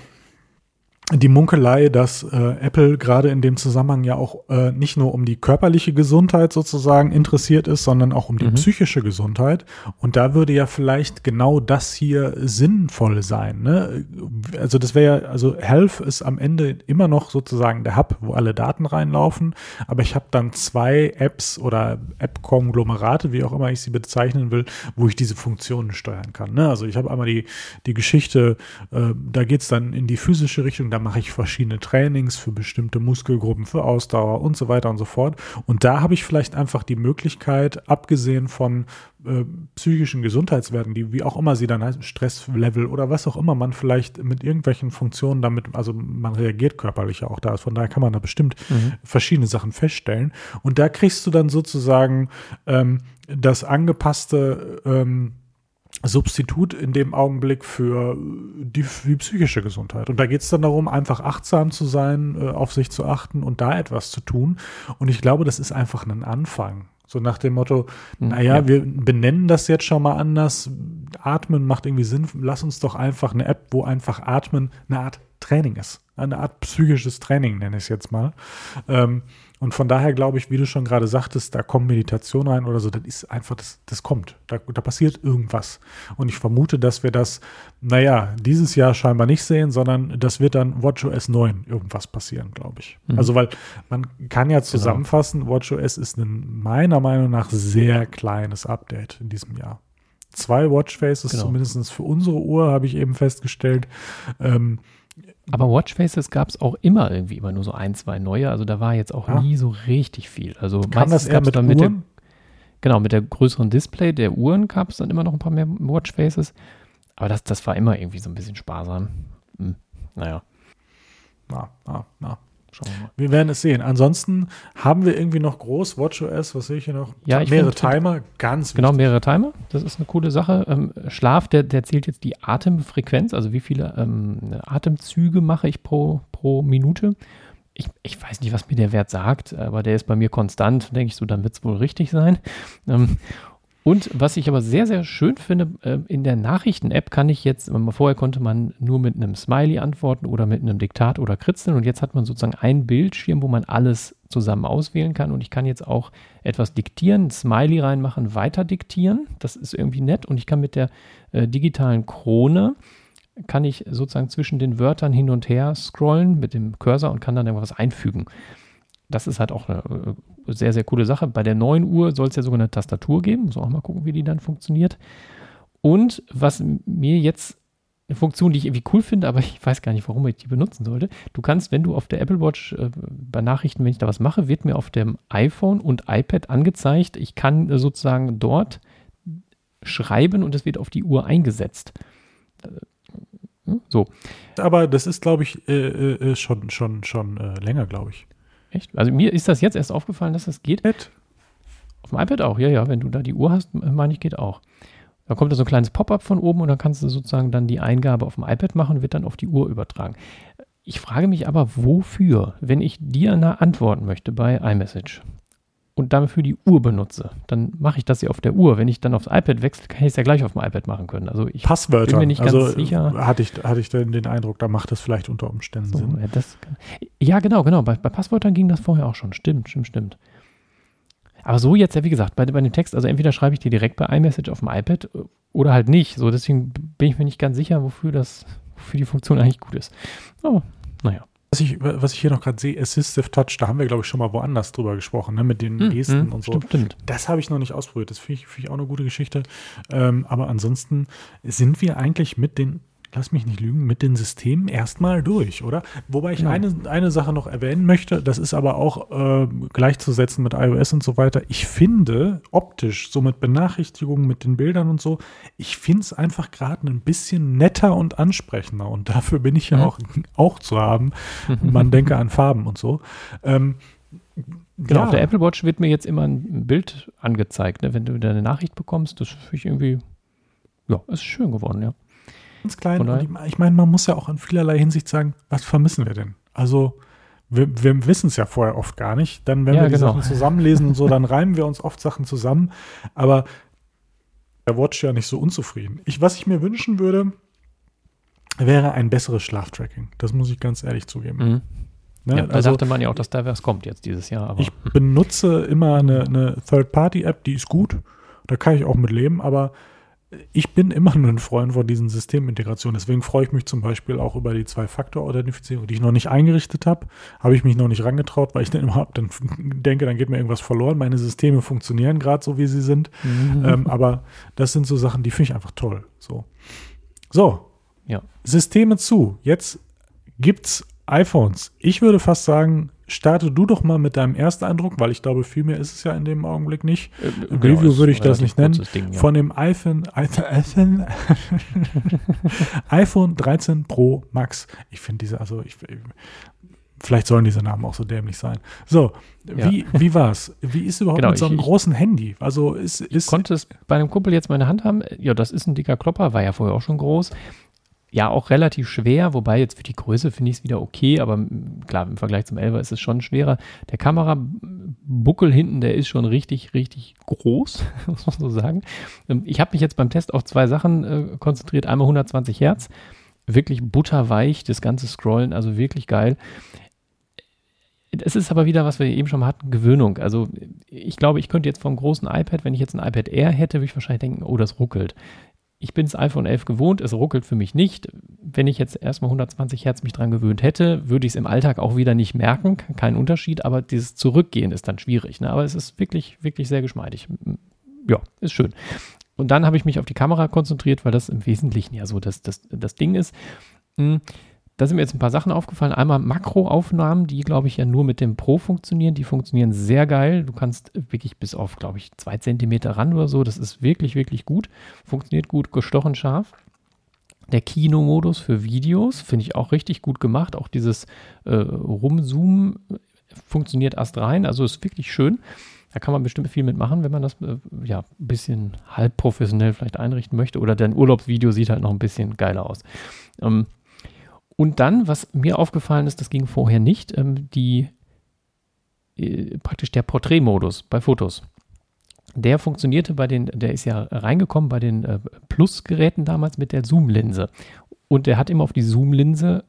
die Munkelei, dass äh, Apple gerade in dem Zusammenhang ja auch äh, nicht nur um die körperliche Gesundheit sozusagen interessiert ist, sondern auch um die mhm. psychische Gesundheit. Und da würde ja vielleicht genau das hier sinnvoll sein. Ne? Also das wäre ja, also Health ist am Ende immer noch sozusagen der Hub, wo alle Daten reinlaufen. Aber ich habe dann zwei Apps oder App-Konglomerate, wie auch immer ich sie bezeichnen will, wo ich diese Funktionen steuern kann. Ne? Also ich habe einmal die, die Geschichte, äh, da geht's dann in die physische Richtung, da mache ich verschiedene Trainings für bestimmte Muskelgruppen, für Ausdauer und so weiter und so fort. Und da habe ich vielleicht einfach die Möglichkeit, abgesehen von äh, psychischen Gesundheitswerten, die wie auch immer sie dann heißen, Stresslevel oder was auch immer man vielleicht mit irgendwelchen Funktionen damit, also man reagiert körperlich auch da. Von daher kann man da bestimmt mhm. verschiedene Sachen feststellen. Und da kriegst du dann sozusagen ähm, das angepasste ähm, Substitut in dem Augenblick für die, die psychische Gesundheit. Und da geht es dann darum, einfach achtsam zu sein, äh, auf sich zu achten und da etwas zu tun. Und ich glaube, das ist einfach ein Anfang. So nach dem Motto, hm, naja, ja. wir benennen das jetzt schon mal anders. Atmen macht irgendwie Sinn. Lass uns doch einfach eine App, wo einfach Atmen eine Art Training ist. Eine Art psychisches Training, nenne ich es jetzt mal. Ähm, und von daher glaube ich, wie du schon gerade sagtest, da kommt Meditation rein oder so, das ist einfach, das, das kommt. Da, da passiert irgendwas. Und ich vermute, dass wir das, naja, dieses Jahr scheinbar nicht sehen, sondern das wird dann WatchOS 9 irgendwas passieren, glaube ich. Mhm. Also, weil man kann ja genau. zusammenfassen, genau. WatchOS ist ein meiner Meinung nach sehr kleines Update in diesem Jahr. Zwei Watchfaces, genau. zumindest für unsere Uhr, habe ich eben festgestellt. Ähm, aber Watchfaces gab es auch immer irgendwie immer nur so ein, zwei neue. Also da war jetzt auch ja. nie so richtig viel. Also Kann meistens gab es dann mit dem, genau, mit der größeren Display der Uhren gab es dann immer noch ein paar mehr Watchfaces. Aber das, das war immer irgendwie so ein bisschen sparsam. Hm, naja. Na, na, na. Schauen wir mal. Wir werden es sehen. Ansonsten haben wir irgendwie noch groß WatchOS, was sehe ich hier noch? Ja, ich mehrere Timer, ganz Genau, wichtig. mehrere Timer. Das ist eine coole Sache. Ähm, Schlaf, der, der zählt jetzt die Atemfrequenz, also wie viele ähm, Atemzüge mache ich pro, pro Minute. Ich, ich, weiß nicht, was mir der Wert sagt, aber der ist bei mir konstant. Denke ich so, dann wird es wohl richtig sein. Ähm, und was ich aber sehr, sehr schön finde, äh, in der Nachrichten-App kann ich jetzt, vorher konnte man nur mit einem Smiley antworten oder mit einem Diktat oder Kritzeln. Und jetzt hat man sozusagen einen Bildschirm, wo man alles zusammen auswählen kann. Und ich kann jetzt auch etwas diktieren, Smiley reinmachen, weiter diktieren. Das ist irgendwie nett. Und ich kann mit der äh, digitalen Krone kann ich sozusagen zwischen den Wörtern hin und her scrollen mit dem Cursor und kann dann irgendwas einfügen das ist halt auch eine äh, sehr, sehr coole Sache. Bei der neuen Uhr soll es ja sogar eine Tastatur geben. Muss auch mal gucken, wie die dann funktioniert. Und was mir jetzt eine Funktion, die ich irgendwie cool finde, aber ich weiß gar nicht, warum ich die benutzen sollte. Du kannst, wenn du auf der Apple Watch äh, bei Nachrichten, wenn ich da was mache, wird mir auf dem iPhone und iPad angezeigt. Ich kann äh, sozusagen dort schreiben und es wird auf die Uhr eingesetzt. Äh, hm, so. Aber das ist, glaube ich, äh, äh, schon, schon, schon länger, glaube ich. Echt? Also mir ist das jetzt erst aufgefallen, dass das geht. Mit? Auf dem iPad auch, ja, ja. Wenn du da die Uhr hast, meine ich, geht auch. Da kommt da so ein kleines Pop-up von oben und dann kannst du sozusagen dann die Eingabe auf dem iPad machen und wird dann auf die Uhr übertragen. Ich frage mich aber, wofür, wenn ich dir antworten möchte bei iMessage und dafür die Uhr benutze, dann mache ich das ja auf der Uhr. Wenn ich dann aufs iPad wechsle, kann ich es ja gleich auf dem iPad machen können. Also ich Passwörter. bin mir nicht also ganz sicher. Hatte ich, hatte ich den, den Eindruck, da macht das vielleicht unter Umständen so, Sinn. Ja, das, ja, genau, genau. Bei, bei, Passwörtern ging das vorher auch schon. Stimmt, stimmt, stimmt. Aber so jetzt, ja, wie gesagt, bei, bei dem Text, also entweder schreibe ich dir direkt bei iMessage auf dem iPad oder halt nicht. So, deswegen bin ich mir nicht ganz sicher, wofür das, wofür die Funktion eigentlich gut ist. Oh, naja was ich, was ich hier noch gerade sehe, Assistive Touch, da haben wir, glaube ich, schon mal woanders drüber gesprochen, ne, mit den hm, Gesten hm, und so. Stimmt, stimmt. Das habe ich noch nicht ausprobiert. Das finde ich, find ich, auch eine gute Geschichte. Ähm, aber ansonsten sind wir eigentlich mit den lass mich nicht lügen, mit den Systemen erstmal durch, oder? Wobei ich ja. eine, eine Sache noch erwähnen möchte, das ist aber auch äh, gleichzusetzen mit iOS und so weiter. Ich finde optisch, so mit Benachrichtigungen, mit den Bildern und so, ich finde es einfach gerade ein bisschen netter und ansprechender und dafür bin ich ja, ja. Auch, auch zu haben. Man denke an Farben und so. Ähm, Genau, ja. auf der Apple Watch wird mir jetzt immer ein Bild angezeigt, ne? wenn du deine Nachricht bekommst. Das finde ich irgendwie, ja, ist schön geworden, ja ganz klein. Und ich, meine, man muss ja auch in vielerlei Hinsicht sagen, was vermissen wir denn? Also, wir, wir wissen es ja vorher oft gar nicht. Dann, wenn ja, wir die genau. Sachen zusammenlesen und so, dann reimen wir uns oft Sachen zusammen. Aber der Watch ja nicht so unzufrieden. Ich, was ich mir wünschen würde, wäre ein besseres Schlaftracking. Das muss ich ganz ehrlich zugeben. Mhm. Ne? Ja, da also, dachte man ja auch, dass da was kommt jetzt dieses Jahr. ich benutze immer eine, eine Third-Party-App, die ist gut. Da kann ich auch mit leben, aber ich bin immer nur ein Freund von diesen Systemintegrationen. Deswegen freue ich mich zum Beispiel auch über die Zwei-Faktor-Authentifizierung, die ich noch nicht eingerichtet habe. Habe ich mich noch nicht rangetraut, weil ich dann immer dann denke, dann geht mir irgendwas verloren. Meine Systeme funktionieren gerade so, wie sie sind. Mhm. Ähm, aber das sind so Sachen, die finde ich einfach toll. So. So. Ja. Systeme zu. Jetzt gibt es iPhones. Ich würde fast sagen, starte du doch mal mit deinem Ersteindruck, weil ich glaube, viel mehr ist es ja in dem Augenblick nicht. Äh, genau, Review würde ich das nicht nennen. Ding, ja. Von dem iPhone, iPhone, iPhone 13 Pro Max. Ich finde diese, also ich, Vielleicht sollen diese Namen auch so dämlich sein. So, ja. wie, wie war's? Wie ist überhaupt genau, mit so einem ich, großen Handy? Also ist, ist. Ich konnte es bei einem Kumpel jetzt meine Hand haben. Ja, das ist ein dicker Klopper, war ja vorher auch schon groß. Ja, auch relativ schwer, wobei jetzt für die Größe finde ich es wieder okay, aber klar, im Vergleich zum 11 ist es schon schwerer. Der Kamerabuckel hinten, der ist schon richtig, richtig groß, muss man so sagen. Ähm, ich habe mich jetzt beim Test auf zwei Sachen äh, konzentriert. Einmal 120 Hertz, wirklich butterweich, das ganze Scrollen, also wirklich geil. Es ist aber wieder, was wir eben schon mal hatten, Gewöhnung. Also ich glaube, ich könnte jetzt vom großen iPad, wenn ich jetzt ein iPad Air hätte, würde ich wahrscheinlich denken, oh, das ruckelt ich bin das iPhone 11 gewohnt, es ruckelt für mich nicht. Wenn ich jetzt erstmal 120 Hertz mich dran gewöhnt hätte, würde ich es im Alltag auch wieder nicht merken, kein Unterschied, aber dieses Zurückgehen ist dann schwierig. Ne? Aber es ist wirklich, wirklich sehr geschmeidig. Ja, ist schön. Und dann habe ich mich auf die Kamera konzentriert, weil das im Wesentlichen ja so das, das, das Ding ist. Hm, da sind mir jetzt ein paar Sachen aufgefallen. Einmal Makroaufnahmen, die, glaube ich, ja nur mit dem Pro funktionieren. Die funktionieren sehr geil. Du kannst wirklich bis auf, glaube ich, zwei Zentimeter ran oder so. Das ist wirklich, wirklich gut. Funktioniert gut, gestochen scharf. Der Kinomodus für Videos finde ich auch richtig gut gemacht. Auch dieses äh, Rumzoomen funktioniert erst rein. Also ist wirklich schön. Da kann man bestimmt viel mitmachen, wenn man das äh, ja ein bisschen halb professionell vielleicht einrichten möchte. Oder dein Urlaubsvideo sieht halt noch ein bisschen geiler aus. Ähm, und dann, was mir aufgefallen ist, das ging vorher nicht, ähm, die äh, praktisch der Porträtmodus bei Fotos. Der funktionierte bei den, der ist ja reingekommen bei den äh, Plus-Geräten damals mit der Zoom-Linse. Und der hat immer auf die Zoom-Linse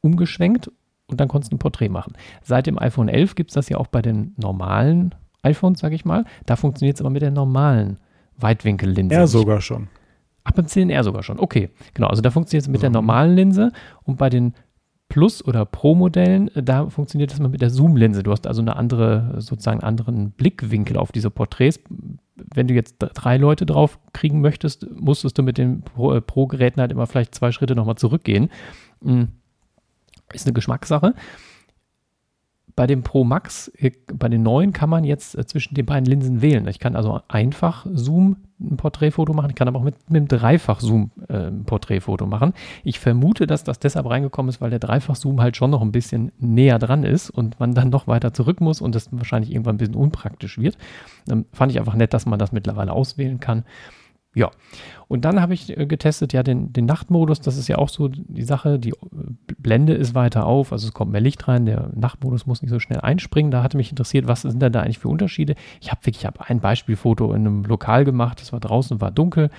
umgeschwenkt und dann konntest du ein Porträt machen. Seit dem iPhone 11 gibt es das ja auch bei den normalen iPhones, sage ich mal. Da funktioniert es aber mit der normalen Weitwinkellinse. Ja, sogar schon. Ach, beim 10R sogar schon. Okay, genau. Also da funktioniert es mit mhm. der normalen Linse und bei den Plus- oder Pro-Modellen, äh, da funktioniert das mal mit der Zoom-Linse. Du hast also eine andere, sozusagen anderen Blickwinkel auf diese Porträts. Wenn du jetzt drei Leute drauf kriegen möchtest, musstest du mit den äh, Pro-Geräten halt immer vielleicht zwei Schritte nochmal zurückgehen. Hm. Ist eine Geschmackssache. Bei dem Pro Max, äh, bei den neuen kann man jetzt zwischen den beiden Linsen wählen. Ich kann also einfach Zoom ein Porträtfoto machen. Ich kann aber auch mit, mit einem Dreifach-Zoom äh, ein Porträtfoto machen. Ich vermute, dass das deshalb reingekommen ist, weil der Dreifach-Zoom halt schon noch ein bisschen näher dran ist und man dann noch weiter zurück muss und das wahrscheinlich irgendwann ein bisschen unpraktisch wird. Ähm, fand ich einfach nett, dass man das mittlerweile auswählen kann. Ja, und dann habe ich äh, getestet, ja, den, den Nachtmodus, das ist ja auch so die Sache, die äh, Blende ist weiter auf, also es kommt mehr Licht rein, der Nachtmodus muss nicht so schnell einspringen. Da hatte mich interessiert, was sind denn da eigentlich für Unterschiede? Ich habe wirklich, ich habe ein Beispielfoto in einem Lokal gemacht, das war draußen, war dunkel.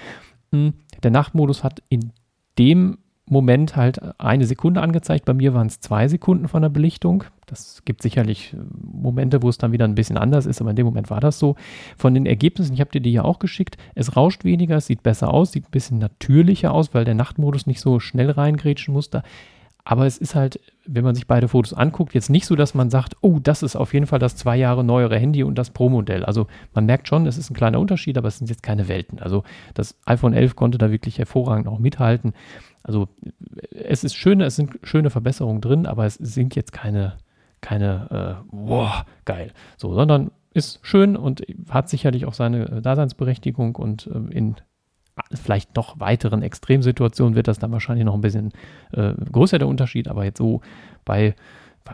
Hm, der Nachtmodus hat in dem Moment halt eine Sekunde angezeigt. Bei mir waren es zwei Sekunden von der Belichtung. Das gibt sicherlich äh, Momente, wo es dann wieder ein bisschen anders ist, aber in dem Moment war das so. Von den Ergebnissen, ich habe dir die ja auch geschickt, es rauscht weniger, es sieht besser aus, sieht ein bisschen natürlicher aus, weil der Nachtmodus nicht so schnell reingrätschen muss. Da. Aber es ist halt, wenn man sich beide Fotos anguckt, jetzt nicht so, dass man sagt, oh, das ist auf jeden Fall das zwei Jahre neuere Handy und das Pro-Modell. Also man merkt schon, es ist ein kleiner Unterschied, aber es sind jetzt keine Welten. Also das iPhone 11 konnte da wirklich hervorragend auch mithalten. Also es ist schöne, es sind schöne Verbesserungen drin, aber es sind jetzt keine, keine, äh, wow, geil. So, sondern ist schön und hat sicherlich auch seine äh, Daseinsberechtigung und äh, in vielleicht noch weiteren Extremsituationen wird das dann wahrscheinlich noch ein bisschen äh, größer der Unterschied, aber jetzt so bei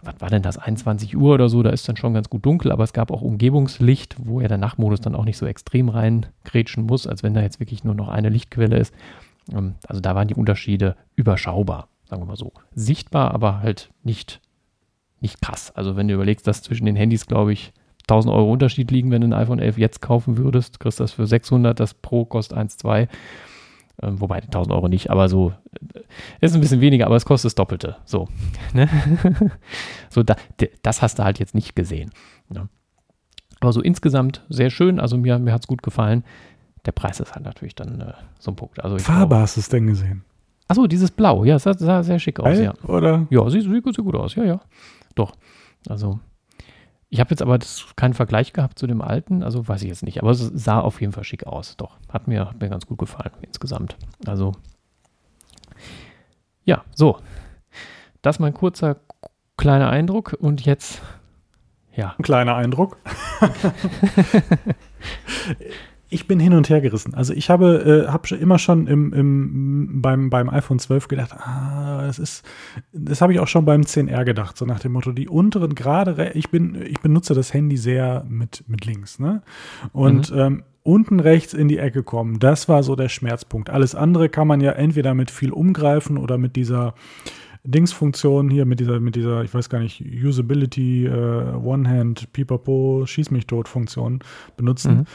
was war denn das, 21 Uhr oder so, da ist dann schon ganz gut dunkel, aber es gab auch Umgebungslicht, wo ja der Nachtmodus dann auch nicht so extrem reingrätschen muss, als wenn da jetzt wirklich nur noch eine Lichtquelle ist. Ähm, also da waren die Unterschiede überschaubar, sagen wir mal so. Sichtbar, aber halt nicht, nicht krass. Also wenn du überlegst, dass zwischen den Handys, glaube ich, 1000 Euro Unterschied liegen, wenn du ein iPhone 11 jetzt kaufen würdest, kriegst das für 600, das Pro kostet 1,2. Ähm, wobei 1000 Euro nicht, aber so äh, ist ein bisschen weniger, aber es kostet das Doppelte. So, ne? so da, das hast du halt jetzt nicht gesehen. Ne? Aber so insgesamt sehr schön. Also mir, mir hat es gut gefallen der Preis ist halt natürlich dann äh, so ein Punkt. Also Farbe hast du es denn gesehen? Achso, dieses Blau, ja, sah, sah sehr schick aus, ja. Oder? Ja, sieht, sieht, sieht gut aus, ja, ja. Doch. Also, ich habe jetzt aber das, keinen Vergleich gehabt zu dem alten, also weiß ich jetzt nicht, aber es sah auf jeden Fall schick aus. Doch, hat mir, hat mir ganz gut gefallen insgesamt. Also, ja, so. Das ist mein kurzer, kleiner Eindruck und jetzt, ja. Ein kleiner Eindruck. ich bin hin und her gerissen. Also ich habe, äh, habe immer schon im, im, beim, beim iPhone 12 gedacht, ah, das ist, das habe ich auch schon beim 10R gedacht, so nach dem Motto, die unteren gerade, ich bin, ich benutze das Handy sehr mit, mit links, ne? Und mhm. ähm, unten rechts in die Ecke kommen, das war so der Schmerzpunkt. Alles andere kann man ja entweder mit viel umgreifen oder mit dieser Dingsfunktion hier, mit dieser, mit dieser, ich weiß gar nicht, Usability, äh, One-Hand, Pipapo, Schieß mich tot Funktion benutzen. Mhm.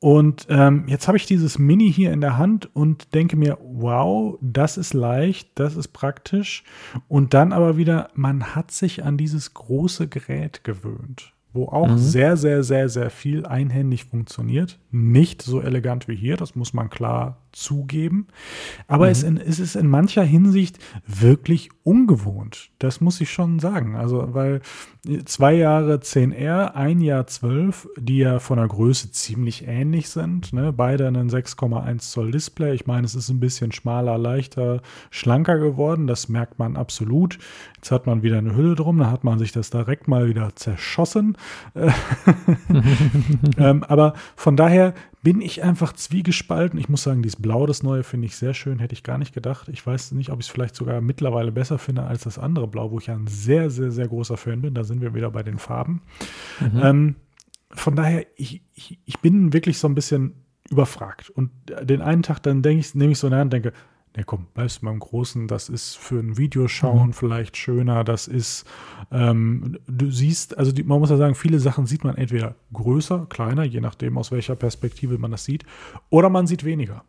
Und ähm, jetzt habe ich dieses Mini hier in der Hand und denke mir, wow, das ist leicht, das ist praktisch. Und dann aber wieder, man hat sich an dieses große Gerät gewöhnt wo auch mhm. sehr, sehr, sehr, sehr viel einhändig funktioniert. Nicht so elegant wie hier, das muss man klar zugeben. Aber mhm. es, in, es, ist in mancher Hinsicht wirklich ungewohnt. Das muss ich schon sagen. Also, weil zwei Jahre 10R, ein Jahr 12, die ja von der Größe ziemlich ähnlich sind. Ne? Beide einen 6,1 Zoll Display. Ich meine, es ist ein bisschen schmaler, leichter, schlanker geworden. Das merkt man absolut. Jetzt hat man wieder eine Hülle drum. Da hat man sich das direkt mal wieder zerschossen. ähm, aber von daher bin ich einfach zwiegespalten. Ich muss sagen, dieses Blau, das neue, finde ich sehr schön. Hätte ich gar nicht gedacht. Ich weiß nicht, ob ich es vielleicht sogar mittlerweile besser finde als das andere Blau, wo ich ja ein sehr, sehr, sehr großer Fan bin. Da sind wir wieder bei den Farben. Mhm. Ähm, von daher, ich, ich, ich bin wirklich so ein bisschen überfragt. Und den einen Tag dann denke ich, nehme ich so eine Hand und denke, ja komm, bleibst beim Großen, das ist für ein Videoschauen mhm. vielleicht schöner, das ist, ähm, du siehst, also die, man muss ja sagen, viele Sachen sieht man entweder größer, kleiner, je nachdem aus welcher Perspektive man das sieht, oder man sieht weniger.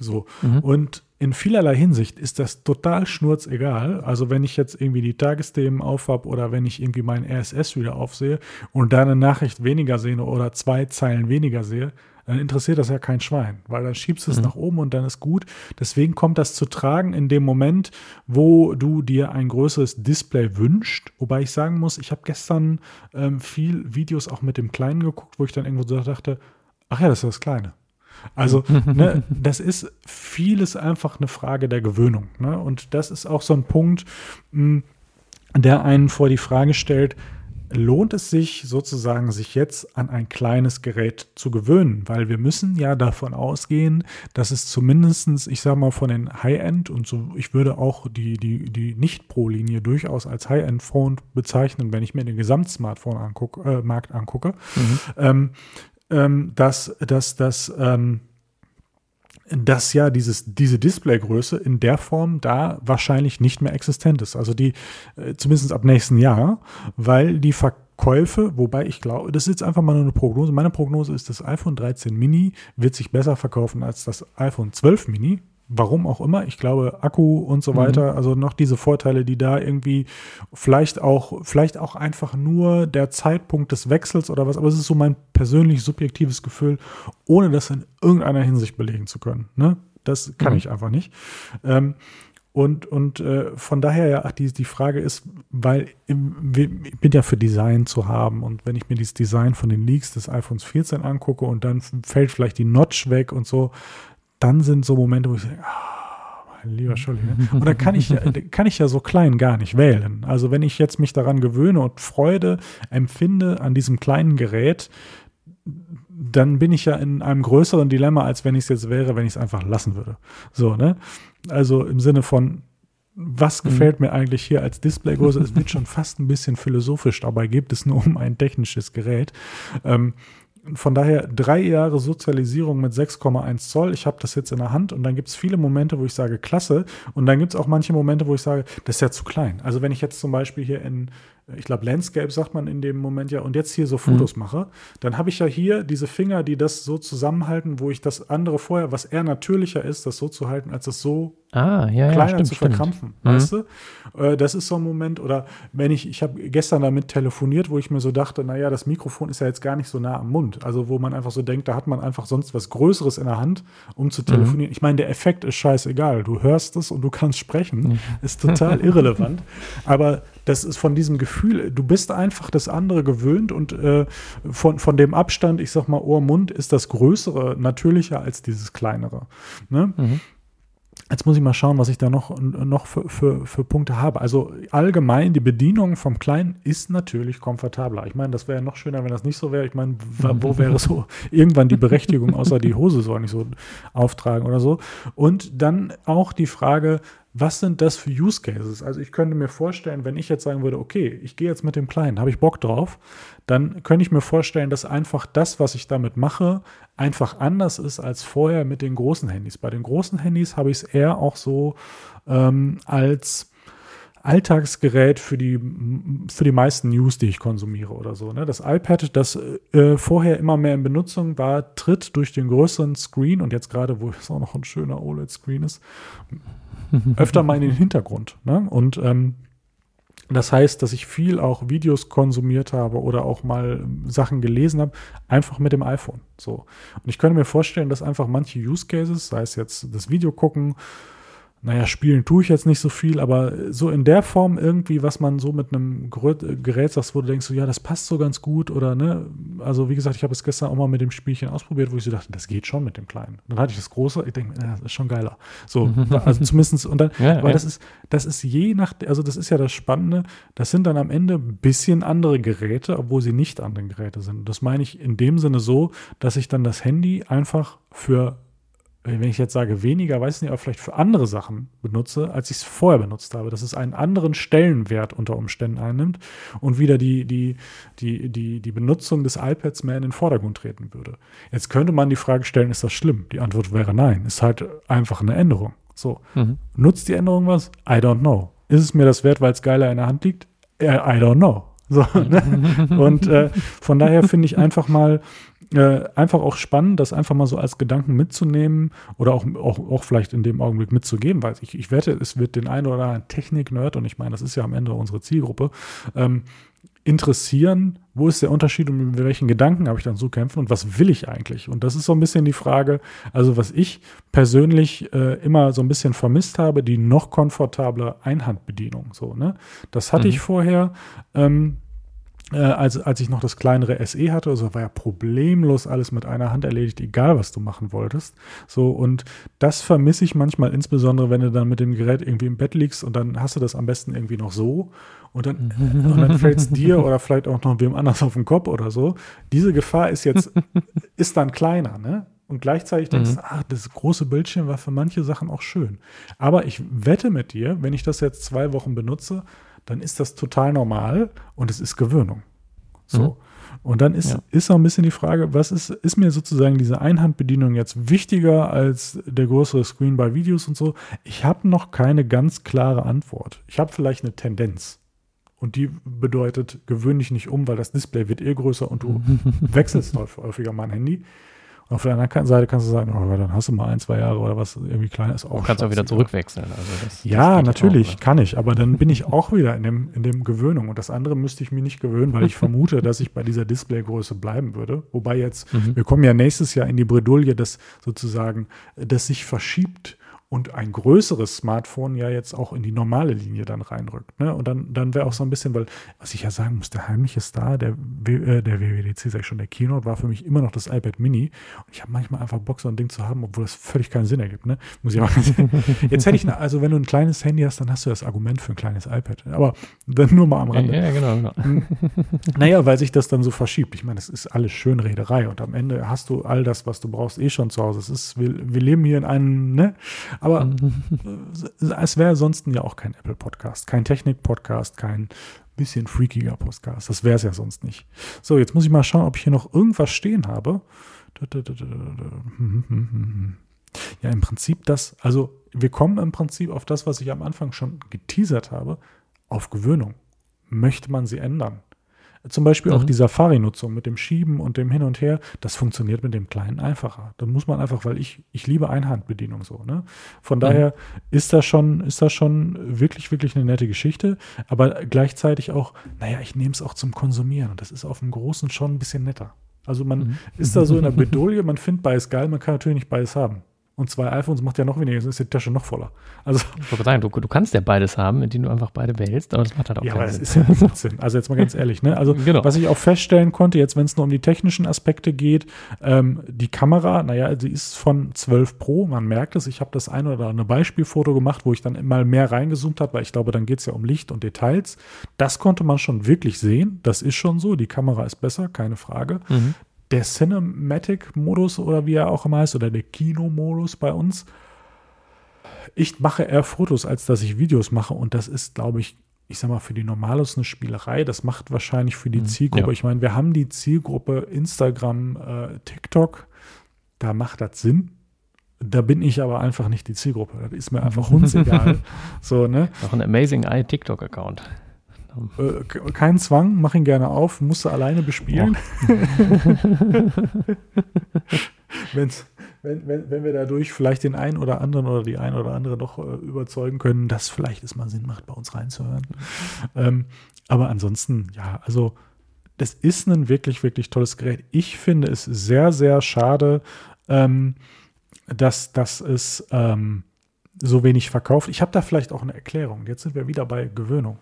So. Mhm. Und in vielerlei Hinsicht ist das total schnurzegal. Also wenn ich jetzt irgendwie die Tagesthemen aufhab oder wenn ich irgendwie meinen RSS wieder aufsehe und da eine Nachricht weniger sehe oder zwei Zeilen weniger sehe, dann interessiert das ja kein Schwein, weil dann schiebst du es mhm. nach oben und dann ist gut. Deswegen kommt das zu tragen in dem Moment, wo du dir ein größeres Display wünscht. Wobei ich sagen muss, ich habe gestern ähm, viel Videos auch mit dem Kleinen geguckt, wo ich dann irgendwo so dachte, ach ja, das ist das Kleine. Also, ne, das ist vieles einfach eine Frage der Gewöhnung. Ne? Und das ist auch so ein Punkt, mh, der einen vor die Frage stellt, lohnt es sich sozusagen, sich jetzt an ein kleines Gerät zu gewöhnen, weil wir müssen ja davon ausgehen, dass es zumindestens, ich sage mal, von den High-End und so, ich würde auch die, die, die Nicht-Pro-Linie durchaus als High-End-Phone bezeichnen, wenn ich mir den Gesamtsmartphone-Markt äh, angucke, mhm. ähm, ähm, dass, dass, dass ähm, dass ja dieses, diese Displaygröße in der Form da wahrscheinlich nicht mehr existent ist. Also die, äh, zumindest ab nächsten Jahr, weil die Verkäufe, wobei ich glaube, das ist jetzt einfach mal nur eine Prognose. Meine Prognose ist, das iPhone 13 Mini wird sich besser verkaufen als das iPhone 12 Mini, warum auch immer. Ich glaube, Akku und so mhm. weiter, also noch diese Vorteile, die da irgendwie vielleicht auch, vielleicht auch einfach nur der Zeitpunkt des Wechsels oder was, aber es ist so mein persönlich subjektives Gefühl, ohne das in irgendeiner Hinsicht belegen zu können. Ne? Das kann mhm. ich einfach nicht. Ähm, und, und äh, von daher ja, ach, die, die Frage ist, weil im, ich bin ja für Design zu haben und wenn ich mir dieses Design von den Leaks des iPhones 14 angucke und dann fällt vielleicht die Notch weg und so, dann sind so Momente, wo ich sage, ah, mein lieber Scholli. Ne? Und dann kann ich, kann ich ja so klein gar nicht wählen. Also wenn ich jetzt mich daran gewöhne und Freude empfinde an diesem kleinen Gerät, dann bin ich ja in einem größeren Dilemma, als wenn ich es jetzt wäre, wenn ich es einfach lassen würde. So, ne? Also im Sinne von, was mhm. gefällt mir eigentlich hier als Displaygröße? es wird schon fast ein bisschen philosophisch, dabei geht es nur um ein technisches Gerät. Ähm, von daher drei Jahre Sozialisierung mit 6,1 Zoll. Ich habe das jetzt in der Hand und dann gibt es viele Momente, wo ich sage, klasse. Und dann gibt es auch manche Momente, wo ich sage, das ist ja zu klein. Also wenn ich jetzt zum Beispiel hier in ich glaube, Landscape sagt man in dem Moment ja, und jetzt hier so Fotos mhm. mache, dann habe ich ja hier diese Finger, die das so zusammenhalten, wo ich das andere vorher, was eher natürlicher ist, das so zu halten, als es so ah, ja, kleiner ja, stimmt, zu verkrampfen. Stimmt. Mhm. Weißt mhm. du? Äh, das ist so ein Moment, oder wenn ich, ich habe gestern damit telefoniert, wo ich mir so dachte, naja, das Mikrofon ist ja jetzt gar nicht so nah am Mund. Also wo man einfach so denkt, da hat man einfach sonst was Größeres in der Hand, um zu telefonieren. Mhm. Ich meine, der Effekt ist scheißegal. Du hörst es und du kannst sprechen. Mhm. Ist total irrelevant. Aber das ist von diesem Gefühl, du bist einfach das andere gewöhnt und äh, von, von dem Abstand, ich sag mal Ohr-Mund, ist das Größere natürlicher als dieses Kleinere. Ne? Mhm. Jetzt muss ich mal schauen, was ich da noch, noch für, für, für Punkte habe. Also allgemein, die Bedienung vom Kleinen ist natürlich komfortabler. Ich meine, das wäre noch schöner, wenn das nicht so wäre. Ich meine, wo wäre so irgendwann die Berechtigung, außer die Hose soll nicht so auftragen oder so. Und dann auch die Frage, was sind das für Use Cases? Also ich könnte mir vorstellen, wenn ich jetzt sagen würde, okay, ich gehe jetzt mit dem Kleinen, habe ich Bock drauf, dann könnte ich mir vorstellen, dass einfach das, was ich damit mache, einfach anders ist als vorher mit den großen Handys. Bei den großen Handys habe ich es eher auch so ähm, als Alltagsgerät für die, für die meisten News, die ich konsumiere oder so. Ne? Das iPad, das äh, vorher immer mehr in Benutzung war, tritt durch den größeren Screen und jetzt gerade, wo es auch noch ein schöner OLED-Screen ist, öfter mal in den Hintergrund. Ne? Und ähm, das heißt, dass ich viel auch Videos konsumiert habe oder auch mal Sachen gelesen habe, einfach mit dem iPhone. So. Und ich könnte mir vorstellen, dass einfach manche Use Cases, sei es jetzt das Video gucken, naja, spielen tue ich jetzt nicht so viel, aber so in der Form irgendwie, was man so mit einem Gerät sagt, wo du denkst, so, ja, das passt so ganz gut oder ne, also wie gesagt, ich habe es gestern auch mal mit dem Spielchen ausprobiert, wo ich so dachte, das geht schon mit dem Kleinen. Dann hatte ich das große, ich denke, ja, das ist schon geiler. So, also zumindest, und dann, ja, weil ja. das ist, das ist je nach, also das ist ja das Spannende, das sind dann am Ende ein bisschen andere Geräte, obwohl sie nicht andere Geräte sind. Das meine ich in dem Sinne so, dass ich dann das Handy einfach für wenn ich jetzt sage weniger, weiß ich nicht, aber vielleicht für andere Sachen benutze, als ich es vorher benutzt habe, dass es einen anderen Stellenwert unter Umständen einnimmt und wieder die, die, die, die, die Benutzung des iPads mehr in den Vordergrund treten würde. Jetzt könnte man die Frage stellen, ist das schlimm? Die Antwort wäre nein. Ist halt einfach eine Änderung. So. Mhm. Nutzt die Änderung was? I don't know. Ist es mir das wert, weil es geiler in der Hand liegt? I don't know. So, ne? Und äh, von daher finde ich einfach mal äh, einfach auch spannend, das einfach mal so als Gedanken mitzunehmen oder auch, auch, auch vielleicht in dem Augenblick mitzugeben, weil ich, ich wette, es wird den einen oder anderen Technik-Nerd, und ich meine, das ist ja am Ende unsere Zielgruppe, ähm, interessieren, wo ist der Unterschied und mit welchen Gedanken habe ich dann zu kämpfen und was will ich eigentlich? Und das ist so ein bisschen die Frage, also was ich persönlich äh, immer so ein bisschen vermisst habe, die noch komfortable Einhandbedienung. So, ne? Das hatte mhm. ich vorher. Ähm, äh, als, als ich noch das kleinere SE hatte, also war ja problemlos alles mit einer Hand erledigt, egal was du machen wolltest. So, und das vermisse ich manchmal, insbesondere wenn du dann mit dem Gerät irgendwie im Bett liegst und dann hast du das am besten irgendwie noch so und dann, und dann fällt es dir oder vielleicht auch noch wem anders auf den Kopf oder so. Diese Gefahr ist jetzt, ist dann kleiner, ne? Und gleichzeitig denkst du, mhm. ach, das große Bildschirm war für manche Sachen auch schön. Aber ich wette mit dir, wenn ich das jetzt zwei Wochen benutze, dann ist das total normal und es ist Gewöhnung. So. Mhm. Und dann ist, ja. ist auch ein bisschen die Frage, was ist, ist mir sozusagen diese Einhandbedienung jetzt wichtiger als der größere Screen bei Videos und so? Ich habe noch keine ganz klare Antwort. Ich habe vielleicht eine Tendenz. Und die bedeutet, gewöhnlich nicht um, weil das Display wird eh größer und du wechselst häufiger mal ein Handy. Auf der anderen Seite kannst du sagen, oh, dann hast du mal ein, zwei Jahre oder was irgendwie klein ist. Auch du kannst auch wieder zurückwechseln. Also das, ja, das natürlich auch, kann ich, aber dann bin ich auch wieder in dem, in dem Gewöhnung. Und das andere müsste ich mir nicht gewöhnen, weil ich vermute, dass ich bei dieser Displaygröße bleiben würde. Wobei jetzt, mhm. wir kommen ja nächstes Jahr in die Bredouille, dass sozusagen das sich verschiebt und ein größeres Smartphone ja jetzt auch in die normale Linie dann reinrückt. Ne? Und dann, dann wäre auch so ein bisschen, weil, was ich ja sagen muss, der heimliche Star, der, äh, der WWDC, sag ich schon, der Keynote war für mich immer noch das iPad Mini. Und ich habe manchmal einfach Bock, so ein Ding zu haben, obwohl das völlig keinen Sinn ergibt. Ne? Muss ich mal Jetzt hätte ich, eine, also wenn du ein kleines Handy hast, dann hast du das Argument für ein kleines iPad. Aber dann nur mal am Rande. Ja, genau, genau. Hm. Naja, weil sich das dann so verschiebt. Ich meine, es ist alles Schönrederei und am Ende hast du all das, was du brauchst, eh schon zu Hause. Es ist, wir, wir leben hier in einem, ne? Aber es wäre ansonsten ja auch kein Apple-Podcast, kein Technik-Podcast, kein bisschen freakiger Podcast. Das wäre es ja sonst nicht. So, jetzt muss ich mal schauen, ob ich hier noch irgendwas stehen habe. Ja, im Prinzip das, also wir kommen im Prinzip auf das, was ich am Anfang schon geteasert habe, auf Gewöhnung. Möchte man sie ändern? Zum Beispiel mhm. auch die Safari-Nutzung mit dem Schieben und dem Hin und Her, das funktioniert mit dem Kleinen einfacher. Da muss man einfach, weil ich, ich liebe Einhandbedienung so. Ne? Von mhm. daher ist das schon, ist das schon wirklich, wirklich eine nette Geschichte, aber gleichzeitig auch, naja, ich nehme es auch zum Konsumieren und das ist auf dem Großen schon ein bisschen netter. Also man mhm. ist da so in der Bedolie, man findet beides geil, man kann natürlich nicht beides haben. Und zwei iPhones macht ja noch weniger, dann ist die Tasche noch voller. Also, ich wollte sagen, du, du kannst ja beides haben, indem du einfach beide behältst, aber das macht halt auch ja, keinen Sinn. Ja, das ist ja Sinn. Also jetzt mal ganz ehrlich, ne? Also genau. was ich auch feststellen konnte, jetzt wenn es nur um die technischen Aspekte geht, ähm, die Kamera, naja, sie ist von 12 Pro, man merkt es, ich habe das ein oder andere Beispielfoto gemacht, wo ich dann immer mehr reingezoomt habe, weil ich glaube, dann geht es ja um Licht und Details. Das konnte man schon wirklich sehen, das ist schon so, die Kamera ist besser, keine Frage. Mhm der Cinematic-Modus oder wie er auch immer heißt, oder der Kino-Modus bei uns. Ich mache eher Fotos, als dass ich Videos mache. Und das ist, glaube ich, ich sag mal, für die Normalos eine Spielerei. Das macht wahrscheinlich für die mhm, Zielgruppe. Ja. Ich meine, wir haben die Zielgruppe Instagram, äh, TikTok. Da macht das Sinn. Da bin ich aber einfach nicht die Zielgruppe. Das ist mir einfach hundsegal. so, ne? Noch ein Amazing Eye TikTok-Account. Äh, kein Zwang, mach ihn gerne auf, musst du alleine bespielen. Wenn's, wenn, wenn, wenn wir dadurch vielleicht den einen oder anderen oder die ein oder andere doch äh, überzeugen können, dass vielleicht es mal Sinn macht, bei uns reinzuhören. Ähm, aber ansonsten, ja, also das ist ein wirklich, wirklich tolles Gerät. Ich finde es sehr, sehr schade, ähm, dass, dass es ähm, so wenig verkauft. Ich habe da vielleicht auch eine Erklärung. Jetzt sind wir wieder bei Gewöhnung.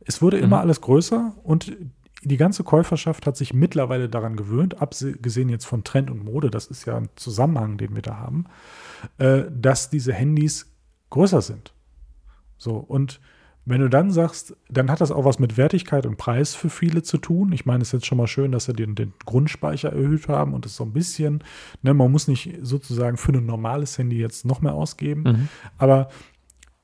Es wurde immer mhm. alles größer und die ganze Käuferschaft hat sich mittlerweile daran gewöhnt, abgesehen jetzt von Trend und Mode, das ist ja ein Zusammenhang, den wir da haben, äh, dass diese Handys größer sind. So, und wenn du dann sagst, dann hat das auch was mit Wertigkeit und Preis für viele zu tun. Ich meine, es ist jetzt schon mal schön, dass sie den, den Grundspeicher erhöht haben und das so ein bisschen, ne, man muss nicht sozusagen für ein normales Handy jetzt noch mehr ausgeben. Mhm. Aber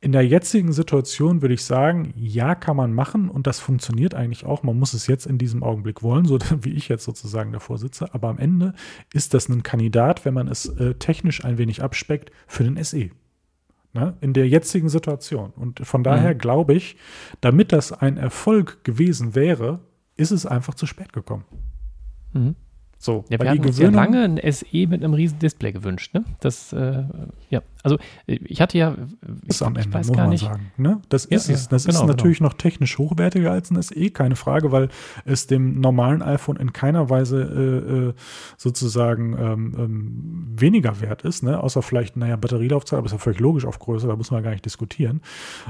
in der jetzigen Situation würde ich sagen, ja, kann man machen und das funktioniert eigentlich auch. Man muss es jetzt in diesem Augenblick wollen, so wie ich jetzt sozusagen davor sitze. Aber am Ende ist das ein Kandidat, wenn man es äh, technisch ein wenig abspeckt, für den SE. Ne? In der jetzigen Situation. Und von daher mhm. glaube ich, damit das ein Erfolg gewesen wäre, ist es einfach zu spät gekommen. Mhm. So, ja, wir hatten uns ja lange ein SE mit einem riesen Display gewünscht, ne? Das, äh, ja, also ich hatte ja, ich, ist am Ende, weiß muss gar man nicht. sagen. Ne? Das ist ja, es. Das genau, ist natürlich genau. noch technisch hochwertiger als ein SE, keine Frage, weil es dem normalen iPhone in keiner Weise äh, äh, sozusagen ähm, ähm, weniger wert ist, ne? Außer vielleicht, naja, Batterielaufzeit, aber ist ja völlig logisch auf Größe, da muss man gar nicht diskutieren.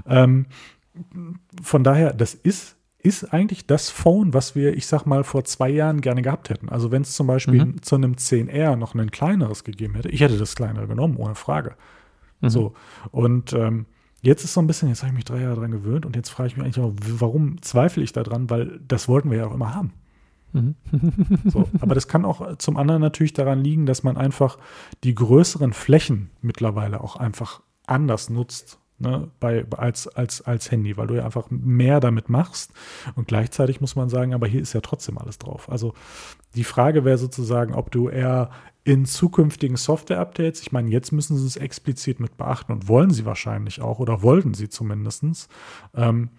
Ähm, von daher, das ist ist eigentlich das Phone, was wir, ich sag mal, vor zwei Jahren gerne gehabt hätten. Also wenn es zum Beispiel mhm. zu einem 10R noch ein kleineres gegeben hätte, ich hätte das kleinere genommen, ohne Frage. Mhm. So. Und ähm, jetzt ist so ein bisschen, jetzt habe ich mich drei Jahre dran gewöhnt und jetzt frage ich mich eigentlich auch, warum zweifle ich daran, weil das wollten wir ja auch immer haben. Mhm. so, aber das kann auch zum anderen natürlich daran liegen, dass man einfach die größeren Flächen mittlerweile auch einfach anders nutzt ne, bei, als, als, als Handy, weil du ja einfach mehr damit machst. Und gleichzeitig muss man sagen, aber hier ist ja trotzdem alles drauf. Also die Frage wäre sozusagen, ob du eher in zukünftigen Software-Updates, ich meine, jetzt müssen sie es explizit mit beachten und wollen sie wahrscheinlich auch oder wollten sie zumindest. Ähm,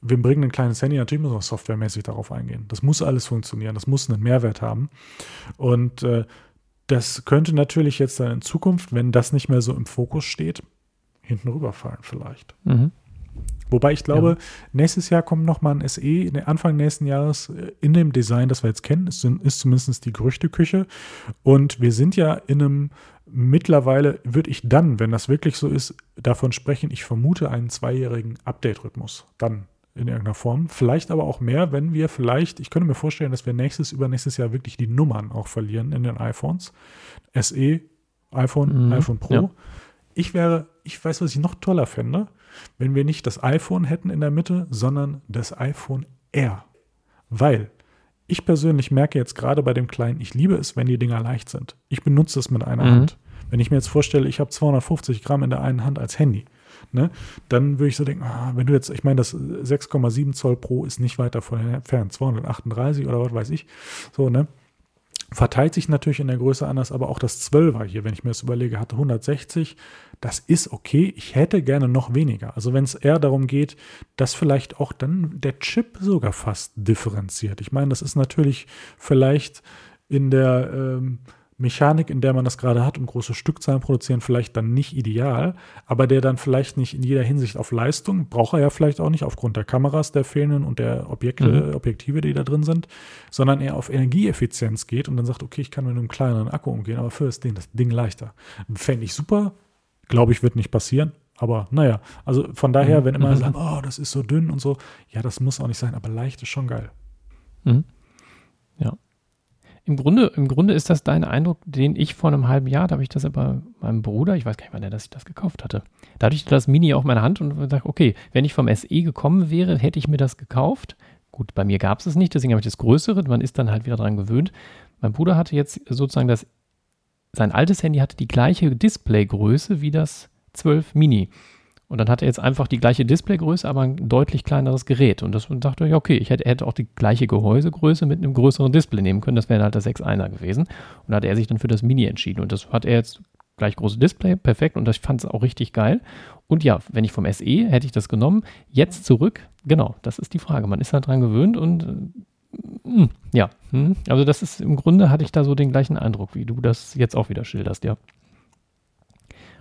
wir bringen ein kleines Handy, natürlich muss man softwaremäßig darauf eingehen. Das muss alles funktionieren, das muss einen Mehrwert haben. Und äh, das könnte natürlich jetzt dann in Zukunft, wenn das nicht mehr so im Fokus steht, hinten rüberfallen vielleicht. Mhm. Wobei ich glaube, ja. nächstes Jahr kommt noch mal ein SE, Anfang nächsten Jahres äh, in dem Design, das wir jetzt kennen, ist, ist zumindest die Gerüchteküche. Und wir sind ja in einem, mittlerweile würde ich dann, wenn das wirklich so ist, davon sprechen, ich vermute einen zweijährigen Update-Rhythmus. Dann in irgendeiner Form. Vielleicht aber auch mehr, wenn wir vielleicht, ich könnte mir vorstellen, dass wir nächstes, übernächstes Jahr wirklich die Nummern auch verlieren in den iPhones. SE, iPhone, mhm. iPhone Pro. Ja. Ich wäre, ich weiß, was ich noch toller fände, wenn wir nicht das iPhone hätten in der Mitte, sondern das iPhone R. Weil ich persönlich merke jetzt gerade bei dem Kleinen, ich liebe es, wenn die Dinger leicht sind. Ich benutze es mit einer mhm. Hand. Wenn ich mir jetzt vorstelle, ich habe 250 Gramm in der einen Hand als Handy, ne, dann würde ich so denken, ah, wenn du jetzt, ich meine, das 6,7 Zoll Pro ist nicht weit davon entfernt, 238 oder was weiß ich, so, ne, Verteilt sich natürlich in der Größe anders, aber auch das 12er hier, wenn ich mir das überlege, hatte 160. Das ist okay. Ich hätte gerne noch weniger. Also wenn es eher darum geht, dass vielleicht auch dann der Chip sogar fast differenziert. Ich meine, das ist natürlich vielleicht in der ähm, Mechanik, in der man das gerade hat und große Stückzahlen produzieren, vielleicht dann nicht ideal, aber der dann vielleicht nicht in jeder Hinsicht auf Leistung, braucht er ja vielleicht auch nicht aufgrund der Kameras, der fehlenden und der Objekte, mhm. Objektive, die da drin sind, sondern eher auf Energieeffizienz geht und dann sagt, okay, ich kann mit einem kleineren Akku umgehen, aber für das Ding, das Ding leichter. Fände ich super, glaube ich, wird nicht passieren, aber naja, also von daher, mhm. wenn immer mhm. sagen, oh, das ist so dünn und so, ja, das muss auch nicht sein, aber leicht ist schon geil. Mhm. Ja. Im Grunde, Im Grunde ist das dein Eindruck, den ich vor einem halben Jahr, da habe ich das aber meinem Bruder, ich weiß gar nicht wann der dass ich das gekauft hatte. Dadurch das Mini auch meine Hand und dachte, okay, wenn ich vom SE gekommen wäre, hätte ich mir das gekauft. Gut, bei mir gab es es nicht, deswegen habe ich das Größere. Man ist dann halt wieder dran gewöhnt. Mein Bruder hatte jetzt sozusagen das, sein altes Handy hatte die gleiche Displaygröße wie das 12 Mini. Und dann hat er jetzt einfach die gleiche Displaygröße, aber ein deutlich kleineres Gerät. Und das dachte ich, okay, ich hätte, hätte auch die gleiche Gehäusegröße mit einem größeren Display nehmen können. Das wäre halt der 6.1er gewesen. Und da hat er sich dann für das Mini entschieden. Und das hat er jetzt gleich große Display, perfekt. Und ich fand es auch richtig geil. Und ja, wenn ich vom SE hätte ich das genommen. Jetzt zurück, genau, das ist die Frage. Man ist halt dran gewöhnt und äh, ja, hm. also das ist im Grunde hatte ich da so den gleichen Eindruck, wie du das jetzt auch wieder schilderst, ja.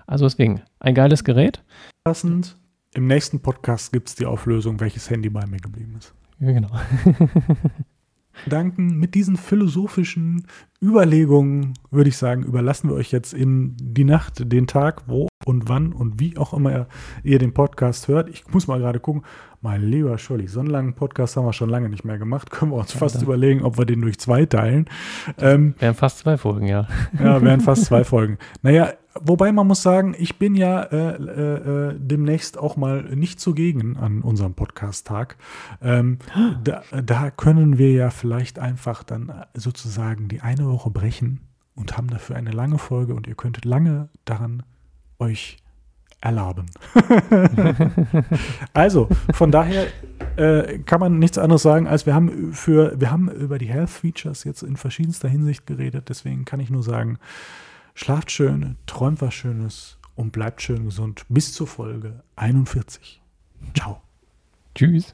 Also deswegen, ein geiles Gerät. Passend. Im nächsten Podcast gibt es die Auflösung, welches Handy bei mir geblieben ist. Ja, genau. Gedanken, mit diesen philosophischen Überlegungen, würde ich sagen, überlassen wir euch jetzt in die Nacht, den Tag, wo und wann und wie auch immer ihr den Podcast hört. Ich muss mal gerade gucken. Mein lieber Scholli, so einen langen Podcast haben wir schon lange nicht mehr gemacht. Können wir uns ja, fast überlegen, ob wir den durch zwei teilen. Ähm, wären fast zwei Folgen, ja. Ja, wären fast zwei Folgen. Naja, wobei man muss sagen, ich bin ja äh, äh, äh, demnächst auch mal nicht zugegen an unserem Podcast-Tag. Ähm, da, da können wir ja vielleicht einfach dann sozusagen die eine Woche brechen und haben dafür eine lange Folge und ihr könntet lange daran euch erlaben. also, von daher äh, kann man nichts anderes sagen, als wir haben für, wir haben über die Health Features jetzt in verschiedenster Hinsicht geredet. Deswegen kann ich nur sagen, schlaft schön, träumt was Schönes und bleibt schön gesund. Bis zur Folge 41. Ciao. Tschüss.